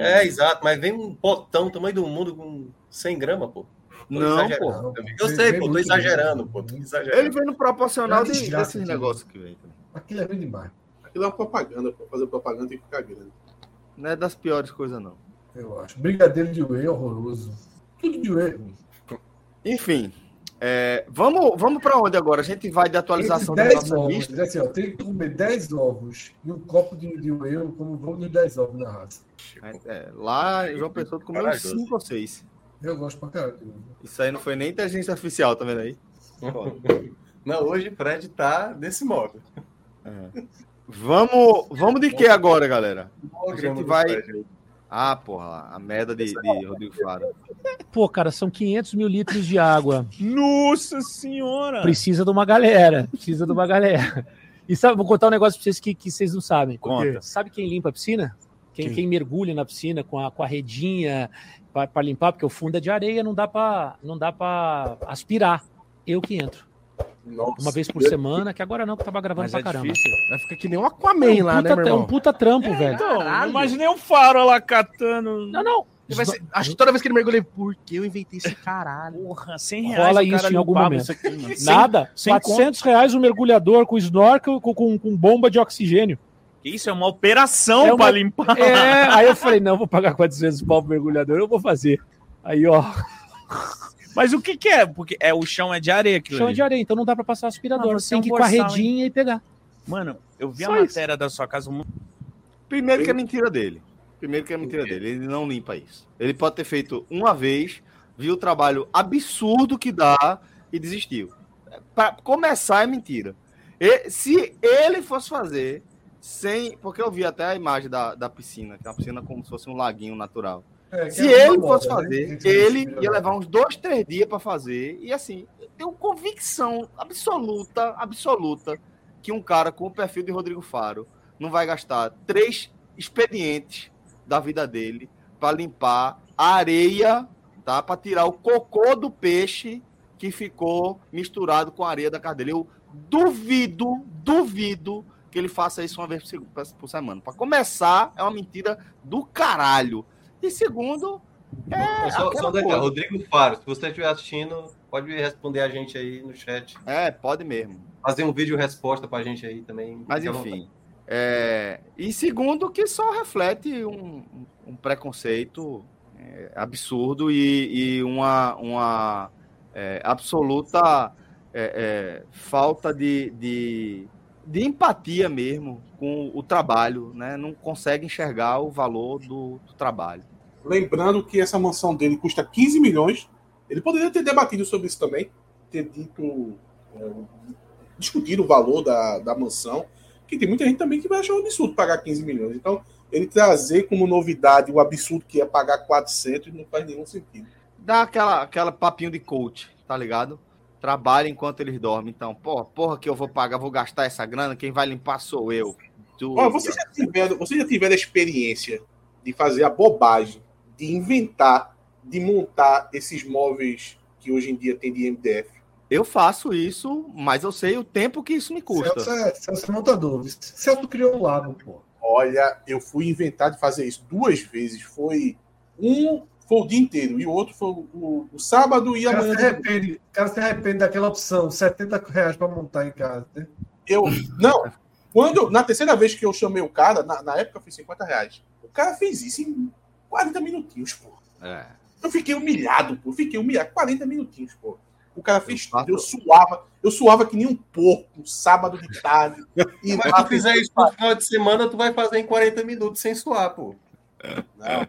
É, exato, mas vem um potão, tamanho do mundo, com 100 gramas, pô. Tô Não, pô. Eu sei, pô, tô exagerando, pô. Tô exagerando. Ele vem no proporcional É de, desses negócios que vem. Aquilo é bem demais. Aquilo é uma propaganda, pra fazer propaganda tem que ficar grande. Não é das piores coisas, não. Eu acho. Brigadeiro de whey é horroroso. Tudo de whey. é. Enfim. é, vamos vamos para onde agora? A gente vai de atualização da nossa 10 ovos, lista. assim, ó, tem que comer 10 ovos e um copo de, de whey, como vou nos 10 ovos na raça. É, lá, João Pessoa comeu uns Corajoso. 5 ou 6. Eu gosto pra caralho. Isso aí não foi nem inteligência artificial, tá vendo aí? Não, hoje o Fred tá desse modo. Vamos, vamos de que agora, galera? A gente vai. Ah, porra, a merda de, de Rodrigo Faro. Pô, cara, são 500 mil litros de água. Nossa senhora! Precisa de uma galera. Precisa de uma galera. E sabe, vou contar um negócio pra vocês que, que vocês não sabem. Conta. Sabe quem limpa a piscina? Quem, Quem? quem mergulha na piscina com a, com a redinha para limpar, porque o fundo é de areia, não dá pra, não dá para aspirar. Eu que entro. Nossa, Uma vez por semana, que agora não, que eu tava gravando Mas pra é caramba. difícil. Vai ficar que nem um É Aquaman um lá, puta, né, meu é um irmão? puta trampo, velho. Então, eu imaginei um faro lá catando. Não, não. Ser- acho que toda vez que ele mergulha, por que eu inventei esse caralho? Porra, 100 reais. Rola o cara isso em algum momento. aqui. Nada. Sem- sem 400 reais o mergulhador com snorkel com, com, com bomba de oxigênio. Isso é uma operação É uma- pra limpar. É, aí eu falei, não, vou pagar 400 pau pro mergulhador, eu vou fazer. Aí, ó, Mas o que que é? Porque é, o chão é de areia aquilo chão ali. de areia, então não dá pra passar aspirador. Não, você tem é um que ir com a redinha e pegar. Mano, eu vi Só a isso. matéria da sua casa. Primeiro que é mentira dele. Primeiro que é mentira dele. Ele não limpa isso. Ele pode ter feito uma vez, viu o trabalho absurdo que dá e desistiu. Para começar, é mentira. E, se ele fosse fazer sem. Porque eu vi até a imagem da, da piscina, que é uma piscina como se fosse um laguinho natural. É, Se é ele fosse né? fazer, Que ele ia levar uns dois, três dias para fazer. E assim, eu tenho convicção absoluta, absoluta, que um cara com o perfil de Rodrigo Faro não vai gastar três expedientes da vida dele para limpar a areia, tá? Para tirar o cocô do peixe que ficou misturado com a areia da casa dele. Eu duvido, duvido que ele faça isso uma vez por semana. Para começar, é uma mentira do caralho. E segundo, é. só, só um detalhe. Rodrigo Faro, se você estiver assistindo, pode responder a gente aí no chat. É, pode mesmo. Fazer um vídeo resposta pra gente aí também. Mas enfim. é, E segundo, que só reflete um, um preconceito é, absurdo e, e uma, uma é, absoluta é, é, falta de, de, de empatia mesmo com o trabalho, né? Não consegue enxergar o valor do, do trabalho. Lembrando que essa mansão dele custa 15 milhões. Ele poderia ter debatido sobre isso também, ter dito, é, discutido o valor da, da mansão, que tem muita gente também que vai achar um absurdo pagar 15 milhões. Então, ele trazer como novidade o absurdo que é pagar 400 não faz nenhum sentido. Dá aquela, aquela papinho de coach, tá ligado? Trabalha enquanto eles dormem. Então, porra, porra que eu vou pagar, vou gastar essa grana, quem vai limpar sou eu. Tu- Ó, vocês, já tiveram, vocês já tiveram a experiência de fazer a bobagem, de inventar de montar esses móveis que hoje em dia tem de MDF? Eu faço isso, mas eu sei o tempo que isso me custa. Celso é, Celso é montador. Celso criou um lado, pô. Olha, eu fui inventar de fazer isso duas vezes. Foi um foi o dia inteiro e o outro foi o, o, o sábado e O cara, amanhã. se arrepende, o cara se arrepende daquela opção, 70 reais para montar em casa. Né? Eu, não, quando, na terceira vez que eu chamei o cara, na, na época foi 50 reais. O cara fez isso em 40 minutinhos, pô. É. Eu fiquei humilhado, pô. Eu fiquei humilhado. 40 minutinhos, pô. O cara fez tudo. Eu suava, eu suava que nem um porco, um sábado de tarde. E Mas se tu fizer isso no final de semana, tu vai fazer em 40 minutos sem suar, pô. Não.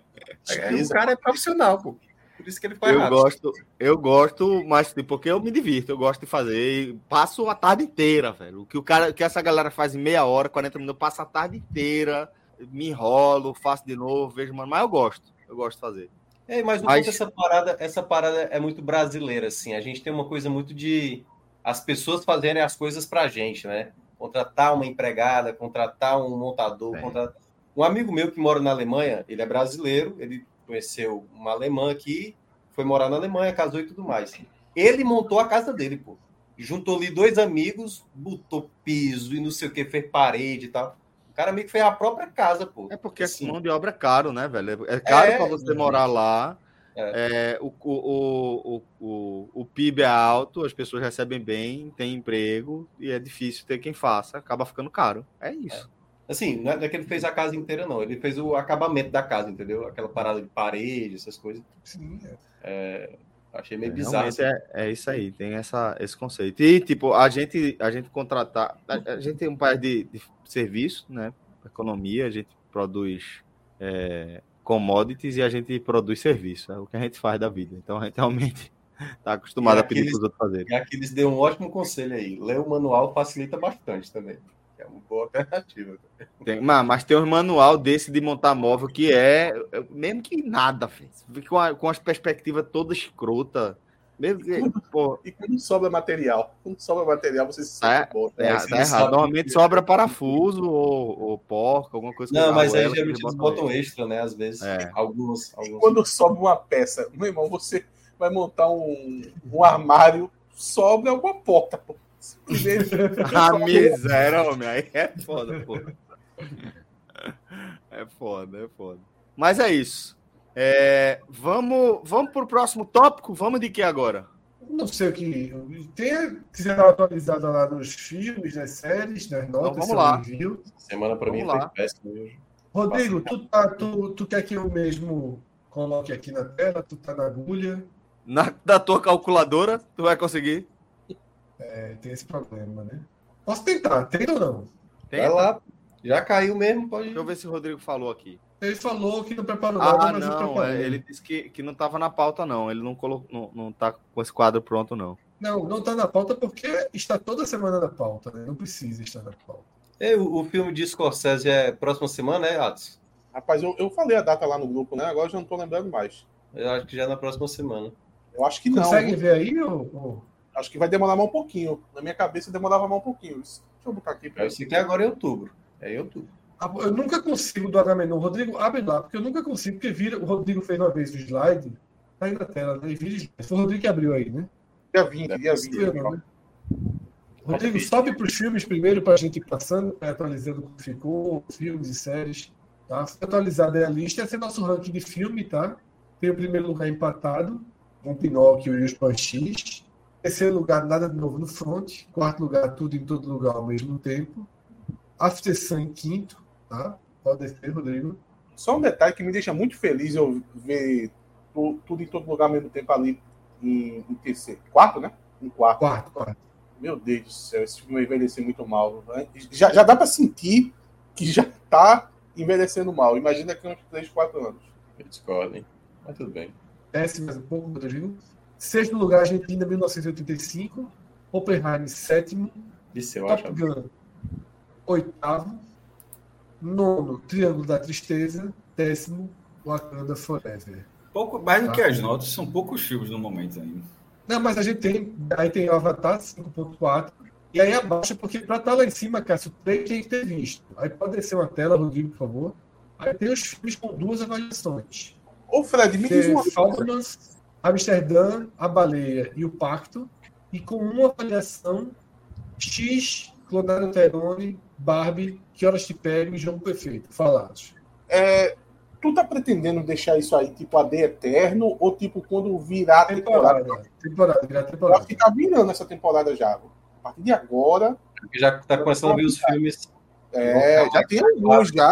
É, o cara é profissional, pô. Por isso que ele faz Eu gosto, eu gosto, mas tipo, porque eu me divirto, eu gosto de fazer. e Passo a tarde inteira, velho. O que o cara, que essa galera faz em meia hora, 40 minutos, eu passo a tarde inteira, me enrolo, faço de novo, vejo, mano, mas eu gosto. Eu gosto de fazer. É, mas no Mas- essa parada, essa parada é muito brasileira, assim. A gente tem uma coisa muito de as pessoas fazerem as coisas pra gente, né? Contratar uma empregada, contratar um montador, contratar... Um amigo meu que mora na Alemanha, ele é brasileiro, ele conheceu uma alemã aqui, foi morar na Alemanha, casou e tudo mais. Ele montou a casa dele, pô. Juntou ali dois amigos, botou piso e não sei o que, fez parede e tal. O cara meio que fez a própria casa, pô. É porque a mão de obra é caro, né, velho? É caro É, para você é. morar lá. É, o, o, o, o, o PIB é alto, as pessoas recebem bem, tem emprego e é difícil ter quem faça, acaba ficando caro. É isso. Assim, não é, não é que ele fez a casa inteira, não. Ele fez o acabamento da casa, entendeu? Aquela parada de parede, essas coisas. Sim, É, achei meio É, bizarro. Realmente é, é isso aí, tem essa, esse conceito. E, tipo, a gente, a gente contratar. A, a gente tem um país de, de serviço, né? Economia, a gente produz é, commodities e a gente produz serviço. É o que a gente faz da vida. Então a gente realmente está acostumado a pedir para os outros fazerem. E aqui eles deu um ótimo conselho aí. Ler o manual facilita bastante também. É uma boa alternativa. Tem, mas, mas tem um manual desse de montar móvel que é, é mesmo que nada, filho. com, a- com as perspectivas todas escrotas. Mesmo que, pô, E quando sobra material, quando sobra material, você se Tá, sente bom. tá, errado, tá errado. Normalmente sobra parafuso ou, ou porca, alguma coisa Não, mas aí que geralmente eles botam extra, né? Às vezes. É. Alguns. Alguns... quando sobra uma peça, meu irmão, você vai montar um, um armário, sobra uma porta, pô. A miséria, homem, aí é foda, pô. É foda, é foda. Mas é isso. É, vamos, vamos pro próximo tópico? Vamos de que agora? Não sei o que. Tem, quiser dar atualizada lá nos filmes, nas séries, nas notas, vamos seu lá. review. Semana pra Vamos mim lá. foi péssimo hoje. Rodrigo, tu, tá, tu, tu quer que eu mesmo coloque aqui na tela? Tu tá na agulha? Na, da tua calculadora, tu vai conseguir? É, tem esse problema, né? Posso tentar, tenta ou não? Vai lá. Já caiu mesmo, pode Deixa eu ver se o Rodrigo falou aqui. Ele falou que não preparou nada, Ah, mas eu não, é, ele disse que, que não estava na pauta, não. Ele não, colocou, não, não tá com esse quadro pronto, não. Não, não tá na pauta porque está toda semana na pauta, né? Não precisa estar na pauta. E o, o filme de Scorsese é próxima semana, é, Atos? Rapaz, eu, eu falei a data lá no grupo, né? Agora eu já não tô lembrando mais. Eu acho que já é na próxima semana. Eu acho que não. Consegue ver aí? Ou, ou- Acho que vai demorar mais um pouquinho. Na minha cabeça demorava mais um pouquinho. Deixa eu botar aqui. pra Eu sei que é agora em outubro. É em outubro. Ah, Eu nunca consigo do Agamenon. Rodrigo, abre lá, porque eu nunca consigo, porque vira, o Rodrigo fez uma vez o slide, tá aí na tela, né? Vira. Foi o Rodrigo que abriu aí, né? Dia 20, dia 20. Foi eu, não, né? Rodrigo, sobe para os filmes primeiro para a gente ir passando, vai atualizando como ficou, filmes e séries. Tá? Atualizada aí a lista. Esse é nosso ranking de filme, tá? Tem o primeiro lugar empatado, com Pinóquio e os Panchis. Terceiro lugar, nada de novo no front. Quarto lugar, tudo em todo lugar ao mesmo tempo. After Sun em quinto, tá? Pode ser, Rodrigo. Só um detalhe que me deixa muito feliz eu ver tu- tudo em todo lugar ao mesmo tempo ali em, em terceiro. Quarto, né? Em quarto. Quarto, quarto. Meu Deus do céu, esse filme vai envelhecer muito mal. né? Já, já dá pra sentir que já tá envelhecendo mal. Imagina a uns 3, 4 anos. Eu discordo, hein? Mas tudo bem. Desce mais um pouco, Rodrigo. Sexto lugar, Argentina, 1985. Oppenheimer, sétimo. Isso eu Top acho. Gun, oitavo. Nono, Triângulo da Tristeza. Décimo, Wakanda Forever. Pouco, mais do que Tá. as notas, são poucos filmes no momento ainda. Não, mas a gente tem. Aí tem o Avatar 5.4. E aí abaixa, porque para estar lá em cima, Cássio, tem que ter visto. Aí pode descer uma tela, Rodrigo, por favor. Aí tem os filmes com duas avaliações. Ô, Fred, me diz uma Falklands, Amsterdã, a baleia e o pacto, e com uma avaliação X, Clonado Terone, Barbie, Que Horas Te Pego e Jogo Perfeito. Falados. É, tu tá pretendendo deixar isso aí tipo AD eterno ou tipo quando virar a temporada? Temporada, temporada, virar temporada. Eu acho que tá virando essa temporada já. A partir de agora. Já tá começando a ver os filmes. É, já tem alguns já.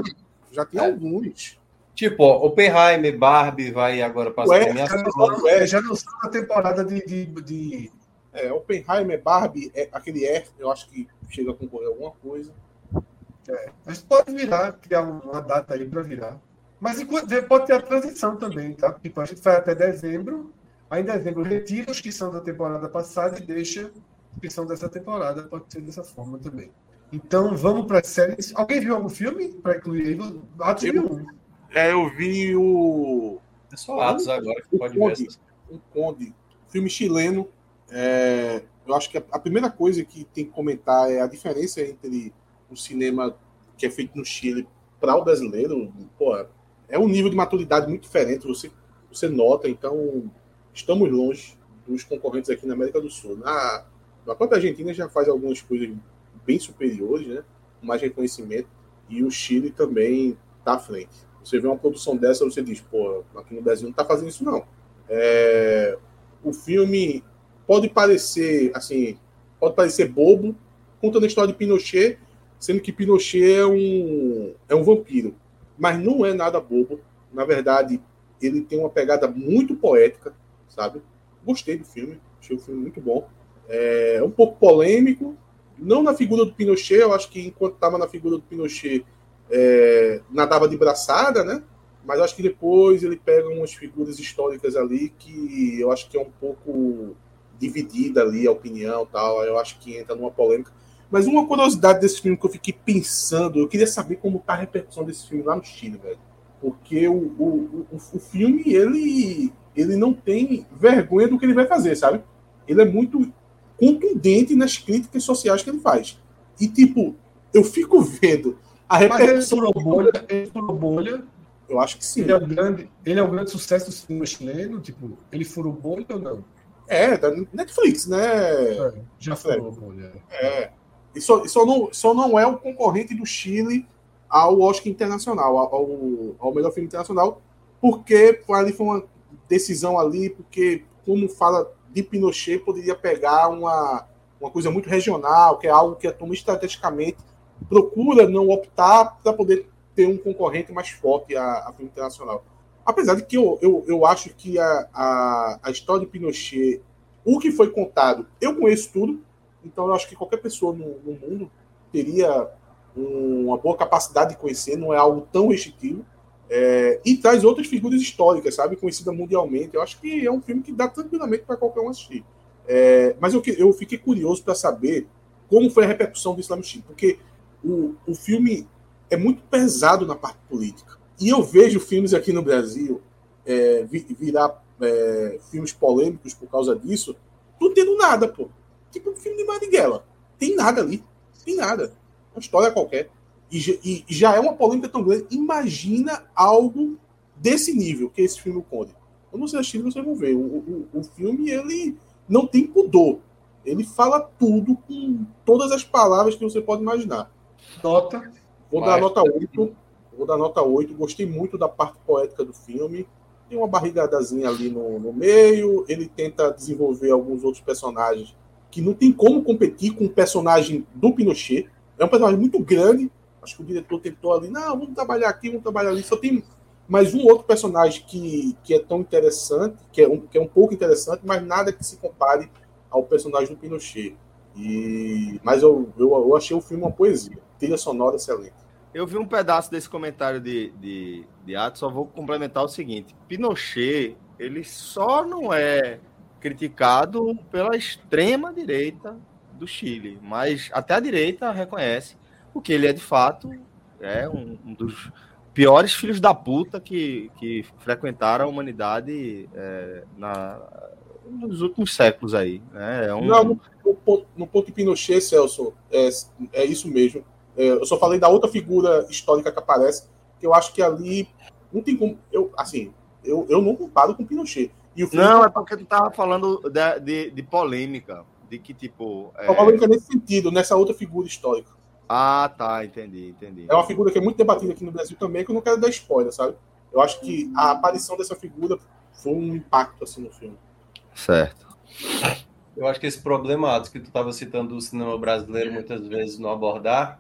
Já tem É. alguns. Tipo, ó, Oppenheimer, Barbie vai agora passar Ué, a minha Já não, já não são a temporada de, de, de- É, Oppenheimer, Barbie, é, aquele R, eu acho que chega a concorrer a alguma coisa. Mas pode virar, criar uma data aí para virar. Mas enquanto, pode ter a transição também, tá? Tipo, a gente vai até dezembro, aí em dezembro retira os que são da temporada passada e deixa os que são dessa temporada. Pode ser dessa forma também. Então vamos para as séries. Alguém viu algum filme para incluir aí? Atos viu um. É, eu vi o. É só Atos agora que pode ver. Conde, essas- o Conde, filme chileno. É, eu acho que a, a primeira coisa que tem que comentar é a diferença entre o cinema que é feito no Chile para o brasileiro. Pô, é um nível de maturidade muito diferente. Você, você nota, então estamos longe dos concorrentes aqui na América do Sul. Na, na própria Argentina já faz algumas coisas bem superiores, né? Com mais reconhecimento. E o Chile também está à frente. Você vê uma produção dessa, você diz, pô, aqui no Brasil não está fazendo isso, não. É, o filme pode parecer, assim, pode parecer bobo, contando a história de Pinochet, sendo que Pinochet é um, é um vampiro. Mas não é nada bobo. Na verdade, ele tem uma pegada muito poética, sabe? Gostei do filme, achei o filme muito bom. É um pouco polêmico, não na figura do Pinochet, eu acho que enquanto estava na figura do Pinochet, é, nadava de braçada, né? Mas acho que depois ele pega umas figuras históricas ali que eu acho que é um pouco dividida ali a opinião tal. Eu acho que entra numa polêmica. Mas uma curiosidade desse filme que eu fiquei pensando, eu queria saber como tá a repercussão desse filme lá no Chile, velho. Porque o, o, o, o filme, ele, ele não tem vergonha do que ele vai fazer, sabe? Ele é muito contundente nas críticas sociais que ele faz. E, tipo, eu fico vendo a ele repercussão. furou bolha, ele furou bolha. Eu acho que sim. Ele é um grande, ele é um grande sucesso do cinema chileno, tipo, ele furou bolha ou não? É, da Netflix, né? Já furou bolha. É. E só, só, não, só não é o concorrente do Chile ao Oscar Internacional, ao, ao melhor filme internacional, porque ali foi uma decisão ali, porque, como fala de Pinochet, poderia pegar uma, uma coisa muito regional, que é algo que a turma estrategicamente procura não optar para poder ter um concorrente mais forte a, a filme internacional. Apesar de que eu, eu, eu acho que a, a, a história de Pinochet, o que foi contado, eu conheço tudo, então eu acho que qualquer pessoa no, no mundo teria um- uma boa capacidade de conhecer, não é algo tão restritivo. É, e traz outras figuras históricas, sabe, conhecidas mundialmente. Eu acho que é um filme que dá tranquilamente para qualquer um assistir. É, mas eu, eu fiquei curioso para saber como foi a repercussão lá no Chile, porque o, o filme é muito pesado na parte política. E eu vejo filmes aqui no Brasil é, vi- virar é, filmes polêmicos por causa disso, não tendo nada, pô. Tipo um filme de Marighella. Tem nada ali. Tem nada. Uma história qualquer. E, já- e já é uma polêmica tão grande. Imagina algo desse nível que é esse filme O Conde. Quando você assistir, vocês vão ver. O, o, o filme, ele não tem pudor. Ele fala tudo com todas as palavras que você pode imaginar. Nota. Vou Vai. dar nota 8. Vou dar nota 8. Gostei muito da parte poética do filme. Tem uma barrigadazinha ali no, no meio. Ele tenta desenvolver alguns outros personagens que não tem como competir com o personagem do Pinochet. É um personagem muito grande. Acho que o diretor tentou ali, não, vamos trabalhar aqui, vamos trabalhar ali. Só tem mais um outro personagem que, que é tão interessante, que é, um, que é um pouco interessante, mas nada que se compare ao personagem do Pinochet. E, mas eu, eu, eu achei o filme uma poesia. Trilha sonora excelente. Eu vi um pedaço desse comentário de, de, de Atos, só vou complementar o seguinte: Pinochet, ele só não é criticado pela extrema direita do Chile, mas até a direita reconhece o que ele é de fato é um, um dos piores filhos da puta que, que frequentaram a humanidade é, na, nos últimos séculos aí. Né? É um, Não, no, no ponto, no ponto de Pinochet, Celso, é, é isso mesmo. É, eu só falei da outra figura histórica que aparece, que eu acho que ali não tem como. Eu, assim, Eu, eu não comparo com Pinochet. E o não, é porque tu tava falando de, de, de polêmica. De que, tipo. É... Polêmica nesse sentido, nessa outra figura histórica. Ah, tá, entendi, entendi. É uma figura que é muito debatida aqui no Brasil também, que eu não quero dar spoiler, sabe? Eu acho que a aparição dessa figura foi um impacto assim no filme. Certo. Eu acho que esse problema que tu estava citando do cinema brasileiro muitas vezes não abordar.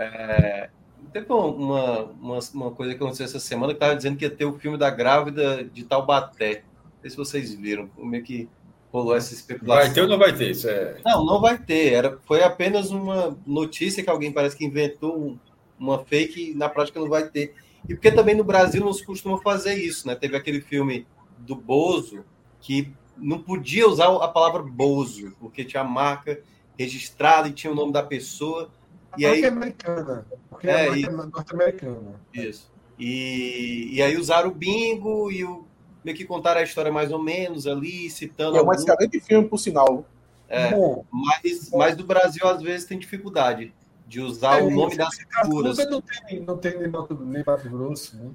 É... Teve uma, uma, uma coisa que aconteceu essa semana que estava dizendo que ia ter o filme da grávida de Taubaté. Não sei se vocês viram, como é que rolou essa especulação. Vai ter ou não vai ter? Isso é... Não, não vai ter. Era, foi apenas uma notícia que alguém parece que inventou uma fake e na prática não vai ter. E porque também no Brasil não se costuma fazer isso, né? Teve aquele filme do Bozo que não podia usar a palavra Bozo, porque tinha a marca registrada e tinha o nome da pessoa. A e aí, é americana. Porque é, é norte-americana. Isso. E, e aí usaram o bingo e o, meio que contaram a história mais ou menos ali, citando. É um excelente filme, por sinal. É, Bom, mas, mas do Brasil, às vezes, tem dificuldade de usar é, o nome das figuras. Não tem, não tem nem, nem Mato Grosso, né?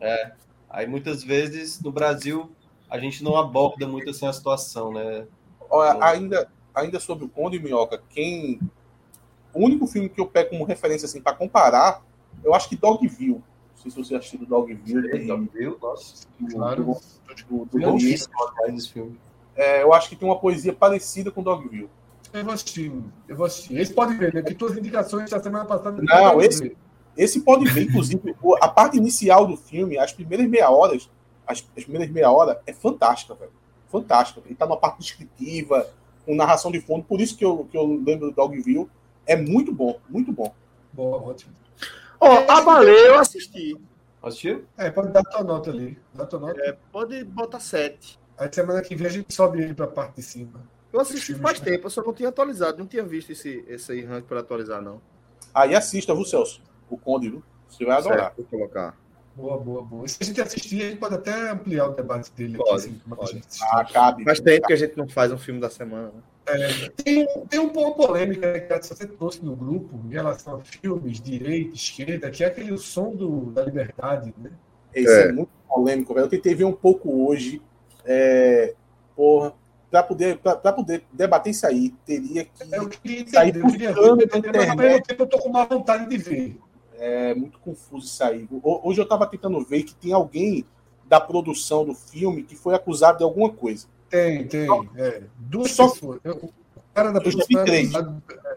É. Aí muitas vezes no Brasil a gente não aborda muito assim a situação, né? Olha, ainda, ainda sobre o Conde Minhoca, quem. O único filme que eu pego como referência assim, para comparar, eu acho que Dogville. Não sei se você assistiu Dogville. Dogville, nossa. Claro. Do, do, do, do filme. É, eu acho que tem uma poesia parecida com Dogville. Eu vou assistir, eu vou assistir. Esse pode ver, né? Que todas as indicações da semana passada. Não, esse, esse pode ver, inclusive, a parte inicial do filme, as primeiras meia horas, as, as primeiras meia hora é fantástica, velho. Fantástica. Ele tá numa parte descritiva, com narração de fundo, por isso que eu, que eu lembro do Dogville. É muito bom, muito bom. Boa, ótimo. Ó, oh, a Baleia eu assisti. Assistiu? É, pode dar tua nota ali. Dá tua nota. É, pode botar 7. Aí semana que vem a gente sobe ele pra parte de cima. Eu assisti faz tempo, eu só não tinha atualizado, não tinha visto esse, esse rank para atualizar, não. Aí assista, viu, Celso? O Conde, viu? Você vai adorar. Certo, vou colocar. Boa, boa, boa. Se a gente assistir, a gente pode até ampliar o debate dele. Pode, aqui, assim, pode. Ah, cabe. Faz tempo que a gente não faz um filme da semana. Né? É, tem, tem um pouco polêmica que você trouxe no grupo em relação a filmes, direita, esquerda, que é aquele som do, da liberdade, né? Esse é, é muito polêmico, velho. Eu tentei ver um pouco hoje. É, porra, para poder, pra, poder debater isso aí, teria que eu queria sair entender, eu queria ver, mas tempo eu tô com uma vontade de ver. É muito confuso isso aí. Hoje eu estava tentando ver que tem alguém da produção do filme que foi acusado de alguma coisa. Tem, tem. É. Duas Só... pessoas. Eu, o cara da eu já vi três.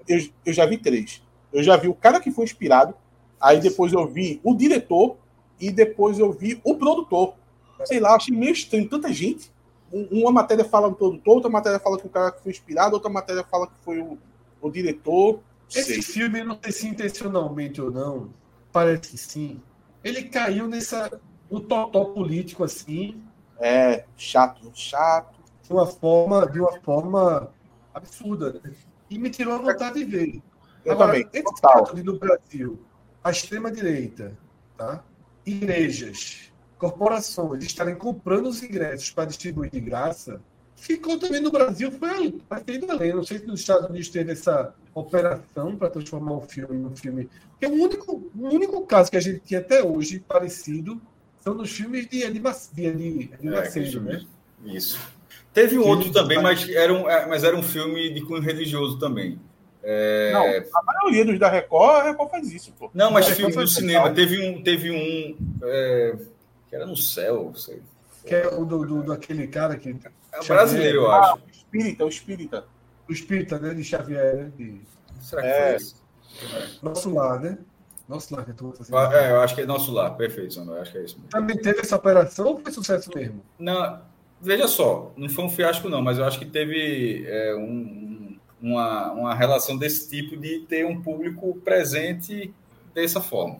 Eu, eu já vi três. Eu já vi o cara que foi inspirado, aí depois eu vi o diretor e depois eu vi o produtor. Sei lá, achei meio estranho. Tanta gente uma matéria fala do produtor, outra matéria fala que o cara que foi inspirado, outra matéria fala que foi o, o diretor. Esse sei. filme, não sei se intencionalmente ou não, parece que sim. Ele caiu nessa. no totó político assim. É, chato, chato. De uma forma, de uma forma absurda. Né? E me tirou a vontade de ver. Eu Agora, também. Esse caso no Brasil, a extrema-direita, tá? igrejas, corporações estarem comprando os ingressos para distribuir de graça, ficou também no Brasil, foi feito além. Não sei se nos Estados Unidos teve essa operação para transformar o filme num filme. Porque o único, o único caso que a gente tinha até hoje parecido são nos filmes de animação, de, de animação é, né? Isso. Teve um outro também, mas era, um, é, mas era um filme de cunho religioso também. É... Não, a maioria dos da Record, a Record faz isso, pô. Não, mas filme do cinema. Teve um, teve um é que era no céu, sei. Que é o do, do, daquele cara que. É brasileiro, eu acho. Ah, o espírita, o espírita. O espírita, né? De Xavier, né? De... Será que é. foi isso? Nosso lar, né? Nosso lar, que tu assim. É, eu acho que é nosso lar, perfeito, eu acho que é isso mesmo. Também teve essa operação ou foi sucesso mesmo? Não, veja só, não foi um fiasco, não, mas eu acho que teve é, um, uma, uma relação desse tipo de ter um público presente dessa forma.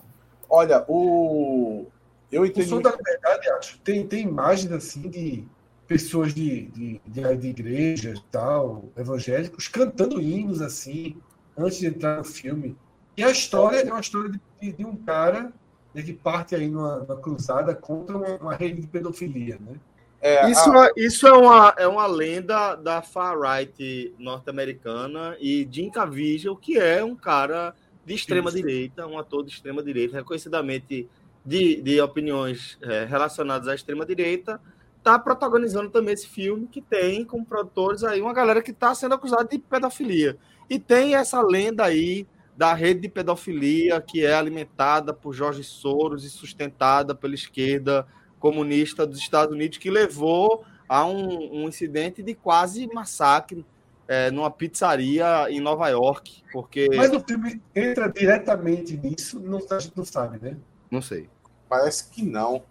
Olha, o, eu entendi. O som da liberdade, acho, tem, tem imagens assim de pessoas de, de, de, de igrejas tal, evangélicos, cantando hinos assim, antes de entrar no filme. E a história é uma história de, de um cara né, que parte aí numa, numa cruzada contra uma, uma, rede de pedofilia, né? É, isso, a... isso é, uma, é uma lenda da far-right norte-americana e Jim Caviezel, que é um cara de extrema direita, um ator de extrema direita, reconhecidamente de, de opiniões é, relacionadas à extrema-direita está protagonizando também esse filme que tem como produtores aí uma galera que está sendo acusada de pedofilia. E tem essa lenda aí da rede de pedofilia que é alimentada por Jorge Soros e sustentada pela esquerda comunista dos Estados Unidos, que levou a um, um incidente de quase massacre é, numa pizzaria em Nova York. Porque... Mas o filme entra diretamente nisso, não, a gente não sabe, né? Não sei. Parece que não.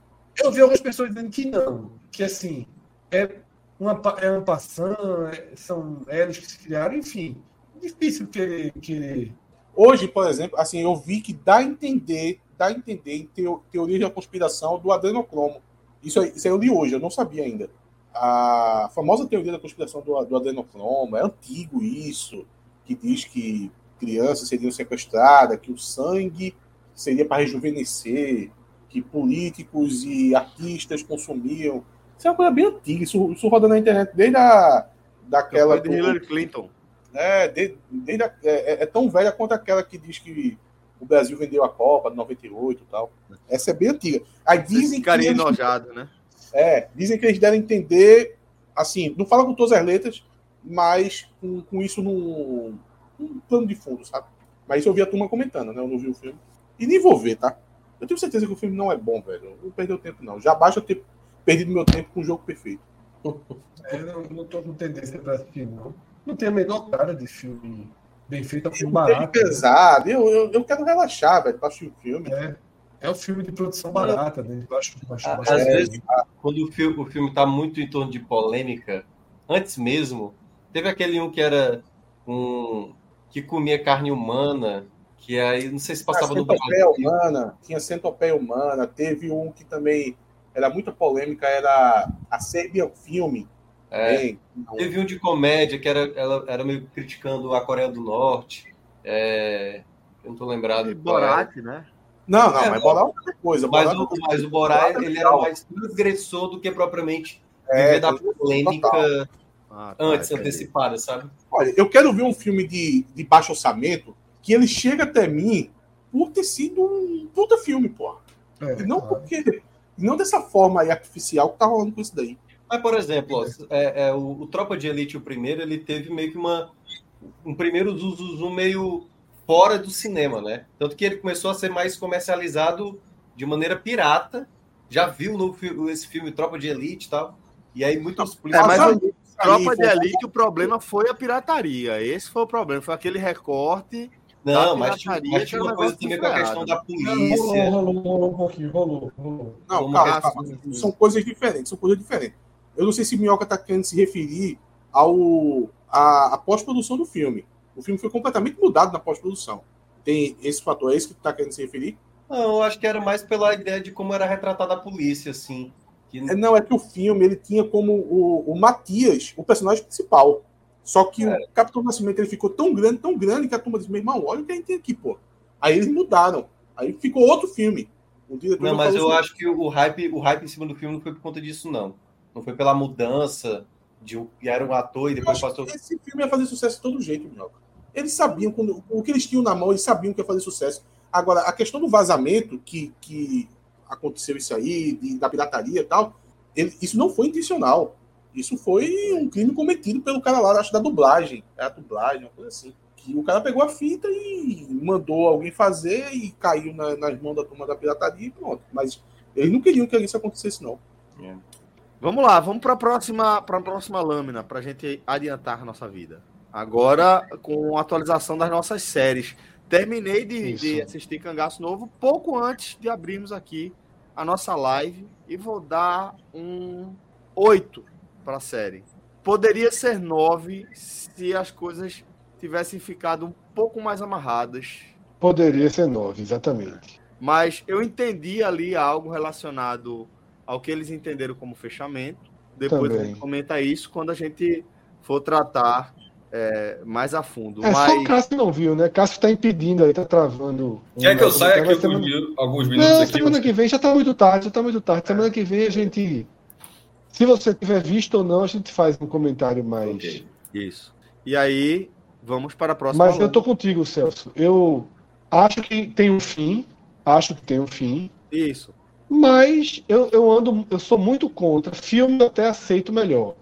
Eu vi algumas pessoas dizendo que não, que assim, é uma, é uma passando, é, são elos que se criaram, enfim. Difícil querer, querer. Hoje, por exemplo, assim, eu vi que dá a entender, dá a entender em teo, teoria da conspiração do adrenocromo. Isso isso eu li hoje, eu não sabia ainda. A famosa teoria da conspiração do, do adrenocromo, é antigo isso, que diz que crianças seriam sequestradas, que o sangue seria para rejuvenescer, que políticos e artistas consumiam. Isso é uma coisa bem antiga, isso, isso roda na internet desde a daquela. De Hillary Clinton. É, desde, desde a, é, é, tão velha quanto aquela que diz que o Brasil vendeu a Copa de 98 e tal. Essa é bem antiga. Aí dizem que. Eles, enojado, né? É, dizem que eles devem entender, assim, não fala com todas as letras, mas com, com isso num, num plano de fundo, sabe? Mas isso eu vi a turma comentando, né? Eu não vi o filme. E nem vou ver, tá? Eu tenho certeza que o filme não é bom, velho. Não perdeu tempo, não. Já basta eu ter perdido meu tempo com o jogo perfeito. Eu não, não tô com tendência para assistir, não. Não tem a menor cara de filme bem feito, é um filme barato. pesado. Eu, eu, eu, quero relaxar, velho, pra assistir o filme. É. É um filme de produção barata, né? Eu acho, eu acho Às vezes, quando o filme, o filme tá muito em torno de polêmica, antes mesmo, teve aquele um que era um que comia carne humana, que aí não sei se passava no Brasil. Humana, tinha centopeia humana, teve um que também era muito polêmica, era a Serbian Filme. É, teve um de comédia que era, ela era meio criticando a Coreia do Norte. É, eu não tô lembrado. Borat, é. né? Não, não, é, mas Borat é outra coisa. Mas, Borat, o, mas o Borat, é ele era mais transgressor do que propriamente é, viver da polêmica ah, tá, antes, antecipada, sabe? Olha, eu quero ver um filme de, de baixo orçamento que ele chega até mim por ter sido um puta filme, porra. É, e não claro. porque. Não dessa forma aí artificial que tá rolando com isso daí. Mas, por exemplo, ó, é, é, o, o, Tropa de Elite, o primeiro, ele teve meio que uma. Um primeiro zoom meio fora do cinema, né? Tanto que ele começou a ser mais comercializado de maneira pirata. Já viu no, esse filme Tropa de Elite e tal. E aí muitos É, mas o Tropa de Elite, o problema foi a pirataria. Esse foi o problema, foi aquele recorte. Não, mas tinha, mas tinha uma coisa também com a questão da polícia. Rolou, rolou, rolou um pouquinho, rolou, rolou. Não, calma, calma. São coisas diferentes, são coisas diferentes. Eu não sei se Minhoca está querendo se referir ao a, a pós-produção do filme. O filme foi completamente mudado na pós-produção. Tem esse fator, é isso que tu tá querendo se referir? Não, eu acho que era mais pela ideia de como era retratada a polícia, assim. Que... É, não, é que o filme ele tinha como o, o Matias, o personagem principal. Só que é. o Capitão Nascimento ele ficou tão grande, tão grande, que a turma disse, meu irmão, olha o que a gente tem aqui, pô. Aí eles mudaram. Aí ficou outro filme. não, mas eu assim, acho que o hype, o hype em cima do filme não foi por conta disso, não. Não foi pela mudança de era um ator e depois passou. Esse filme ia fazer sucesso de todo jeito, Minhoca. Eles sabiam, quando, o que eles tinham na mão, eles sabiam que ia fazer sucesso. Agora, a questão do vazamento, que, que aconteceu isso aí, de, da pirataria e tal, ele, isso não foi intencional. Isso foi um crime cometido pelo cara lá, acho da dublagem. É a dublagem, uma coisa assim. Que o cara pegou a fita e mandou alguém fazer e caiu na, nas mãos da turma da pirataria e pronto. Mas eles não queriam que isso acontecesse, não. É. Vamos lá, vamos para a próxima, próxima lâmina, para a gente adiantar nossa vida. Agora, com a atualização das nossas séries. Terminei de, de, assistir Cangaço Novo pouco antes de abrirmos aqui a nossa live e vou dar um 8 para a série. Poderia ser 9 se as coisas tivessem ficado um pouco mais amarradas. Poderia ser 9, exatamente. Mas eu entendi ali algo relacionado ao que eles entenderam como fechamento. Depois Também. a gente comenta isso quando a gente for tratar é, mais a fundo. É, mas... Só o Cássio não viu, né? Cássio está impedindo aí, está travando. Quer que eu saia aqui semana... alguns minutos não, aqui? Semana que vem já está muito tarde, já está muito tarde. Semana que vem a gente. Se você tiver visto ou não, a gente faz um comentário mais. Okay. Isso. E aí, vamos para a próxima. Mas eu tô contigo, Celso. Eu acho que tem um fim. Acho que tem um fim. Isso. Mas eu, eu ando, eu sou muito contra. Filme eu até aceito melhor.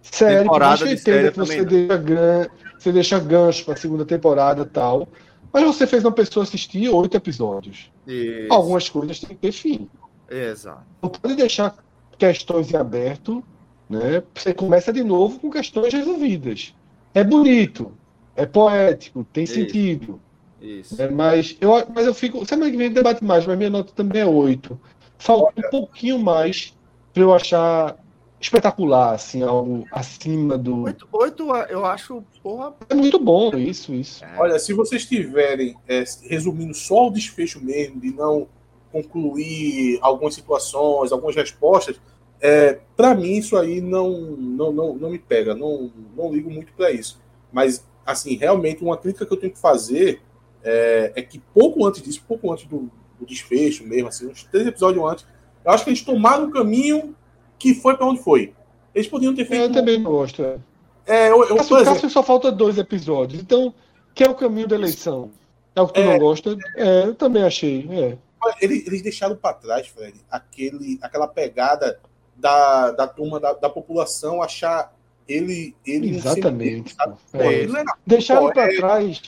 Série, Temporada que eu que você deixa, gan- você deixa gancho pra segunda temporada e tal. Mas você fez uma pessoa assistir oito episódios. Isso. Algumas coisas têm que ter fim. Exato. Não pode deixar questões em aberto, né? Você começa de novo com questões resolvidas. É bonito, é poético, tem Isso. sentido. Isso. né? Mas eu, mas eu fico. Semana que vem debate mais, mas minha nota também é 8. Falta um pouquinho mais para eu achar espetacular, assim, algo acima do. Oito, oito eu acho, porra. É muito bom isso, isso. Olha, se vocês tiverem, é, resumindo só o desfecho mesmo, de não concluir algumas situações, algumas respostas, é, para mim isso aí não, não, não, não me pega, não, não ligo muito para isso. Mas, assim, realmente uma crítica que eu tenho que fazer é, é que pouco antes disso, pouco antes do, do desfecho mesmo, assim, uns três episódios antes, eu acho que eles tomaram um caminho que foi para onde foi. Eles poderiam ter feito. Eu também não gosto. É. É, eu, eu, Cássio, Cássio só falta dois episódios. Então, que é o caminho da eleição? É o que tu É. não gosta? É, eu também achei. É. Eles, eles deixaram para trás, Fred, aquele, aquela pegada da, da turma, da, da população achar ele. ele Exatamente. sabe? pô. Pô, É. Deixaram para é- trás,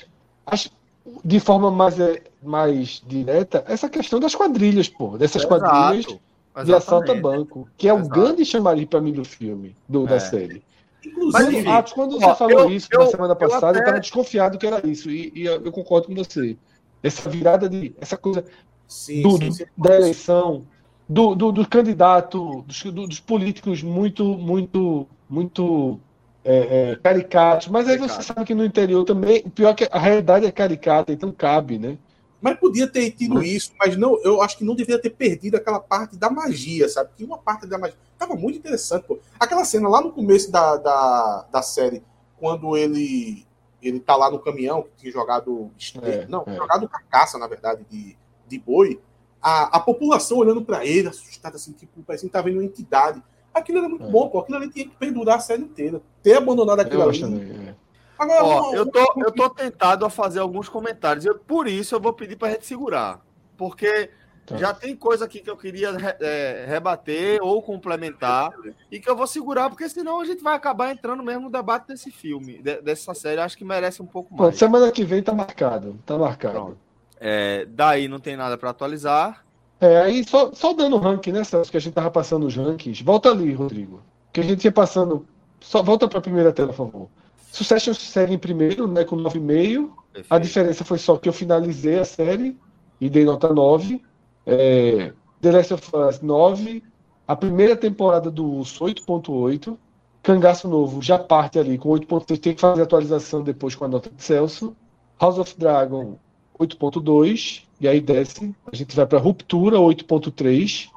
acho- de forma mais, é, mais direta, essa questão das quadrilhas, pô. Dessas Exato. quadrilhas de Exatamente. assalto a banco. Que é o Exato. grande chamariz para mim do filme, do, da É. série. Inclusive, Mas, enfim, Atos, quando você ó, falou eu- isso eu- na semana eu passada, eu até- estava desconfiado que era isso. E, e eu, eu concordo com você. Essa virada de. Essa coisa sim, do, sim, sim. da eleição, do, do, do candidato, dos, do- dos políticos muito, muito, muito é, é, caricatos. Mas aí você sabe que no interior também, o pior é que a realidade é caricata, então cabe, né? Mas podia ter tido isso, mas não, eu acho que não deveria ter perdido aquela parte da magia, sabe? Tinha uma parte da magia. Tava muito interessante, pô. Aquela cena lá no começo da, da, da série, quando ele ele tá lá no caminhão que tinha jogado. É, não, é. jogado carcaça, na verdade, de, de boi. A, a população olhando pra ele, assustada, assim, tipo, parecendo que tá vendo uma entidade. Aquilo era muito É. bom, pô. Aquilo ali tinha que perdurar a série inteira. Ter abandonado aquilo Eu ali. também. é. Agora, Ó, não, eu tô, eu tô tentado a fazer alguns comentários. Eu, por isso eu vou pedir pra gente segurar. Porque Tá. já tem coisa aqui que eu queria re- é, rebater ou complementar e que eu vou segurar, porque senão a gente vai acabar entrando mesmo no debate desse filme, de- dessa série. Acho que merece um pouco Pronto, mais. semana que vem tá marcado. Tá marcado. Pronto. É, daí não tem nada pra atualizar. É, aí só, só dando o ranking, né, Celso? Que a gente tava passando os rankings. Volta ali, Rodrigo. Que a gente ia passando. Só volta pra primeira tela, por favor. Succession segue em primeiro, né, com 9,5. A diferença foi só que eu finalizei a série e dei nota 9. É, The Last of Us 9. A primeira temporada do Urso 8.8. Cangaço Novo já parte ali com 8.6. Tem que fazer atualização depois com a nota de Celso. House of Dragon 8.2. E aí desce. A gente vai para Ruptura 8.3.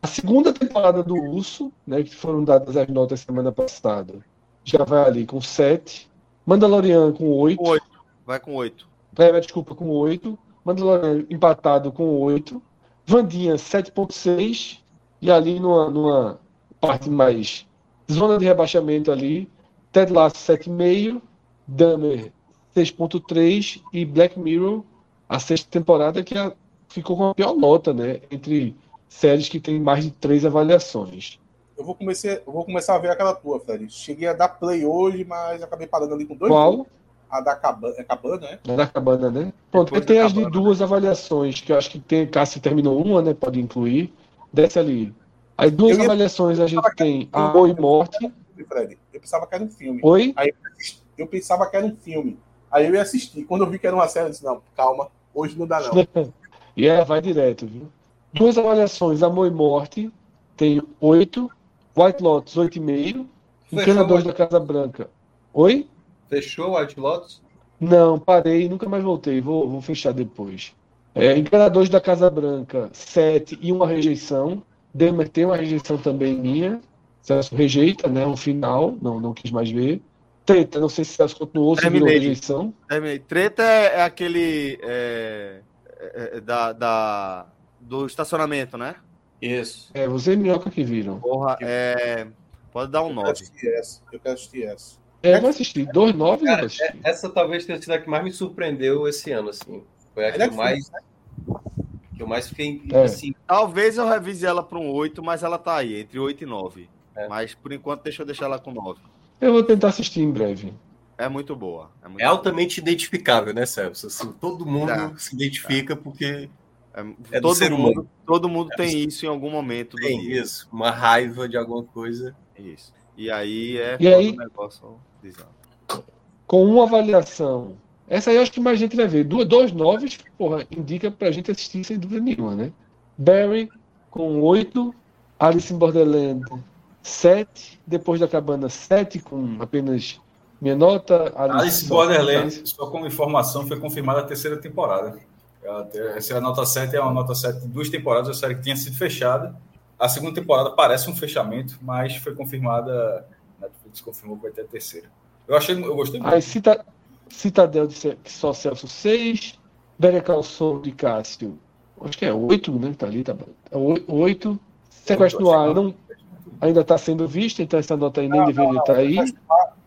A segunda temporada do Urso, né, que foram dadas as notas semana passada, já vai ali com 7. Mandalorian com 8. Oito. Vai com oito. É, desculpa, com 8. Mandalorian empatado com 8. Vandinha 7.6. E ali numa, numa parte mais zona de rebaixamento ali, Ted Lasso 7,5. Dahmer 6.3. E Black Mirror, a sexta temporada, que a- ficou com a pior nota, né? Entre séries que tem mais de três avaliações. Eu vou, começar, eu vou começar a ver aquela tua, Fred. Cheguei a dar play hoje, mas acabei parando ali com dois. Qual? A da Cabana, é Cabana, né? Na da cabana, né? Pronto, Depois tem da as de duas avaliações, que eu acho que tem, Cássio terminou uma, né? Pode incluir. Desce ali. Aí duas Eu ia- avaliações a gente tem Amor e Morte. Fred. Eu pensava que era um filme. Oi? Aí eu eu pensava que era um filme. Aí eu ia assistir. Quando eu vi que era uma série, eu disse, não, calma, hoje não dá não. e ela vai direto, viu? Duas avaliações, Amor e Morte, tem oito. White Lotus, 8,5. Fechou, Encanadores White- da Casa Branca. Oi? Fechou o White Lotus? Não, parei, nunca mais voltei. Vou, vou fechar depois. É, Encanadores da Casa Branca, 7 e uma rejeição. Demer tem uma rejeição também minha. Celso rejeita, né? Um final, não, não quis mais ver. Treta, não sei se Celso continuou, se virou Terminei. rejeição. Terminei. Treta é, é aquele é, é, é, da, da- do estacionamento, né? Isso. É, você e Minhoca que viram. Porra, é, pode dar um Eu quero 9. assistir essa. Eu quero assistir essa. É, eu vou assistir. Dois nove eu Cara, assistir. é- essa talvez tenha sido a que mais me surpreendeu esse ano, assim. Foi a É que Netflix, mais. Eu mais fiquei É. assim. Talvez eu revise ela para um 8, mas ela tá aí, entre 8 e 9. É. Mas por enquanto deixa eu deixar ela com 9. Eu vou tentar assistir em breve. É muito boa. É, muito É altamente identificável, né, Celso? Assim, todo mundo Tá. se identifica porque é do todo ser mundo, humano. todo mundo É tem do- isso em algum momento do Tem dia. isso, uma raiva de alguma coisa. Isso. E aí é E aí- o negócio. Com uma avaliação. Essa aí eu acho que mais gente vai ver. Duas, dois noves, porra, indica pra gente assistir sem dúvida nenhuma, né? Barry com 8, Alice in Borderland 7, depois da cabana 7 com apenas minha nota. Alice só- Borderland, só como informação, foi confirmada a terceira temporada. Essa é a nota 7, é uma nota 7 de duas temporadas, a série que tinha sido fechada. A segunda temporada parece um fechamento, mas foi confirmada. Netflix confirmou que vai ter a terceira. Eu achei, eu gostei muito. Aí Cita, Citadel de só Celso 6, Better Call Saul de Cássio, acho que é 8, né? Tá ali, tá bom. É 8. Sequestro no ar não, ainda está sendo visto, então essa nota aí nem deveria estar aí.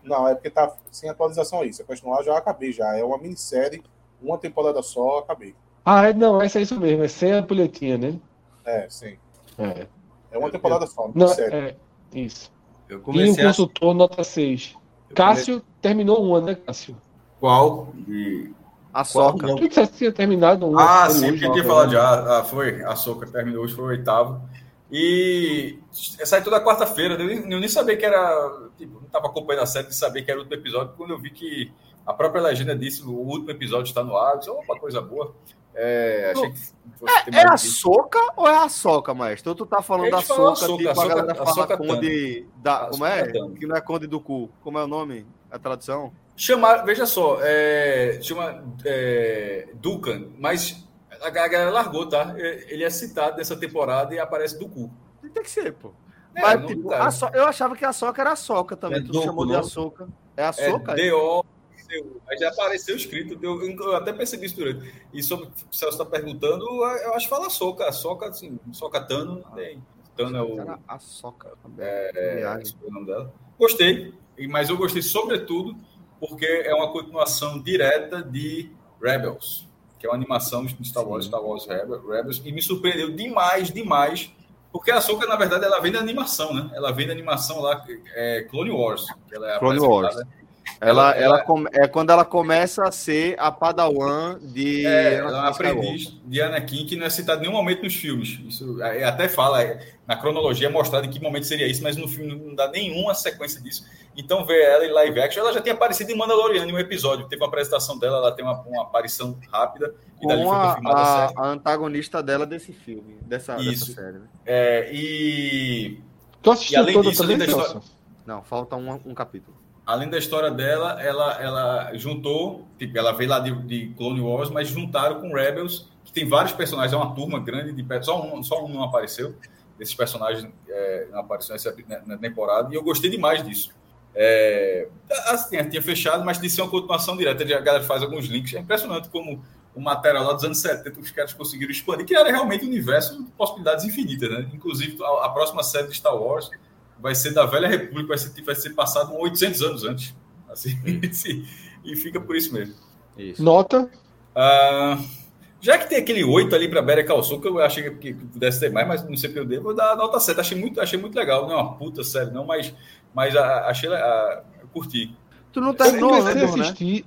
Não, é porque tá sem atualização aí. Você continuar, já acabei já. É uma minissérie, uma temporada só, acabei. Ah, é, não, essa é isso mesmo, é sem a ampulhetinha, né? É, sim. É. É uma temporada só, Não, minissérie. é, isso. Eu E o comecei a... consultor, nota 6. Cássio terminou uma, né, Cássio? Qual? De... A Soca. Tu disseste que tinha terminado uma. Ah, sim, porque eu tinha falado já. Ah, foi. A Soca terminou hoje, foi o oitavo. E sai toda quarta-feira. Eu, nem- eu nem sabia que era. Tipo, não estava acompanhando a série de saber que era o último episódio. Quando eu vi que a própria legenda disse o último episódio está no ar, eu disse, opa, coisa boa. É, achei que fosse ter É a soca ou é a soca, maestro? Ou tu tá falando da soca, açúcar, tipo a açúcar- galera fala açúcar conde da, como é? Tanto. Que não é conde do cu. Como é o nome? A tradução? Chamar, veja só, é, chama é, Dukan, mas a galera largou, tá? Ele é citado nessa temporada e aparece do cu. Tem que ser, pô. É, Mas, não- tipo, a so- eu achava que a soca era a soca também. É tu chamou de não? açúcar. É a É soca? D-O. Aí já apareceu escrito, eu, eu até percebi isso durante. E sobre o que o Celso está perguntando, eu acho que fala soca, soca, assim, soca Tano, não tem. Tano é o. A soca. É, esse foi o nome dela. Gostei, mas eu gostei sobretudo porque é uma continuação direta de Rebels, que é uma animação de Star Wars, Star Wars Rebel- Rebels, e me surpreendeu demais, demais, porque a Soca, na verdade, ela vem da animação, né? Ela vem da animação lá, é, Clone Wars. Que ela é Clone. Wars. Ela, Ela- ela, ela- come- é quando ela começa a ser a padawan de. É, ela é aprendiz de Anakin que não é citado em nenhum momento nos filmes. Isso é, até fala, é, na cronologia é mostrado em que momento seria isso, mas no filme não dá nenhuma sequência disso. Então, ver ela em live action, ela já tinha aparecido em Mandalorian em um episódio. Teve uma apresentação dela, ela tem uma, uma aparição rápida. E dali Com foi a, confirmada a a, antagonista dela desse filme, dessa, dessa Isso. série. Né? É, e. Tu assistiu e além toda disso, além da história, Não, falta um, um capítulo. Além da história dela, ela, ela juntou, tipo, ela veio lá de, de Clone Wars, mas juntaram com Rebels, que tem vários personagens, é uma turma grande de só um, só um não apareceu, desses personagens é, não apareceu nessa na- na temporada, e eu gostei demais disso. É, assim, tinha fechado, mas ser uma continuação direta, a galera faz alguns links, é impressionante como o material lá dos anos 70 os caras conseguiram expandir, que era realmente um universo de possibilidades infinitas, né? Inclusive, a, a próxima série de Star Wars vai ser da Velha República, vai ser, vai ser passado 800 anos antes. Assim, sim, e fica por isso mesmo. Nota? Ah, já que tem aquele 8 ali para Better Call Saul, que eu achei que, pudesse ter mais, mas não sei o que eu dei, vou dar a nota 7. Achei muito, achei muito legal. Não é uma puta série, não, mas, mas a- achei, a, eu curti. Tu não terminou a Andor, né? assistir.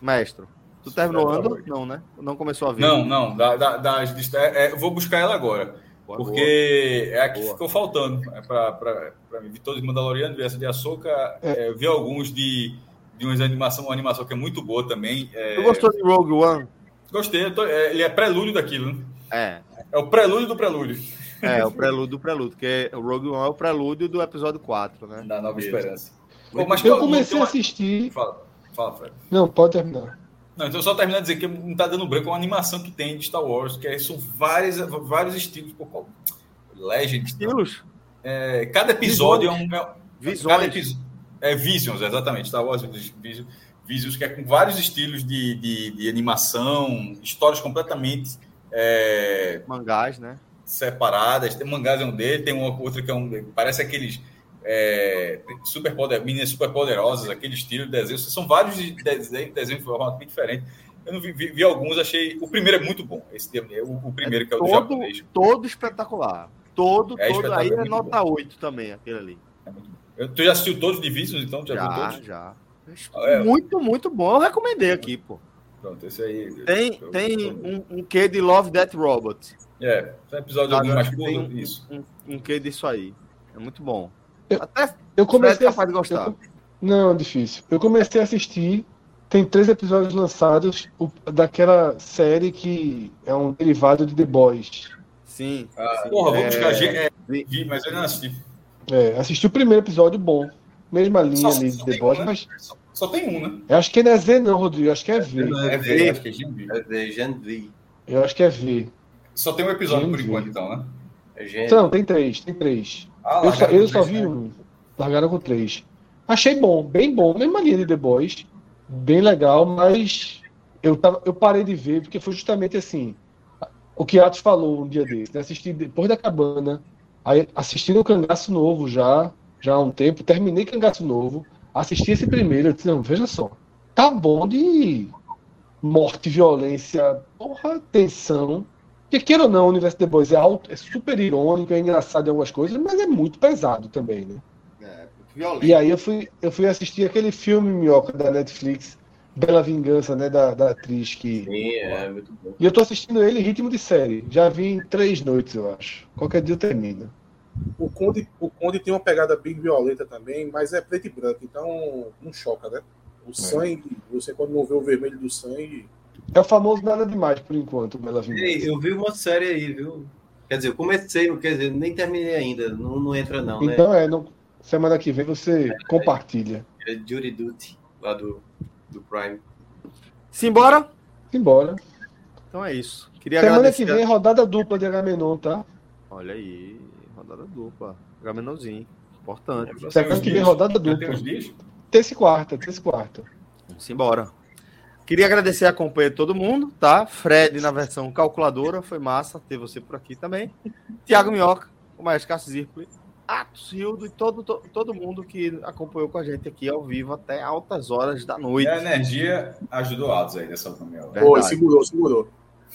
Mestre. Tu terminou Tá, tá, Andor? Não, né? Não começou a ver. Não, não, da, da, das- é, é, eu vou buscar ela agora. Boa, porque é a que Boa. ficou faltando é para mim. Vi todos os Mandalorianos, vi essa de Ahsoka, é, vi alguns de, de umas animação, uma animação que é muito boa também. É, Tu gostou de Rogue One? Gostei, tô- é, ele é prelúdio daquilo, né? É. É o prelúdio do prelúdio. É, o prelúdio do prelúdio, porque o Rogue One é o prelúdio do episódio 4, né? Da Nova. Esperança. Mas Eu comecei a uma- assistir. Fala, fala, Fred. Não, pode terminar. Não, então só terminar de dizer que não tá dando branco é uma animação que tem de Star Wars, que é- são vários, vários estilos. Pô, Legend. Estilos? É, cada episódio é um. é- Visões. Cada episódio, é Visions, exatamente. Star Wars Visions, Visions, que é com vários estilos de, de, de animação, histórias completamente é, Mangás, né? separadas. Tem mangás é um dele, tem uma outra que é um. Parece aqueles. É, super poder, meninas super poderosas, aquele estilo de desenho. São vários de- desenhos, desenhos de forma bem diferente. Eu não vi, vi, vi, alguns, achei. O primeiro é muito bom. Esse o, o primeiro é que é o todo, do japonês. Todo espetacular. Todo, É todo. Aí é muito nota bom. 8 também, aquele ali. Eu- Tu já assistiu todos os Divisions, então? Já, Já, todos? já. Ah, é. Muito, muito bom. Eu recomendei aqui, pô. Pronto, esse aí. Tem, eu- tem eu- um, um quê de Love Death Robot. É, tem episódio algum mais curto, um, isso. Um, um quê disso aí. É muito bom. Eu- Até Eu comecei é capaz de a- gostar. eu- Não, difícil. Eu comecei a assistir. Tem três episódios lançados o- daquela série que é um derivado de The Boys. Sim. Ah, porra, vou É, buscar. É, vi, mas eu não assisti. É, assisti o primeiro episódio bom. Mesma linha Só- ali só de The Boys, um, né? mas Só, só tem um, né? eu acho que não é Z não, Rodrigo. Eu acho que é V. É V, acho que é Gen V. É V, Gen V. Eu acho que é V. Só tem um episódio por Gen V. enquanto, então, né? É Gen Não, tem três, tem três. Ah, eu só, eu só vi né? um. Largaram com três. Achei bom, bem bom. Mesma linha de The Boys. Bem legal, mas eu, tava, eu parei de ver porque foi justamente assim. O que Atos falou um dia desse. Né? Assisti depois da cabana. Aí assistindo o Cangaço Novo já, já há um tempo. Terminei Cangaço Novo. Assisti esse primeiro. Eu disse, não, veja só. Tá bom de morte, violência, porra, tensão. Porque queira ou não, o universo The Boys é, alto, é super irônico, é engraçado em algumas coisas, mas é muito pesado também, né? E aí eu fui, eu fui assistir aquele filme Minhoca da Netflix, Bela Vingança, né? Da, da atriz que. Sim, é muito bom. E eu tô assistindo ele em ritmo de série. Já vi em três noites, eu acho. Qualquer dia eu termino. O Conde, o Conde tem uma pegada bem violenta também, mas é preto e branco, então não choca, né? O sangue, você quando não vê o vermelho do sangue. É o famoso nada demais por enquanto, Bela Vingança. Ei, eu vi uma série aí, viu? Quer dizer, eu comecei, não quer dizer, nem terminei ainda. Não, não entra, não, né? Então é, não- semana que vem você compartilha. É Jury Duty, lá do, do Prime. Simbora? Simbora. Então é isso. Queria Semana agradecer. que vem, rodada dupla de Agamenon, tá? Olha aí, rodada dupla. Gamenãozinho. Importante. Semana que vem, rodada dupla. Terça e quarta, terça e quarta. Simbora. Queria agradecer a companhia de todo mundo, tá? Fred na versão calculadora, foi massa ter você por aqui também. Tiago Minhoca, o Maestro Cássio Zirpoli, Atos Hildo e todo, to- todo mundo que acompanhou com a gente aqui ao vivo até altas horas da E noite. a energia ajudou altos aí dessa última meia hora. Pô, segurou, segurou.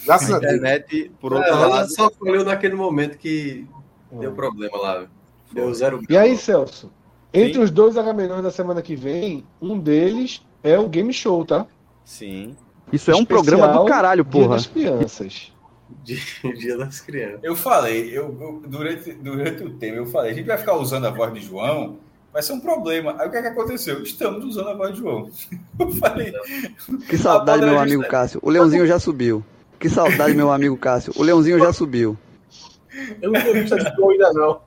Graças a internet, por É, outro ela lado. só falhou naquele momento que deu problema lá. Deu zero E aí, Celso? Entre os dois Agamenões da semana que vem, um deles é o Game Show, tá? Sim. Isso é um programa do caralho, Dia porra. das crianças. Dia das crianças. Eu falei, eu, eu- durante, durante o tema, eu falei, a gente vai ficar usando a voz de João, vai ser um problema. Aí o que, é que aconteceu? Estamos usando a voz de João. Eu falei, Que saudade, meu amigo é- Cássio. O Leãozinho já subiu. Que saudade, meu amigo Cássio. O Leãozinho já subiu. Eu não tenho visto ainda, não.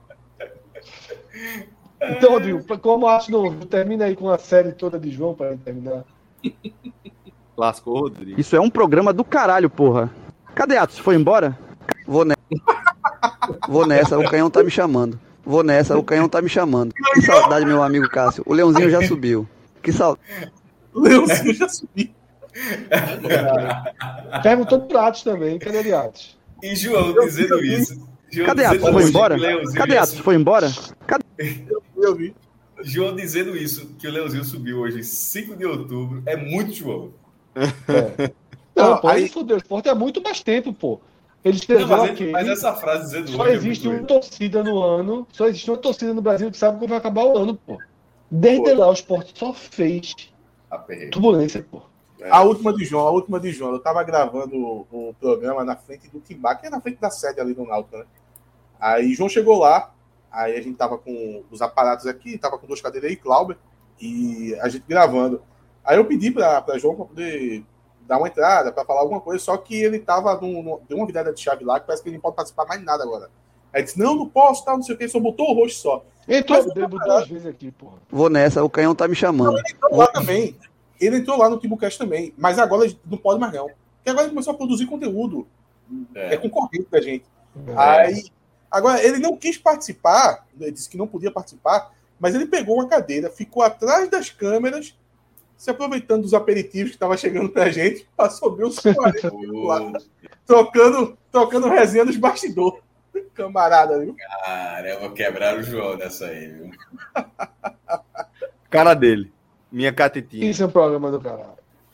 Então, Rodrigo, como acho novo, termina aí com a série toda de João para terminar. Lascou, Rodrigo. Isso é um programa do caralho, porra. Cadê Atos? Foi embora? Vou nessa. Vou nessa, o canhão tá me chamando. Vou nessa, o canhão tá me chamando. Que saudade, meu amigo Cássio. O Leãozinho já subiu. Que saudade. O Leãozinho já subiu. Perguntou pro Atos também, cadê ele Atos? e João dizendo isso. João Cadê Atos? Foi embora? Cadê Atos? Foi embora? Cadê? Eu vi. João dizendo isso, que o Leãozinho subiu hoje, 5 de outubro, é muito João. Não, Não, pô, aí-. O esporte é muito mais tempo, pô. Ele escreveu Não, mas, ok. mas essa frase dizendo Só é existe uma torcida no ano, só existe uma torcida no Brasil que sabe como vai acabar o ano, pô. Desde lá o esporte só fez aperreio. turbulência, pô. A última de João, a última de João. Eu tava gravando o, o programa na frente do Timbá, que é na frente da sede ali do Náutico, né? Aí João chegou lá, aí a gente tava com os aparatos aqui, tava com duas cadeiras aí, Clauber, e a gente gravando. Aí eu pedi pra João pra poder dar uma entrada, pra falar alguma coisa, só que ele tava num, num- deu uma virada de chave lá, que parece que ele não pode participar mais de nada agora. Aí ele disse, não, não posso, tal, não sei o que, só botou o rosto só. Entrou Mas- duas vezes aqui, porra. Vou nessa, o canhão tá me chamando. Ele entrou lá também. Ele entrou lá no Timbucast também. Mas agora ele não pode mais, não. Porque agora ele começou a produzir conteúdo. É, concorrente da gente. Aí, agora, ele não quis participar, ele disse que não podia participar, mas ele pegou uma cadeira, ficou atrás das câmeras, se aproveitando dos aperitivos que estavam chegando pra gente, passou bem uns 40 minutos lá, trocando, trocando resenha nos bastidores. Camarada, viu? Caramba, quebraram o João nessa aí, viu? Cara dele. Minha catetinha. Isso é um programa do caralho.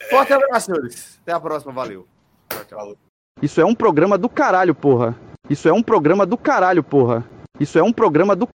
Forte abraço, senhores. Até a próxima. Valeu. Tchau, tchau. Isso é um programa do caralho, porra. Isso é um programa do caralho, porra. Isso é um programa do